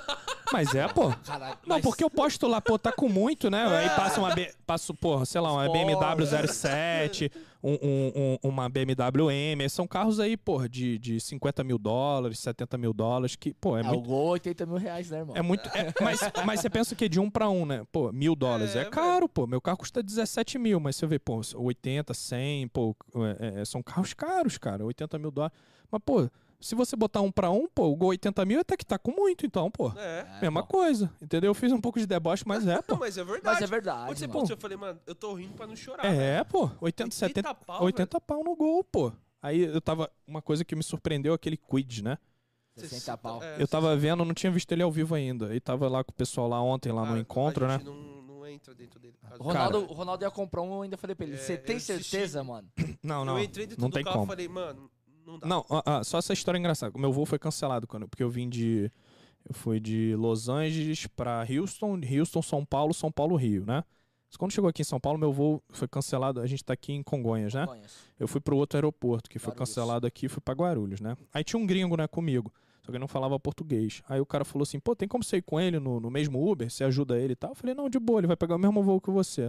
Mas é, pô. Caralho. Não, mas- porque eu posto lá, pô, tá com muito, né? Aí passa uma. B- Passo, pô, sei lá, uma BMW 07, um, um- um- uma BMW M. São carros aí, pô, de, de 50 mil dólares, 70 mil dólares, que, pô, é É, o muito. gol 80 mil reais, né, irmão? É muito. é- mas, mas você pensa que é de um pra um, né? Pô, mil dólares. É, É, caro, pô. Meu carro custa 17 mil, mas você vê, pô, 80, 100, pô, é- é- são carros caros, cara. 80 mil dólares. Mas, pô, se você botar um pra um, pô, o gol 80 mil até que tá com muito, então, pô. É. É, Mesma pô. coisa, entendeu? Eu fiz um pouco de deboche, mas é, pô. Mas é verdade. Mas é verdade, você postou, eu falei, mano, eu tô rindo pra não chorar. É, pô, 80, 70, 80 pau, 80 pau no gol, pô. Aí eu tava. Uma coisa que me surpreendeu aquele Quid, né? 60 pau. É, Eu tava vendo, não tinha visto ele ao vivo ainda. Aí tava lá com o pessoal lá ontem, lá no a- encontro, a né? não entra dentro dele. O Ronaldo, o Ronaldo ia comprar um, eu ainda falei pra ele, É, você tem eu assisti. certeza, mano? Não, não. eu entrei dentro não do tem carro e como. falei, mano, não dá. Não, ah, ah, só essa história engraçada. O meu voo foi cancelado quando, porque eu vim de. Eu fui de Los Angeles pra Houston, Houston, São Paulo, São Paulo, Rio, né? Mas Quando chegou aqui em São Paulo, meu voo foi cancelado. A gente tá aqui em Congonhas, né? Conheço. Eu fui pro outro aeroporto, que foi Guarulhos. cancelado aqui, fui pra Guarulhos, né? Aí tinha um gringo, né, comigo. Só que ele não falava português. Aí o cara falou assim, pô, tem como você ir com ele no, no mesmo Uber? Você ajuda ele e tal? Eu falei, não, de boa, ele vai pegar o mesmo voo que você.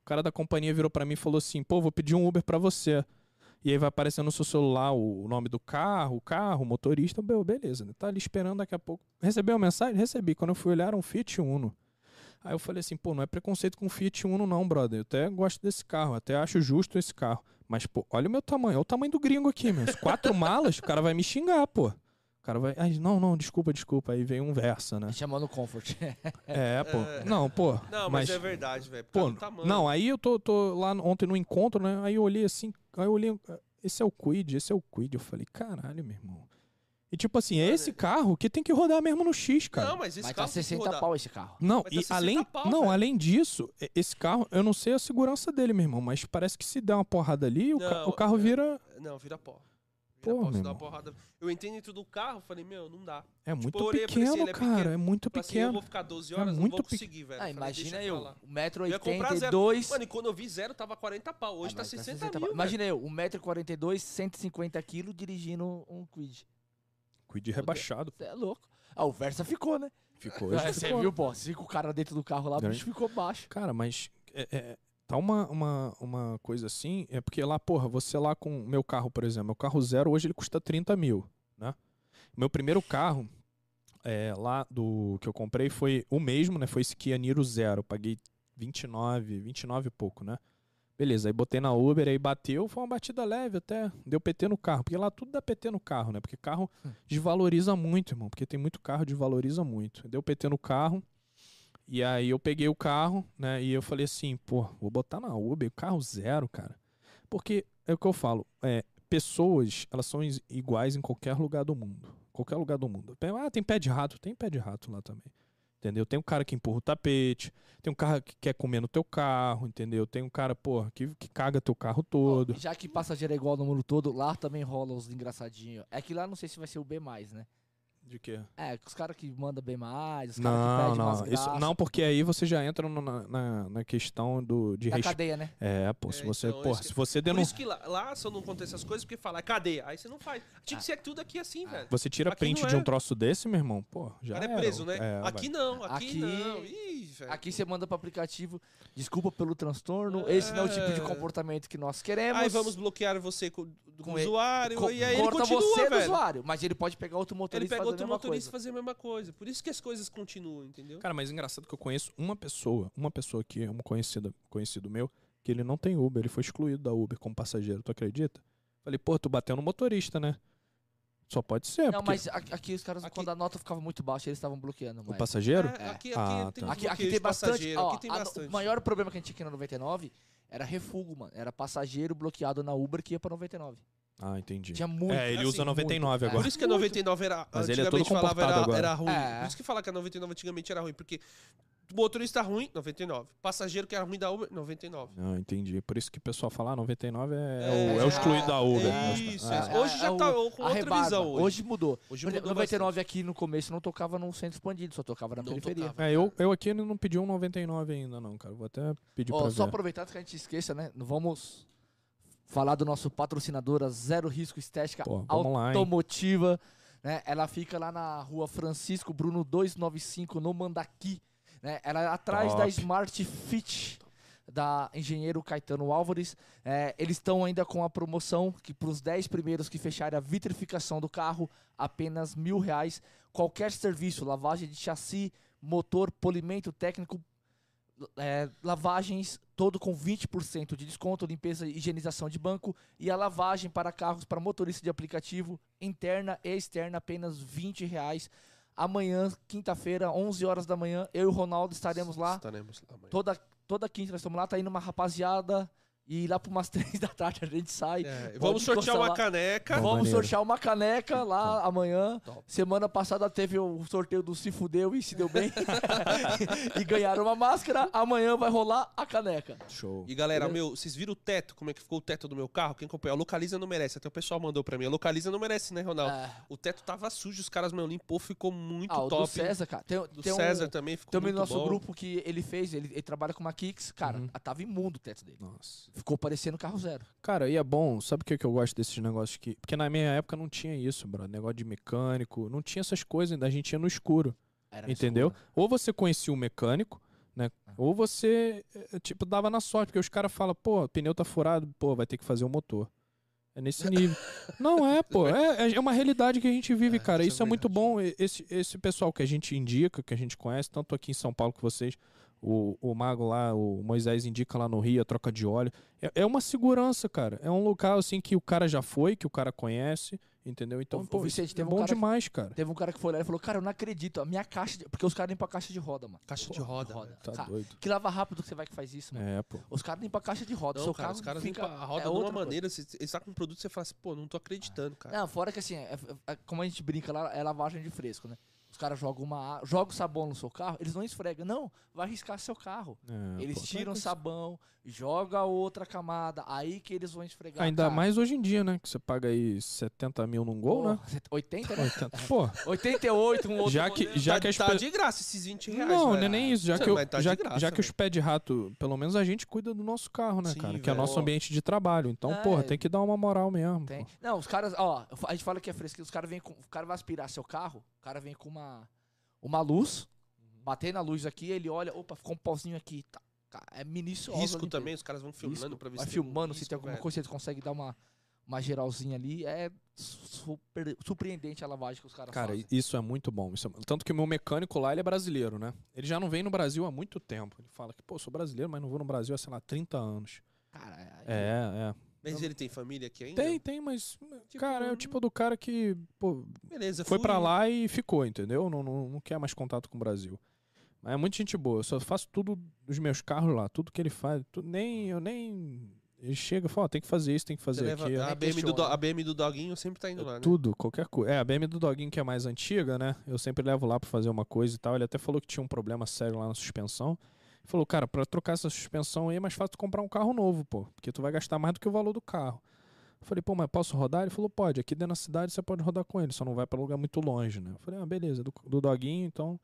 O cara da companhia virou pra mim e falou assim, pô, vou pedir um Uber pra você. E aí vai aparecendo no seu celular o nome do carro, o carro, o motorista. Bel, beleza, né? Tá ali esperando daqui a pouco. Recebeu a mensagem? Recebi. Quando eu fui olhar, era um Fiat Uno. Aí eu falei assim, pô, não é preconceito com Fiat Uno não, brother. Eu até gosto desse carro, até acho justo esse carro. Mas, pô, olha o meu tamanho, olha o tamanho do gringo aqui, meu. Quatro malas, o cara vai me xingar, pô. Cara vai, ai, não, não, desculpa, desculpa. Aí vem um Versa, né? Chamando o Comfort. É, pô. É. Não, pô. Não, mas, é verdade, velho. Pô, tamanho. não, aí eu tô, tô lá ontem no encontro, né? Aí eu olhei assim, aí eu olhei, esse é o Quid, esse é o Quid. Eu falei, caralho, meu irmão. E tipo assim, é esse carro que tem que rodar mesmo no X, cara. Não, mas esse Mas carro tá tem que 60 rodar. pau esse carro. Não, Mas e tá 60 além, pau, não, velho. além disso, e- esse carro, eu não sei a segurança dele, meu irmão, mas parece que se der uma porrada ali, o, ca- Não, o carro é- vira. Não, vira pó. Pô, uma irmão. porrada. Eu entrei dentro do carro, falei, meu, não dá. É muito olhei pra esse, pequeno, ele é cara. pequeno. É muito Falei assim, eu pequeno. vou ficar 12 É horas, não muito vou pe- conseguir, velho. Ah, Falei, imagina eu, pra lá. 1,82m. Eu ia comprar zero. Mano, e quando eu vi zero, tava 40 pau. Hoje Ah, tá mas 60 pau. mil, Imagina eu, 1,42m, 150kg dirigindo um Quid. Quid rebaixado. Você é louco. Ah, o Versa ficou, né? Ficou. É, você ficou. viu, pô? Cinco caras dentro do carro lá, o bicho ficou baixo. Cara, mas é, é, tá uma, uma, uma coisa assim, é porque lá, porra, você lá com o meu carro, por exemplo, meu carro zero hoje ele custa 30 mil, né? Meu primeiro carro é, lá do que eu comprei foi o mesmo, né? Foi esse Kia Niro zero. Eu paguei 29, 29 e pouco, né? Beleza, aí botei na Uber, aí bateu, foi uma batida leve até, deu PT no carro, porque lá tudo dá PT no carro, né? Porque carro desvaloriza muito, irmão, porque tem muito carro, desvaloriza muito. Deu PT no carro, e aí eu peguei o carro, né? E eu falei assim, pô, vou botar na Uber, carro zero, cara. Porque é o que eu falo, é, pessoas, elas são is- iguais em qualquer lugar do mundo. Qualquer lugar do mundo. Ah, tem pé de rato, tem pé de rato lá também. Entendeu? Tem um cara que empurra o tapete, tem um cara que quer comer no teu carro, entendeu? Tem um cara, porra, que, que caga teu carro todo. Já que passageiro é igual no mundo todo, lá também rola os engraçadinhos. É que lá não sei se vai ser o B, né? De quê? É, os caras que mandam bem mais, os caras que Não, pedem não. Isso, não, porque aí você já entra no- na, na, na questão do, de Da respeito. cadeia, né? É, pô, É, se você, então, porra, isso que- se você Por denuncia. isso que lá, lá só não acontece essas coisas porque fala, é cadeia. Aí você não faz. Tinha que ser tudo aqui assim, velho. Você tira Aqui print não de um é. troço desse, meu irmão, pô, O já cara é era. preso, né? É, aqui vai. não, aqui, Aqui- não. Ih, velho. Aqui você manda pro aplicativo, desculpa pelo transtorno, esse não é o tipo de É. comportamento que nós queremos. Aí vamos bloquear você com, Com ele- usuário. Co- e aí ele continua, você velho. usuário, mas ele pode pegar outro Ele motorista pega e outro a motorista coisa. fazer a mesma coisa. Por isso que as coisas continuam, entendeu? Cara, mas engraçado que eu conheço uma pessoa, uma pessoa que é um conhecido, conhecido meu, que ele não tem Uber, ele foi excluído da Uber como passageiro, tu acredita? Falei, pô, tu bateu no motorista, né? Só pode ser, Não, porque mas a- aqui os caras, Aqui- quando a nota ficava muito baixa, eles estavam bloqueando. o Mas... passageiro? É, aqui, aqui Ah, tem tá. Aqui, aqui tem bastante. ó, aqui tem a- bastante. O maior problema que a gente tinha aqui na 99 era refugo, mano. Era passageiro bloqueado na Uber que ia pra 99. Ah, entendi. Tinha muito. é, ele assim, usa 99 muito. agora. Por isso que a 99 era. Mas ele é todo falava era, agora. era ruim. É. Por isso que fala que a 99 antigamente era ruim. Porque motorista ruim, 99. Passageiro que era ruim da Uber, 99. Ah, entendi. Por isso que o pessoal fala, ah, 99 é, é É, o, é o excluído da Uber. é né? isso, Ah, é isso. Hoje já tá com a outra rebarba. visão hoje. mudou. Hoje Por exemplo, mudou 99 aqui no começo não tocava num centro expandido, só tocava na Não periferia. tocava. É, eu, eu aqui não pedi um 99 ainda não, cara. Vou até pedir Ó, pra só ver. aproveitar que a gente esqueça, né? Não vamos falar do nosso patrocinador, a Zero Risco Estética Pô, vamos lá? Automotiva. né? Ela fica lá na rua Francisco Bruno 295, no Mandaqui. né? Ela é atrás da Top. Smart Fit da engenheiro Caetano Álvares. É, eles estão ainda com a promoção que para os 10 primeiros que fecharem a vitrificação do carro, apenas mil reais. Qualquer serviço, lavagem de chassi, motor, polimento técnico, é, lavagens, todo com 20% de desconto, limpeza e higienização de banco. E a lavagem para carros para motorista de aplicativo, interna e externa, apenas 20 reais. Amanhã, quinta-feira, 11 horas da manhã, eu e o Ronaldo estaremos lá. Estaremos lá amanhã. Toda, toda quinta nós estamos lá, tá indo uma rapaziada. E lá por umas três da tarde a gente sai. É, vamos sortear uma lá. caneca. Bom. Vamos maneiro. sortear uma caneca lá amanhã. Top. Semana passada teve o sorteio do Se Fudeu e se deu bem. e ganharam uma máscara. Amanhã vai rolar a caneca. Show. E galera, Beleza? meu, vocês viram o teto? Como é que ficou o teto do meu carro? Quem acompanhou? A Localiza não merece. Até o pessoal mandou pra mim. A Localiza não merece, né, Ronaldo? É. O teto tava sujo, os caras, meu, limpou, ficou muito Ah, o top. do César, cara. Tem, Do tem César um, também ficou tem muito no nosso bom. grupo que ele fez, ele, ele trabalha com uma Kicks. Cara, Uhum. tava imundo o teto dele. Nossa. Ficou parecendo carro zero. Cara, e é bom, sabe o que, que eu gosto desses negócios que. Porque na minha época não tinha isso, bro. Negócio de mecânico, não tinha essas coisas ainda, a gente ia no escuro. Era entendeu? escuro. Ou você conhecia o mecânico, né? Ou você, eh, tipo, dava na sorte, porque os caras falam, pô, pneu tá furado, pô, vai ter que fazer o motor. É nesse nível. não é, pô. É, é uma realidade que a gente vive, É, cara. isso é é, muito bom. Esse, esse pessoal que a gente indica, que a gente conhece, tanto aqui em São Paulo que vocês, o, o Mago lá, o Moisés indica lá no Rio, a troca de óleo. É, é uma segurança, cara. É um local, assim, que o cara já foi, que o cara conhece, entendeu? Então, Ô, pô, Vicente, é um bom cara que- demais, cara. Teve um cara que foi lá e falou: Cara, eu não acredito. A minha caixa. De... Porque os caras limpam a caixa de roda, mano. Caixa de roda. velho. Tá Cara, doido. Que lava rápido que você vai que faz isso, mano. É, pô. Os caras limpam a caixa de roda. Não, seu cara, carro os caras fica, limpam a roda é de uma maneira, você você tá com um produto, você fala assim, pô, não tô acreditando, cara. Não, fora que assim, é- é- é- como a gente brinca lá, é lavagem de fresco, né? Os caras jogam uma a- jogam sabão no seu carro, eles não esfregam. Não, vai riscar seu carro. É, eles pô. tiram sabão, joga outra camada, aí que eles vão esfregar. Ainda cara. mais hoje em dia, né? Que você paga aí 70 mil num gol, Pô, né? 80, né? 80. Pô, 88, um outro. já que, já tá, que as tá pe- de graça esses 20 reais. Não, velho. não é nem isso. Já Sim, que, eu- tá já, graça, já que os pés de rato, pelo menos a gente cuida do nosso carro, né, Sim, cara? Que é nosso ambiente de trabalho. Então, É. porra, tem que dar uma moral mesmo. Não, os caras, ó, a gente fala que é fresquinho, os caras vêm com. O cara vai aspirar seu carro, o cara vem com uma, uma luz, Uhum. bater na luz aqui, ele olha, opa, ficou um pozinho aqui. Tá, é minucioso. Risco ali, também, os caras vão filmando Risco. pra ver Vai se tem algum filmando, se risco, tem alguma velho. coisa, eles conseguem dar uma, uma geralzinha ali. É super, surpreendente a lavagem que os caras Cara, fazem. isso é muito bom. Isso é- Tanto que o meu mecânico lá, ele é brasileiro, né? Ele já não vem no Brasil há muito tempo. Ele fala que, pô, sou brasileiro, mas não vou no Brasil há, sei lá, 30 anos. Cara, é, É, é. Mas ele tem família aqui ainda? Tem, tem, mas, Tipo, cara, é o tipo do cara que, pô, Beleza, foi pra lá e ficou, entendeu? Não, não, não quer mais contato com o Brasil. Mas é muito gente boa. Eu só faço tudo dos meus carros lá, tudo que ele faz. tu- nem, eu nem. Ele chega e fala, ó, tem que fazer isso, tem que fazer leva aquilo. a, BM do, do- a BM do Doguinho sempre tá indo lá, né? Tudo, qualquer coisa. É, a BM do Doguinho, que é mais antiga, né? Eu sempre levo lá pra fazer uma coisa e tal. Ele até falou que tinha um problema sério lá na suspensão. Ele falou, cara, pra trocar essa suspensão aí é mais fácil tu comprar um carro novo, pô. Porque tu vai gastar mais do que o valor do carro. Eu falei, pô, mas posso rodar? Ele falou, pode. Aqui dentro da cidade você pode rodar com ele, só não vai pra lugar muito longe, né? Eu falei, ah, beleza, do, do Doguinho, então.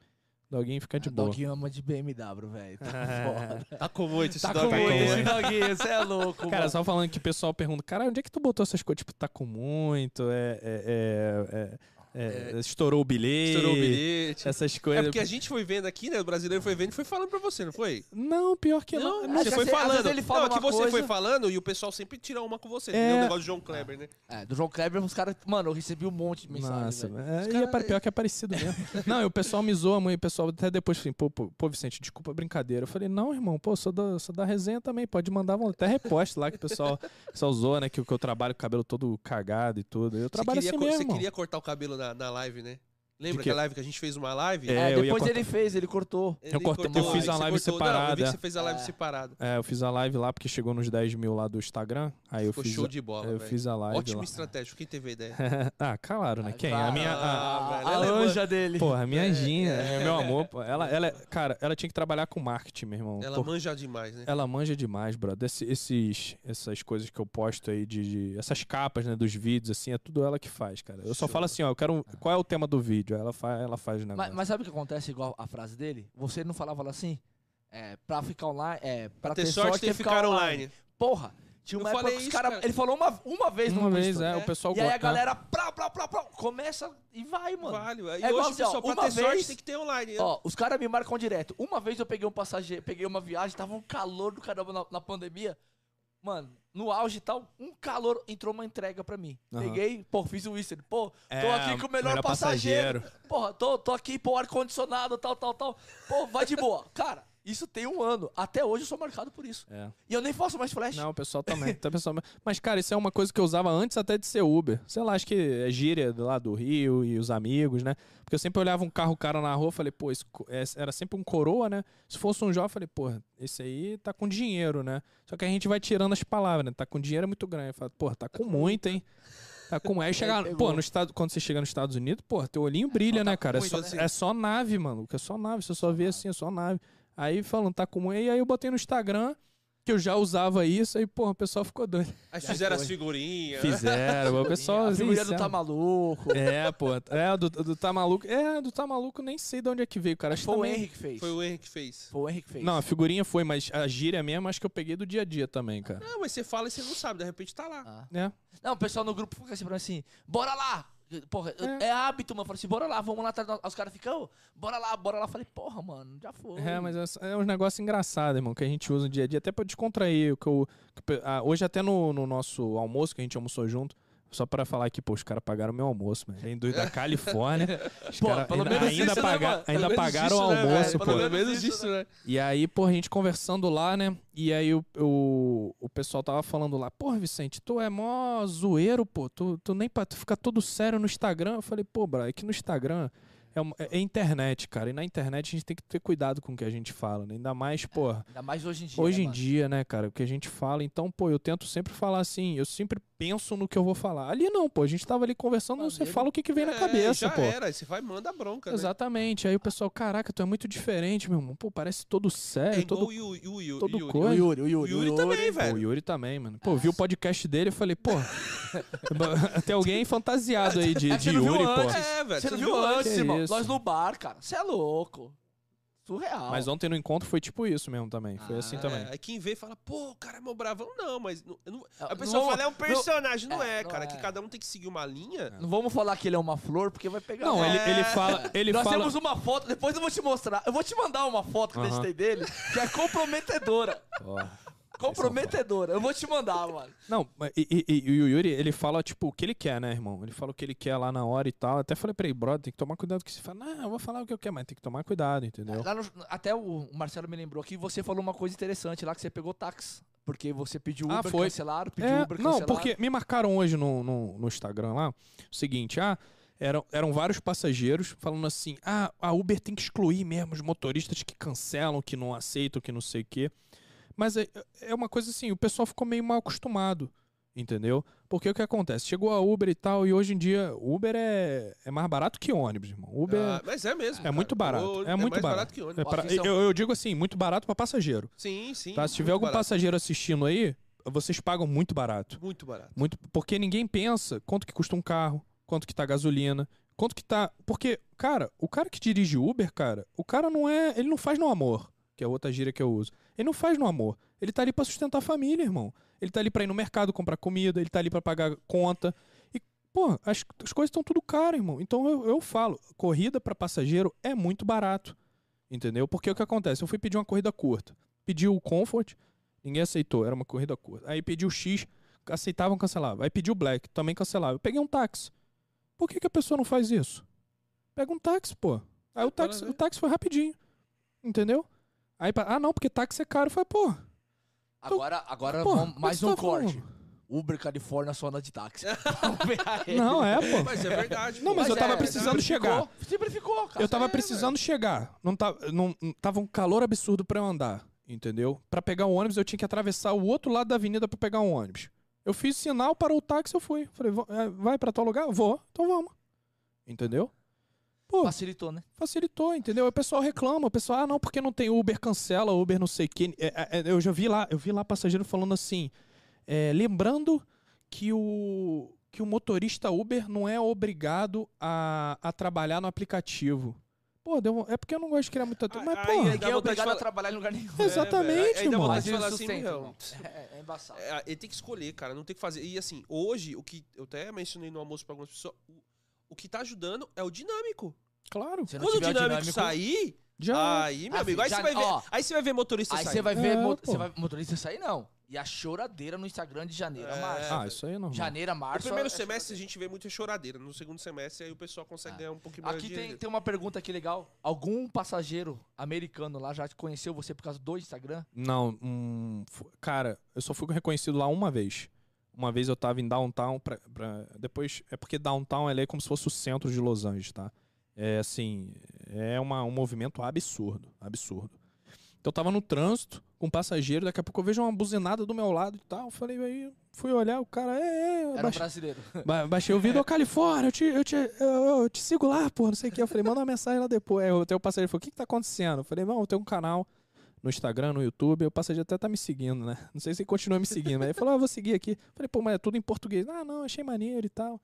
Doguinho fica de o boa. Doguinho ama de BMW, velho. Tá foda. Tá com muito esse Tá com Doguinho. muito. esse Doguinho, você é louco, Cara, mano. só falando que o pessoal pergunta, cara, onde é que tu botou essas coisas? Tipo, tá com muito, é, é, é, é, é, estourou o bilhete, Estourou o bilhete. essas É coisas. porque a gente foi vendo aqui, né? O brasileiro foi vendo e foi falando pra você, não foi? Não, pior que não. Não, Às você foi falando. ele fala não, é que você coisa- foi falando e o pessoal sempre tira uma com você. É. É. O negócio do João Kleber, né? É, do João Kleber, os caras. Mano, eu recebi um monte de mensagem. Nossa, é, Os e cara- é pior que é parecido mesmo. não, e o pessoal me zoa, mãe, o pessoal até depois assim, pô, pô, pô, Vicente, desculpa a brincadeira. Eu falei, não, irmão, pô, sou da, sou da resenha também, pode mandar até reposte lá que o pessoal, o pessoal zoa, né, que, o- que eu trabalho com o cabelo todo cagado e tudo. Eu trabalho você assim queria, co- mesmo, Você queria cortar o cabelo na, na live, né? Lembra aquela live que a gente fez uma live? É, É, eu depois cortar- ele fez, ele cortou. Ele Eu cortei- cortou, eu fiz a live cortou- Não, eu vi separada. que você fez a live É. separada. É, eu fiz a live lá porque chegou nos 10 mil lá do Instagram. Aí eu Ficou fiz, show a- de bola, eu velho. fiz a live Ótima lá. estratégia. Quem teve a ideia? ah, claro, né? Quem? A Claro. minha. A, Ah, a, velho, a ela anja dele. Porra, a minha É, anjinha, é. é, meu amor. pô. Ela, ela, é- cara, ela tinha que trabalhar com marketing, meu irmão. Ela manja demais, né? ela manja demais, brother. Esse- esses, essas coisas que eu posto aí de, de- essas capas, né, dos vídeos, assim, é tudo ela que faz, cara. Eu só falo assim, ó, eu quero. Qual é o tema do vídeo? Aí Ela faz, ela faz o negócio. Mas, mas sabe o que acontece igual a frase dele? Você não falava assim? É, pra ficar online. É, pra, Pra ter sorte tem que ficar online. Porra, Tinha Eu uma época falei que os isso, cara, cara. Ele falou uma, uma vez Uma no vez, Insta, é, né? o pessoal E aí a gosta. galera plá, plá, plá, plá, começa e vai, mano. Vale. E É hoje, igual assim, ó, pessoal, pra uma ter sorte vez- tem que ter online. né? Ó, os caras me marcam direto. Uma vez eu peguei um passageiro, peguei uma viagem, tava um calor do caramba na, na pandemia. Mano, no auge e tal, um calor, entrou uma entrega pra mim. Aham. Peguei, pô, fiz o Easter. Pô, tô É, aqui com o melhor, melhor passageiro. passageiro. Porra, tô, tô aqui, pô, ar-condicionado, tal, tal, tal. Pô, vai de boa. Cara, isso tem um ano. Até hoje eu sou marcado por isso. É. E eu nem faço mais flash. Não, o pessoal também. tá, pessoal... Mas, cara, isso é uma coisa que eu usava antes até de ser Uber. Sei lá, acho que é gíria lá do Rio e os amigos, né? Porque eu sempre olhava um carro cara na rua, falei, pô, esse é- era sempre um coroa, né? Se fosse um jovem, falei, pô, esse aí tá com dinheiro, né? Só que a gente vai tirando as palavras, né? Tá com dinheiro é muito grande. Eu falo, pô, tá com muito, hein? Tá com. Aí chega, pegou. pô, no estado, quando você chega nos Estados Unidos, pô, teu olhinho brilha, Tá né, cara? É muito, só, assim. é só nave, mano. É só nave. Você só vê assim, é só nave. Aí falando, tá com. E aí eu botei no Instagram, que eu já usava isso, aí, porra, o pessoal ficou doido. Aí fizeram as figurinhas. Fizeram, o pessoal. a figurinha do isso, Tá é. Maluco. É, pô. É, do, do Tá Maluco. É, do Tá Maluco, nem sei de onde é que veio, cara. Acho Foi o também- Henry que fez. Foi o Henrique que fez. Foi o Henry que fez. Não, a figurinha foi, mas a gíria mesmo, acho que eu peguei do dia a dia também, cara. Não, mas você fala e você não sabe, de repente tá lá. Ah. É. Não, o pessoal no grupo fica assim pra mim assim, bora lá! Porra, é, É. hábito, mano. Eu falei assim, bora lá, vamos lá. atrás. Os caras ficam, "Ô, bora lá, bora lá. Eu falei, porra, mano, já foi. É, mas é, é um negócio engraçado, irmão, que a gente usa no dia a dia, até pra descontrair. Que eu, que ah, hoje, até no, no nosso almoço, que a gente almoçou junto, só pra falar aqui, pô, os caras pagaram meu almoço, mano. Vem do, da Califórnia. Os Pô, cara pelo ainda, menos ainda, né, paga- mano? ainda pagaram isso, o né, almoço, velho? pô. Pelo menos isso, né? E aí, pô, a gente conversando lá, né? E aí o, o, o pessoal tava falando lá, porra, Vicente, tu é mó zoeiro, pô. Tu, tu nem pa- tu fica todo sério no Instagram. Eu falei, pô, bro, é que no Instagram é, uma- é- é internet, cara. E na internet a gente tem que ter cuidado com o que a gente fala, né? Ainda mais, porra. Ainda mais hoje em dia. Hoje né, em mano? dia, né, cara, o que a gente fala. Então, pô, eu tento sempre falar assim, eu sempre penso no que eu vou falar. Ali não, pô, a gente tava ali conversando, você Maneiro. fala o que, que vem na É, cabeça, já pô. era, aí você vai e manda a bronca, né? Exatamente. Aí o pessoal, caraca, tu é muito diferente, meu irmão. Pô, parece todo sério, É igual todo o Yu- o Yu- todo Yuri. coisa. O Yuri, o Yuri. O Yuri também, Pô, o velho. Yuri também, mano. Pô, vi o podcast dele e falei, pô, tem alguém fantasiado aí de, É de você Yuri, pô. É, velho. Você não você viu antes, irmão? Nós no bar, cara. Você é louco. Surreal. Mas ontem no encontro foi tipo isso mesmo também. Foi assim É, também. Aí quem vê fala, pô, o cara é meu bravão. Não, mas. Não, eu não- Não, a pessoa não- fala, é um personagem. Não, é, é, não cara. é. Que cada um tem que seguir uma linha. Não vamos falar que ele é uma flor, porque vai pegar. Não, ele, ele É. fala. Ele Nós fala. temos uma foto, depois eu vou te mostrar. Eu vou te mandar uma foto que eu Aham. editei dele, que é comprometedora. Ó. comprometedora. Eu vou te mandar, mano. Não, e, e- e o Yuri, ele fala, tipo, o que ele quer, né, irmão? Ele fala o que ele quer lá na hora e tal. Até falei pra ele, brother, tem que tomar cuidado que você fala. Não, eu vou falar o que eu quero, mas tem que tomar cuidado, entendeu? No- até o Marcelo me lembrou que você falou uma coisa interessante lá, que você pegou táxi. Porque você pediu Ah, Uber, foi. cancelaram, pediu É, Uber, não, porque me marcaram hoje no, no, no Instagram lá o seguinte, ah, eram, eram vários passageiros falando assim, ah, a Uber tem que excluir mesmo os motoristas que cancelam, que não aceitam, que não sei o quê. Mas é, é uma coisa assim, o pessoal ficou meio mal acostumado, entendeu? Porque o que acontece? Chegou a Uber e tal, e hoje em dia Uber é, é mais barato que ônibus, irmão. Uber Ah, mas é mesmo. é cara. muito barato, O- é muito mais barato. que é ônibus. pra- Aqui são- eu, eu digo assim, muito barato para passageiro. Sim, sim. Tá? Se tiver algum barato. passageiro assistindo aí, vocês pagam muito barato. Muito barato. Muito, porque ninguém pensa quanto que custa um carro, quanto que tá a gasolina, quanto que tá. Porque, cara, o cara que dirige Uber, cara, o cara não é. Ele não faz no amor, que é outra gíria que eu uso. Ele não faz no amor. Ele tá ali pra sustentar a família, irmão. Ele tá ali pra ir no mercado comprar comida, ele tá ali pra pagar conta. E, pô, as, as coisas estão tudo caro, irmão. Então eu, eu falo, corrida pra passageiro é muito barato. Entendeu? Porque o que acontece? Eu fui pedir uma corrida curta. Pedi o Comfort, ninguém aceitou, era uma corrida curta. Aí pedi o X, aceitavam, cancelavam. Aí pedi o Black, também cancelava. Eu peguei um táxi. Por que, que a pessoa não faz isso? Pega um táxi, pô. Aí o Para táxi, o táxi foi rapidinho. Entendeu? Aí, ah, não, porque táxi é caro. Eu falei, pô, Agora, agora Pô, vamos, mais um tá corte. falando? Uber Califórnia só anda de táxi. Não, é, pô. Mas é verdade. Não, pô. mas eu tava é, precisando chegar. simplificou, cara. Eu tava é, precisando chegar. Não, tá, não, tava um calor absurdo pra eu andar, entendeu? Pra pegar um ônibus, eu tinha que atravessar o outro lado da avenida pra pegar um ônibus. Eu fiz sinal, parou o táxi, eu fui. Falei, "Vó- é, vai pra tal lugar? Vou. Então vamos. Entendeu? Pô, Facilitou, né? facilitou, entendeu? O pessoal reclama, o pessoal, ah, não, porque não tem Uber, cancela, Uber não sei o quê. É, é, é, eu já vi lá, eu vi lá passageiro falando assim, é, lembrando que o, que o motorista Uber não é obrigado a, a trabalhar no aplicativo. Pô, deu, é porque eu não gosto de criar muita. Ah, mas, dá Ninguém é obrigado a trabalhar em lugar nenhum. Exatamente. Aí dá irmão. vontade Mas falar assim, meu, irmão. É, é embaçado. É, ele tem que escolher, cara. Não tem que fazer. E assim, hoje, o que eu até mencionei no almoço pra algumas pessoas, o, o que tá ajudando é o dinâmico. claro. Se não Quando o tiver dinâmico, sair, Já. aí, meu Ah, amigo, aí já- você vai ver. ó, aí você vai ver motorista Aí sair. você vai ver É, mo- pô. você vai motorista sair, não. E a choradeira no Instagram de janeiro a É. março. Ah, isso aí não. Janeiro a No março. primeiro é semestre a gente vê muita choradeira. No segundo semestre aí o pessoal consegue Ah. ganhar um pouquinho mais Aqui de tem, tem uma pergunta aqui legal. Algum passageiro americano lá já te conheceu você por causa do Instagram? Não, hum, cara, eu só fui reconhecido lá uma vez. Uma vez eu tava em downtown, pra, pra- depois, é porque downtown ele é como se fosse o centro de Los Angeles, tá? É assim, é uma, um movimento absurdo, absurdo. Então eu tava no trânsito com um passageiro, daqui a pouco eu vejo uma buzinada do meu lado e tal. Eu falei, aí, fui olhar, o cara, é, é, eu Era baixei, brasileiro. ba- baixei o vídeo, ô Califórnia, eu te, eu, te, eu, eu te sigo lá, porra, não sei o que. Eu falei, manda uma mensagem lá depois. Aí o teu passageiro falou, o que que tá acontecendo? Eu falei, não, eu tenho um canal no Instagram, no YouTube, o passageiro até tá me seguindo, né? Não sei se ele continua me seguindo, mas ele falou, ah, vou seguir aqui. Falei, pô, mas é tudo em português. Ah, não, achei maneiro e tal.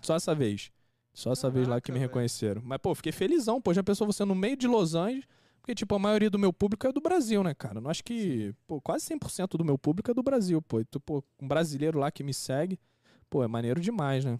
Só essa vez. Só essa vez lá que me Caraca, reconheceram. Mas, pô, fiquei felizão, pô, já pensou você no meio de Los Angeles, porque, tipo, a maioria do meu público é do Brasil, né, cara? Eu não acho que, pô, quase 100% do meu público é do Brasil, pô. E tu, pô, um brasileiro lá que me segue, pô, é maneiro demais, né?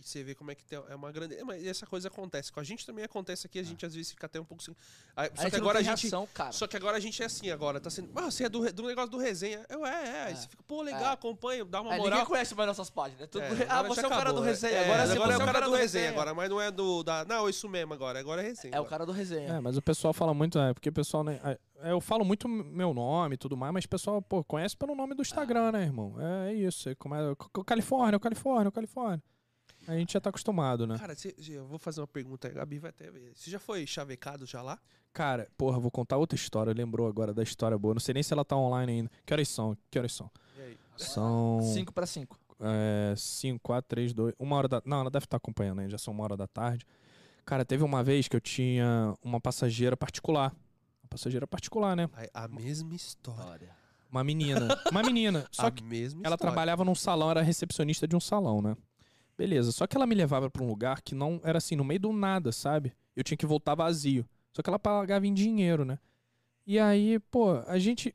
E você vê como é que tem, é uma grande. é, Mas essa coisa acontece. Com a gente também acontece aqui, a gente às vezes fica até um pouco assim. Aí- A Só gente que não agora a gente. reação, cara. Só que agora a gente é assim agora, tá sendo. Ah, você é do, do negócio do resenha. Eu, é, é. Aí É. você fica, pô, legal, É. acompanha, dá uma É, moral. ninguém conhece mais nossas páginas. É tudo... É, ah, agora você é o cara do resenha. É, agora, agora, você é você o cara do resenha agora, mas não é do. Da, não, isso mesmo agora. Agora é resenha. É o agora. cara do resenha. É, mas o pessoal fala muito, é, porque o pessoal, né, é, eu falo muito meu nome e tudo mais, mas o pessoal, pô, conhece pelo nome do Instagram, né, irmão? É, é isso, é como é, o Califórnia, o Califórnia, o Califórnia. A gente já tá acostumado, né? Cara, você- eu vou fazer uma pergunta aí, a Gabi vai até ver. Você já foi chavecado já lá? Cara, porra, vou contar outra história, lembrou agora da história boa, não sei nem se ela tá online ainda. Que horas são? Que horas são? E aí? São 5 para 5. 5, 4, 3, 2, uma hora da... Não, ela deve estar acompanhando ainda, já são uma hora da tarde. Cara, teve uma vez que eu tinha uma passageira particular. Uma passageira particular, né? Aí, a mesma história. Uma menina. Uma menina. Só a que mesma ela história. trabalhava num salão, era recepcionista de um salão, né? Beleza. Só que ela me levava pra um lugar que não era assim, no meio do nada, sabe? Eu tinha que voltar vazio. Só que ela pagava em dinheiro, né? E aí, pô, a gente.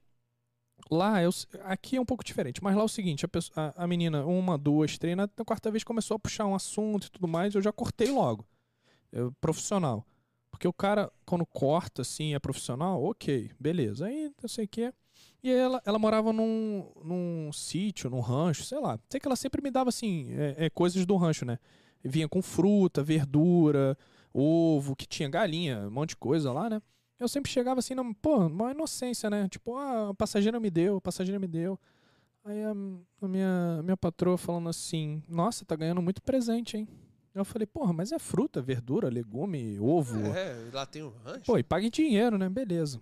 Lá, eu, aqui é um pouco diferente, mas lá é o seguinte: a, pessoa- a- a menina, uma, duas, três, na, quarta vez começou a puxar um assunto e tudo mais, eu já cortei logo. Eu, profissional. Porque o cara, quando corta, assim, é profissional, ok, beleza. Aí, não sei o quê. E ela, ela morava num, num sítio, num rancho, sei lá. Sei que ela sempre me dava, assim, é, é, coisas do rancho, né? Vinha com fruta, verdura, ovo, que tinha galinha, um monte de coisa lá, né? Eu sempre chegava assim, na, pô, uma inocência, né? Tipo, ah, a passageira me deu, a passageira me deu. Aí a, a minha, minha patroa falando assim, nossa, tá ganhando muito presente, hein? Eu falei, porra, mas é fruta, verdura, legume, ovo. É, lá tem um rancho. Pô, e paga em dinheiro, né? Beleza.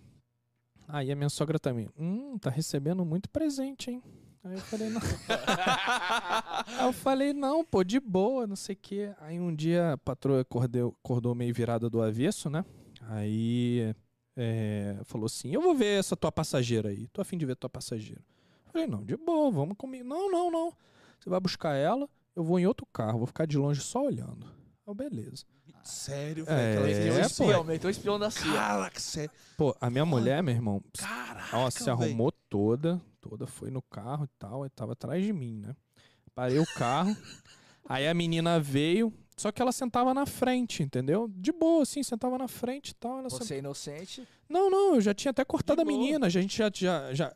Aí a minha sogra também, hum, tá recebendo muito presente, hein? Aí eu falei, não. Aí eu falei, não, pô, de boa, não sei o quê. Aí um dia a patroa acordeu, acordou meio virada do avesso, né? Aí é, falou assim: Eu vou ver essa tua passageira aí. Tô afim de ver tua passageira. Eu falei, não, de boa, vamos comigo. Não, não, não. Você vai buscar ela, eu vou em outro carro, vou ficar de longe só olhando. Eu, beleza. Sério, É, velho. Aquela- o pô. espião, meteu o espião da CIA. Caraca, sério. Pô, a minha mulher, meu irmão, Caraca, Ó, se arrumou toda, toda foi no carro e tal, e tava atrás de mim, né? Parei o carro, aí a menina veio, só que ela sentava na frente, entendeu? De boa, assim, sentava na frente e tal. Ela sent- Você é inocente. Não, não, eu já tinha até cortado a menina, a gente já, já, já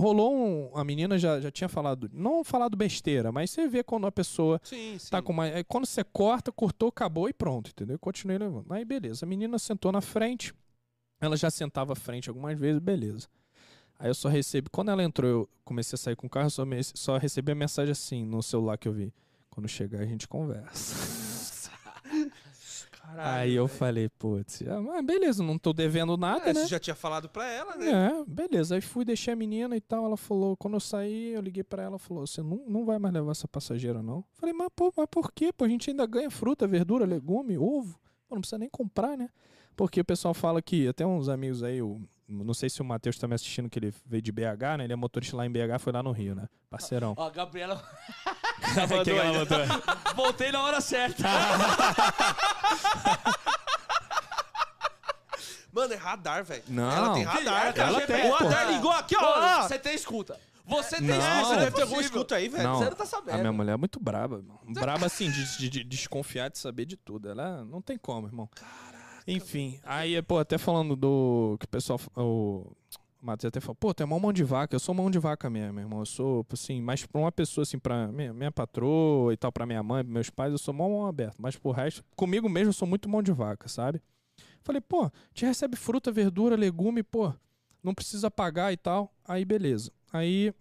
rolou um, a menina já, já tinha falado, não falado besteira, mas você vê quando a pessoa Sim, sim. Tá com uma, é, quando você corta, cortou, acabou e pronto, entendeu? Eu Continuei levando. Aí beleza, a menina sentou na frente, ela já sentava à frente algumas vezes, beleza. Aí eu só recebi, quando ela entrou, eu comecei a sair com o carro, só, me- só recebi a mensagem assim no celular que eu vi. Quando chegar a gente conversa. Caralho, Aí eu velho. falei, putz, ah, mas beleza, não tô devendo nada, É, né? Você já tinha falado pra ela, né? É, beleza. Aí fui, deixei a menina e tal. Ela falou, quando eu saí, eu liguei pra ela, falou: Você não, não vai mais levar essa passageira, não? Falei, mas, pô, mas por quê? Pô, a gente ainda ganha fruta, verdura, legume, ovo. Pô, não precisa nem comprar, né? Porque o pessoal fala que, até uns amigos aí, o, não sei se o Matheus tá me assistindo, que ele veio de BH, né? Ele é motorista lá em BH, foi lá no Rio, né? Parceirão. Ó, a Gabriela. Quem ela botou? Voltei na hora certa. Mano, é radar, velho. Não. Ela tem radar, cara. Ela tem, O radar ligou aqui, ó. Mano, você tem escuta. Você tem Não. escuta. Você não é deve ter algum possível. escuta aí, velho. Você não tá sabendo. a minha mulher é muito braba, irmão. Braba assim, de, de- de desconfiar de saber de tudo. Ela não tem como, irmão. Enfim, aí, pô, até falando do que o pessoal. O Matheus até falou, pô, tu é mão de vaca. Eu sou mão de vaca mesmo, meu irmão. Eu sou, assim, mais pra uma pessoa, assim, pra minha, minha patroa e tal, pra minha mãe, meus pais, eu sou mão mão aberta. Mas pro resto, comigo mesmo, eu sou muito mão de vaca, sabe? Falei, pô, te recebe fruta, verdura, legume, pô, não precisa pagar e tal. Aí, beleza. Aí,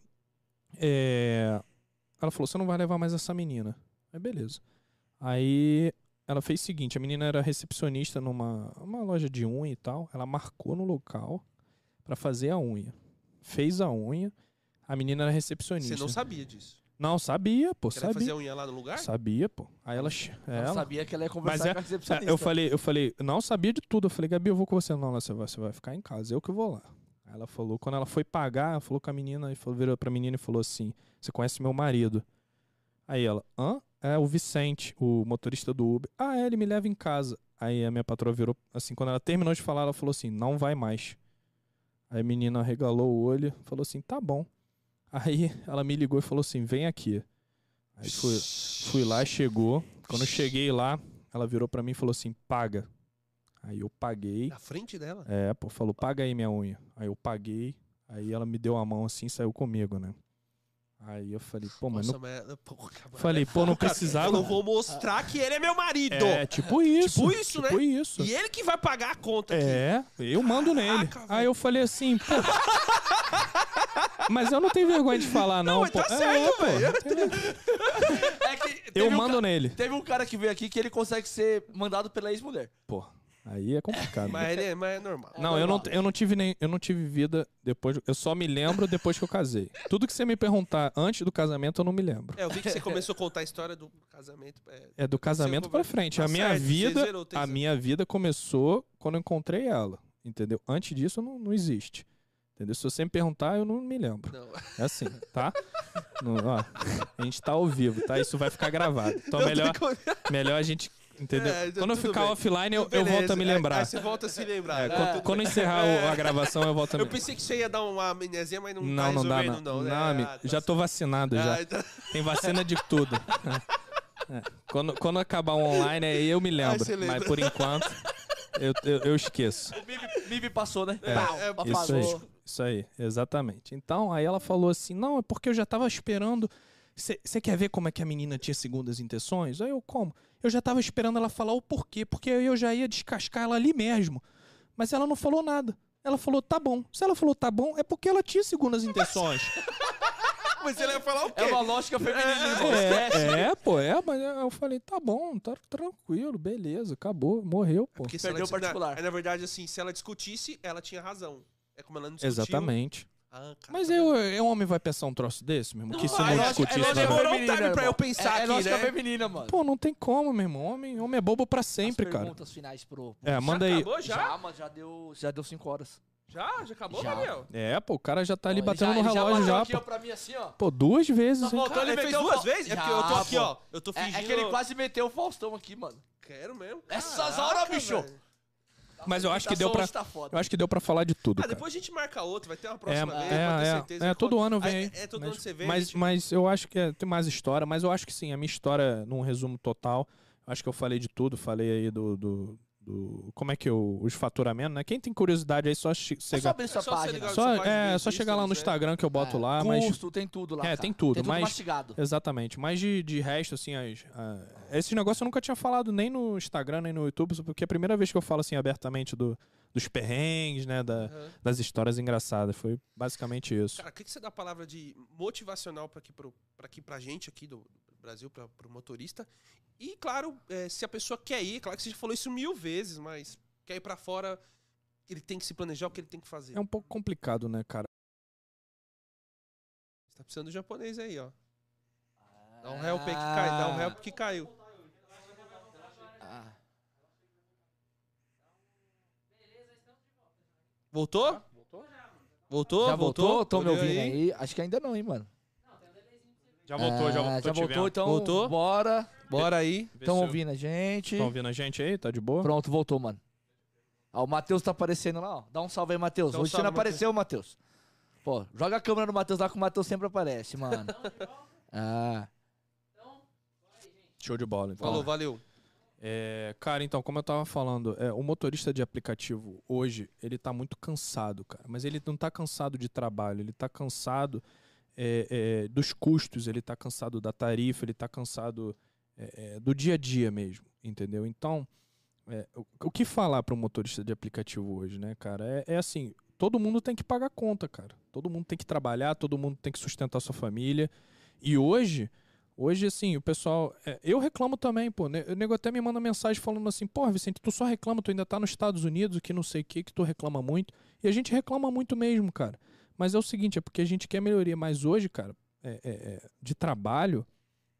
é, ela falou, você não vai levar mais essa menina. Aí, beleza. Aí, ela fez o seguinte, a menina era recepcionista numa uma loja de unha e tal. Ela marcou no local pra fazer a unha. Fez a unha. A menina era recepcionista. Você não sabia disso. Não, sabia, pô, fazer sabia. a unha lá no lugar? Sabia, pô. Aí ela... Eu ela sabia que ela ia Mas conversar é- com a recepcionista. eu falei, eu falei, não sabia de tudo. Eu falei, Gabi, eu vou com você. Não, não, você vai, você vai ficar em casa, eu que vou lá. Aí ela falou, quando ela foi pagar, ela falou com a menina, e falou, virou pra menina e falou assim: Você conhece meu marido? Aí ela, hã? É o Vicente, o motorista do Uber. Ah, é, ele me leva em casa. Aí a minha patroa virou, assim, quando ela terminou de falar, ela falou assim: Não vai mais. Aí a menina regalou o olho, falou assim: Tá bom. Aí ela me ligou e falou assim: Vem aqui. Aí fui, Fui lá, chegou. Quando eu cheguei lá, ela virou pra mim e falou assim: paga. Aí eu paguei. Na frente dela? É, pô, falou: paga aí minha unha. Aí eu paguei. Aí ela me deu a mão assim e saiu comigo, né? Aí eu falei: pô, mas Nossa, não. mas... Porra. Falei: pô, não Eu precisava. não vou mostrar que ele é meu marido. É, tipo isso. Tipo isso, tipo né? isso. E ele que vai pagar a conta aqui. É, eu mando nele. Aí eu falei assim, pô. Mas eu não tenho vergonha de falar, não, mas pô. tá É, certo, pô, velho. não vergonha. É que Eu um mando ca- nele. Teve um cara que veio aqui que ele consegue ser mandado pela ex-mulher. Pô, aí é complicado. Mas, ele é, mas é normal. Não, eu não, eu não tive nem, eu não tive vida depois, eu só me lembro depois que eu casei. Tudo que você me perguntar antes do casamento eu não me lembro. É, eu vi que você começou a contar a história do casamento. É, É do casamento pra frente. tá a minha certo, vida, a minha vida começou quando eu encontrei ela, entendeu? Antes disso não, não existe. Entendeu? Se você me perguntar, eu não me lembro. não. É assim, tá? Não, ó, a gente tá ao vivo, tá? Isso vai ficar gravado. Então Não melhor, melhor a gente, entendeu? É, quando eu ficar bem. offline, eu, eu volto a me lembrar. Aí você volta a se lembrar. É, né? quando, quando encerrar a gravação, eu volto a me Eu pensei que você ia dar uma amnésia, mas não, Não, tá não dá, resolvendo, não. não. né? Não, amigo, Ah, tá já tô vacinado já. Ah, então- Tem vacina de tudo. É. Quando, quando acabar o online, aí eu me lembro. lembra. Mas por enquanto, eu, eu, eu esqueço. O Bibi, Bibi passou, né? É, Pau, é. Isso aí, isso aí, exatamente. Então, aí ela falou assim: não, é porque eu já tava esperando. Você quer ver como é que a menina tinha segundas intenções? Aí eu, como? Eu já tava esperando ela falar o porquê, porque eu já ia descascar ela ali mesmo. Mas ela não falou nada. Ela falou, tá bom. Se ela falou, tá bom, é porque ela tinha segundas intenções. Mas ele ia falar o quê? É uma lógica feminina. Esquece. É, é, pô, é, mas eu falei, tá bom, tá tranquilo, beleza, acabou, morreu, pô. Porque se Perdeu ela, o particular. Na, na verdade, assim, se ela discutisse, ela tinha razão. É como ela não discutiu. Exatamente. Ah, Mas tá eu, eu, um homem vai pensar um troço desse, meu irmão? que se não lógico- discutir é isso, demorou um time pra eu pensar é, aqui, é lógica né? feminina, mano. Pô, não tem como, meu irmão. Homem, homem é bobo pra sempre, As cara. perguntas finais pro... É, manda aí. Acabou já? Já, mas já deu, já deu cinco horas. Já? Já acabou, Já. Gabriel? É, pô, o cara já tá ali Ó, batendo já- no ele relógio bateu já, aqui, ó, pô. pra mim assim, ó. Pô, duas vezes, Só hein? faltou Cara, ele ele fez duas vezes? É porque eu tô Já, aqui, pô. ó. Eu tô É, fingindo... é que ele quase meteu o Faustão aqui, mano. Quero mesmo. Essas horas, bicho. velho. Mas eu acho que deu pra. Tá foda. Eu acho que deu pra falar de tudo, Ah, cara. depois a gente marca outro, vai ter uma É, próxima vez, pode ter é, certeza. é, é, todo ano vem. É, é, todo mas, ano você vem. Mas, gente- mas eu acho que é, tem mais história, mas eu acho que sim, a minha história, num resumo total, acho que eu falei de tudo, falei aí do. do, do- como é que eu. Os faturamentos, né? Quem tem curiosidade aí, só che- É só chegar. abrir sua É só página. Só, página é, de só chegar lá no né? Instagram que eu boto É, lá, mas. Custo, tem tudo lá. É, cara. tem tudo, Tem tudo mas- mastigado. Exatamente. Mas de, de resto, assim, as, a- esse negócio eu nunca tinha falado nem no Instagram, nem no YouTube, porque é a primeira vez que eu falo assim abertamente do, dos perrengues, né? Da, Aham. das histórias engraçadas. Foi basicamente isso. Cara, o que, que você dá a palavra de motivacional pra aqui, pro, pra aqui pra gente aqui do Brasil, pra, pro motorista? E, claro, é, se a pessoa quer ir, claro que você já falou isso mil vezes, mas quer ir pra fora, ele tem que se planejar o que ele tem que fazer. É um pouco complicado, né, cara? Você tá precisando do japonês aí, ó. Dá um help aí que cai, dá um help que caiu. Ah. Voltou? Voltou? Já voltou? Tô me ouvindo aí? Acho que ainda não, hein, mano. Já Ah, já voltou, então Voltou? bora. Bora aí. Estão ouvindo a gente. Estão ouvindo a gente aí? Tá de boa? Pronto, voltou, mano. Ó, o Matheus tá aparecendo lá, ó. Dá um salve aí, Matheus. Um Hoje você não apareceu, Matheus. Pô, joga a câmera no Matheus lá que o Matheus sempre aparece, mano. ah. Show de bola. Então. Falou, valeu. É, cara, então, como eu tava falando, é, o motorista de aplicativo hoje, ele tá muito cansado, cara. Mas ele não tá cansado de trabalho, ele tá cansado é, é, dos custos, ele tá cansado da tarifa, ele tá cansado é, é, do dia a dia mesmo, entendeu? Então, é, o, o que falar para um motorista de aplicativo hoje, né, cara? É, é assim, todo mundo tem que pagar conta, cara. Todo mundo tem que trabalhar, todo mundo tem que sustentar sua família. E hoje, hoje assim, o pessoal. é, eu reclamo também, pô. né? O nego até me manda mensagem falando assim, pô, Vicente, tu só reclama, tu ainda tá nos Estados Unidos, que não sei o que, que tu reclama muito. E a gente reclama muito mesmo, cara. Mas é o seguinte, é porque a gente quer melhoria. Mas hoje, cara, é, de trabalho,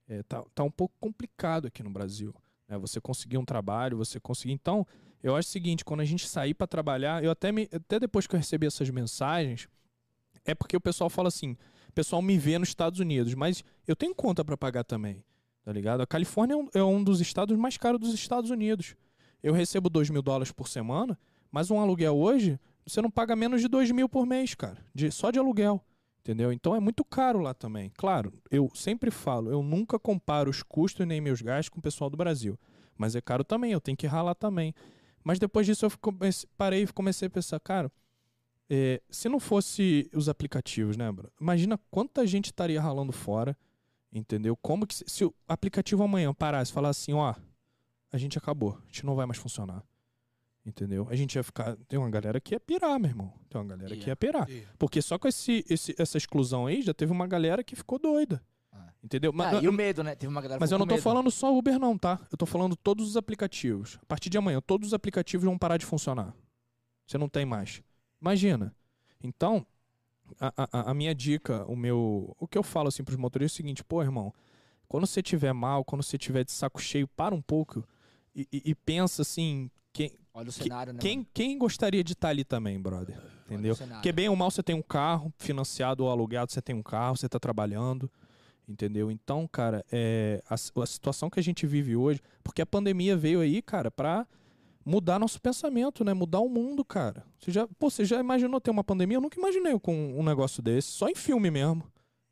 é, tá, tá um pouco complicado aqui no Brasil. né? Você conseguir um trabalho, você conseguir. Então, eu acho o seguinte, quando a gente sair para trabalhar, eu até, me, até depois que eu recebi essas mensagens, é porque o pessoal fala assim, o pessoal me vê nos Estados Unidos, mas eu tenho conta para pagar também, tá ligado? A Califórnia é um, é um dos estados mais caros dos Estados Unidos. Eu recebo 2 mil dólares por semana, mas um aluguel hoje, você não paga menos de 2 mil por mês, cara, de, só de aluguel. Entendeu? Então é muito caro lá também. Claro, eu sempre falo, eu nunca comparo os custos nem meus gastos com o pessoal do Brasil. Mas é caro também, eu tenho que ralar também. Mas depois disso eu parei e comecei a pensar, cara, é, se não fosse os aplicativos, né, bro? Imagina quanta gente estaria ralando fora, entendeu? Como que se, se o aplicativo amanhã parasse e falasse assim, ó, a gente acabou, a gente não vai mais funcionar. Entendeu? A gente ia ficar. Tem uma galera que ia pirar, meu irmão. Tem uma galera que Ia. ia pirar. Porque só com esse, esse- essa exclusão aí já teve uma galera que ficou doida. Ah. Entendeu? Mas, Ah, e o medo, né? Teve uma galera mas eu não tô medo. falando só Uber, não, tá? Eu tô falando todos os aplicativos. A partir de amanhã, todos os aplicativos vão parar de funcionar. Você não tem mais. Imagina. Então, a, a- a minha dica, o meu. O que eu falo assim pros motoristas é o seguinte, pô, irmão, quando você tiver mal, quando você tiver de saco cheio, para um pouco e, e- e pensa assim. Quem, Olha o cenário, né? quem, quem gostaria de estar ali também, brother? Entendeu? Porque bem ou mal você tem um carro, financiado ou alugado, você tem um carro, você tá trabalhando. Entendeu? Então, cara, é, a, a situação que a gente vive hoje, porque a pandemia veio aí, cara, pra mudar nosso pensamento, né? Mudar o mundo, cara. Você já, pô, você já imaginou ter uma pandemia? Eu nunca imaginei com um negócio desse, só em filme mesmo.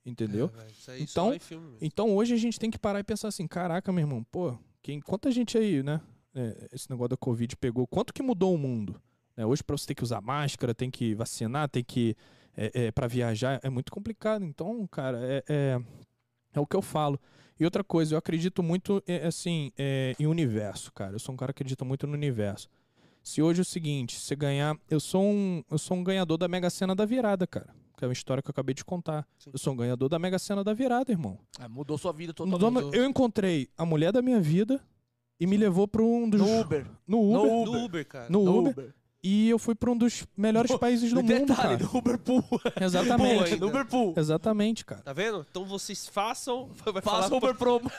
Entendeu? É, isso aí Então- só em filme mesmo. Então hoje a gente tem que parar e pensar assim, caraca, meu irmão, pô, quem, quanta gente aí, né? É, esse negócio da Covid pegou, quanto que mudou o mundo? né? hoje pra você ter que usar máscara, tem que vacinar, tem que. É, é, para viajar, é muito complicado. Então, cara, é, é, é o que eu falo. E outra coisa, eu acredito muito, é, assim, é, em universo, cara. Eu sou um cara que acredita muito no universo. Se hoje é o seguinte, você ganhar. Eu sou um, eu sou um ganhador da Mega Sena da virada, cara. Que é uma história que eu acabei de contar. Sim. Eu sou um ganhador da Mega Sena da virada, irmão. É, mudou sua vida Mudou totalmente. meu- eu encontrei a mulher da minha vida e me levou para um dos. No Uber. No Uber. No No Uber. Uber, cara. No No Uber. Uber. E eu fui para um dos melhores países do E mundo, detalhe, cara. no Uber Pool. Exatamente. No Uber Pool. Exatamente, cara. Tá vendo? Então vocês façam. Vai Faça falar Uber Promo.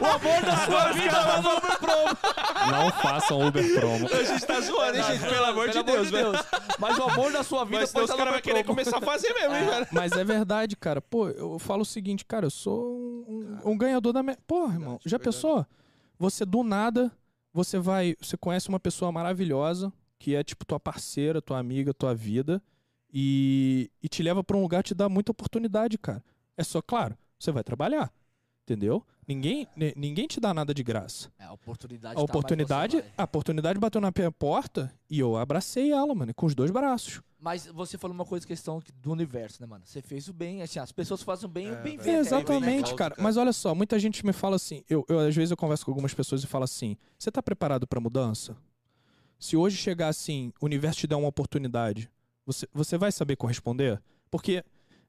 o amor da sua vida faz Uber Promo. Não façam Uber promo. A gente tá zoando, hein, gente? Pelo amor de Deus, velho. Mas o amor da sua vida Mas pode os estar caras no vão Uber querer começar a fazer mesmo, hein, velho? Mas é verdade, cara. Pô, eu falo o seguinte, cara, eu sou um, um- ganhador da. Me... Porra, irmão, Verdade, já verdade. pensou? Você do nada, você vai. Você conhece uma pessoa maravilhosa, que é tipo tua parceira, tua amiga, tua vida, e, e te leva pra um lugar que te dá muita oportunidade, cara. É só, claro, você vai trabalhar. Entendeu? Ninguém, ni- ninguém te dá nada de graça. É, a oportunidade A tá, oportunidade, vai. a oportunidade bateu na minha porta e eu abracei ela, mano, com os dois braços. Mas você falou uma coisa, questão do universo, né, mano? Você fez o bem, assim, as pessoas fazem o bem, É, o bem feito. Exatamente, volta, cara. cara. Mas olha só, muita gente me fala assim. Eu, eu, às vezes eu converso com algumas pessoas e falo assim: você tá preparado pra mudança? Se hoje chegar assim, o universo te der uma oportunidade, você, você vai saber corresponder? Porque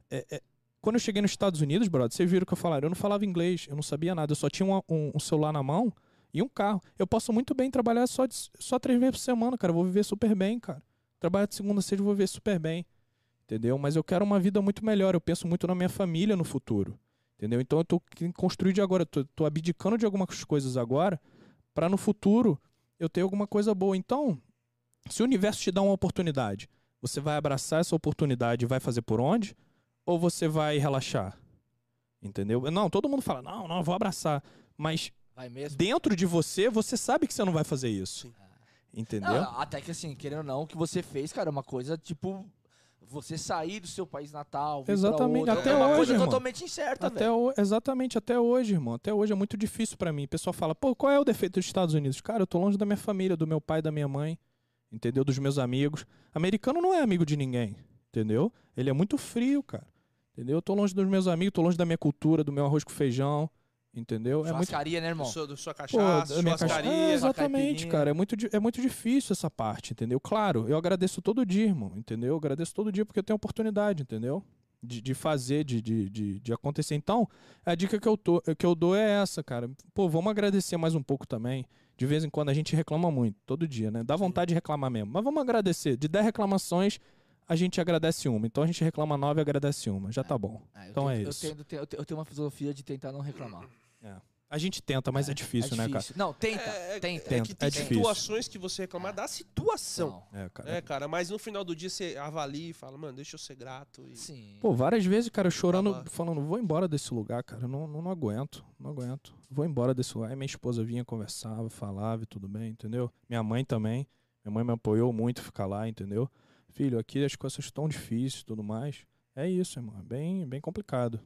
é, é, quando eu cheguei nos Estados Unidos, brother, vocês viram que eu falava, eu não falava inglês, eu não sabia nada, eu só tinha uma- um, um celular na mão e um carro. Eu posso muito bem trabalhar só, de- só três vezes por semana, cara. Eu vou viver super bem, cara. Trabalhar de segunda a sexta, eu vou viver super bem. Entendeu? Mas eu quero uma vida muito melhor. Eu penso muito na minha família no futuro. Entendeu? Então eu tô de agora, tô, tô abdicando de algumas coisas agora para no futuro eu ter alguma coisa boa. Então, se o universo te dá uma oportunidade, você vai abraçar essa oportunidade e vai fazer por onde? Ou você vai relaxar? Entendeu? Não, todo mundo fala, não, não, eu vou abraçar. Mas dentro de você, você sabe que você não vai fazer isso. Sim. Entendeu? Não, até que assim, querendo ou não, o que você fez, cara, é uma coisa tipo. Você sair do seu país natal. Exatamente, outro, até é uma hoje, coisa irmão. totalmente incerta, Até ho- exatamente, até hoje, irmão. Até hoje é muito difícil pra mim. O pessoal fala, pô, qual é o defeito dos Estados Unidos? Cara, eu tô longe da minha família, do meu pai, da minha mãe, entendeu? Dos meus amigos. Americano não é amigo de ninguém, entendeu? Ele é muito frio, cara. Entendeu? Eu tô longe dos meus amigos, tô longe da minha cultura, do meu arroz com feijão, entendeu? É muito Churrascaria, né, irmão? Do seu- da sua Pô, cachaça, da minha cachaça-. É, exatamente, cara. É muito, é muito difícil essa parte, entendeu? Claro, eu agradeço todo dia, irmão, entendeu? Eu agradeço todo dia porque eu tenho oportunidade, entendeu? De, de fazer, de, de, de, de acontecer. Então, a dica que eu, tô, que eu dou é essa, cara. Pô, vamos agradecer mais um pouco também. De vez em quando a gente reclama muito, todo dia, né? Dá vontade de reclamar mesmo. Mas vamos agradecer. De 10 reclamações, a gente agradece uma. Então a gente reclama 9 e agradece uma. Já tá bom. Ah, eu Então tento- é isso. Eu, tenho- eu tenho uma filosofia de tentar não reclamar. A gente tenta, mas é, difícil, né, cara? Não, tenta, É, é- tenta. É que É tem difícil. situações que você reclamar da situação. Não, É, cara. É, cara, mas no final do dia você avalia e fala, mano, deixa eu ser grato. E... Sim. Pô, várias vezes, cara, chorando, Tava- falando, vou embora desse lugar, cara. Não, não, não aguento, não aguento. Vou embora desse lugar. Aí minha esposa vinha, conversava, falava e tudo bem, entendeu? Minha mãe também. Minha mãe me apoiou muito ficar lá, entendeu? Filho, aqui as coisas estão difíceis e tudo mais. É isso, irmão. É bem, bem complicado.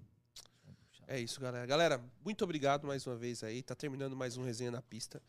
É isso, galera. Galera, muito obrigado mais uma vez aí. Tá terminando mais um resenha na pista.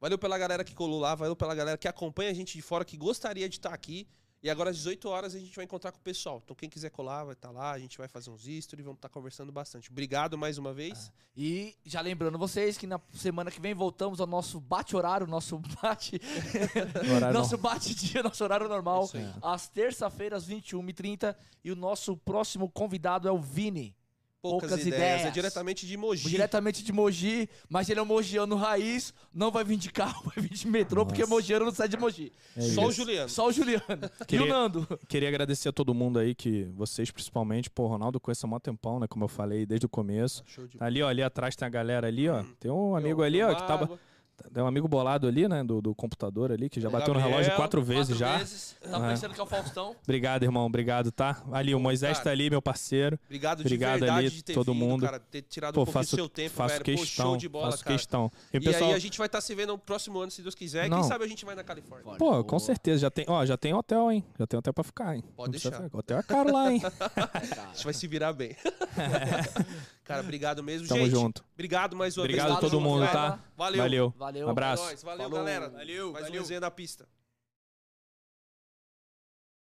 Valeu pela galera que colou lá, valeu pela galera que acompanha a gente de fora, que gostaria de estar aqui. E agora às 18 horas a gente vai encontrar com o pessoal. Então quem quiser colar vai estar lá, a gente vai fazer uns stories, vamos estar conversando bastante. Obrigado mais uma vez. E já lembrando vocês que na semana que vem voltamos ao nosso bate-horário, nosso bate. Horário nosso bate-dia, nosso horário normal. Às terça-feiras, 21h30. E o nosso próximo convidado é o Vini. Poucas, Poucas ideias. ideias. É diretamente de Mogi. Diretamente de Mogi, mas ele é um mogiano raiz, não vai vir de carro, vai vir de metrô, porque Nossa. mogiano não sai de Mogi. É Só o. Juliano. Só o Juliano. E o Queria- Nando. Queria agradecer a todo mundo aí, que vocês principalmente, pô, o Ronaldo conhece há mó tempão, né? Como eu falei desde o começo. Show de Tá ali, ó, ali atrás tem a galera ali, ó. Tem um amigo Meu- ali, ó, meu que tava. Tem um amigo bolado ali, né? Do, do computador ali, que já O bateu no Gabriel, relógio quatro vezes Quatro já. vezes. Tá É. pensando que é o Faustão. Obrigado, irmão. Obrigado, tá? Ali, o Moisés cara. tá ali, meu parceiro. Obrigado, Obrigado de verdade ali, de ter todo vindo, mundo. cara, ter tirado Pô, um faço, do seu tempo, faço velho. Pô, questão. show de bola, faço cara. questão. E, E pessoal, aí a gente vai estar se vendo no próximo ano, se Deus quiser. Não. quem sabe a gente vai na Califórnia. pô, com certeza. Já tem, ó, já tem hotel, hein? Já tem hotel pra ficar, hein? Pode Não deixar. Hotel é caro lá, hein? A gente vai se virar bem. cara, obrigado mesmo. Tamo gente, junto. obrigado mais uma Obrigado vez. a todo mundo, tá? Valeu. Valeu. Valeu. Um abraço. Valeu, Falou. galera. Valeu, Mais um valeu. resenha na pista.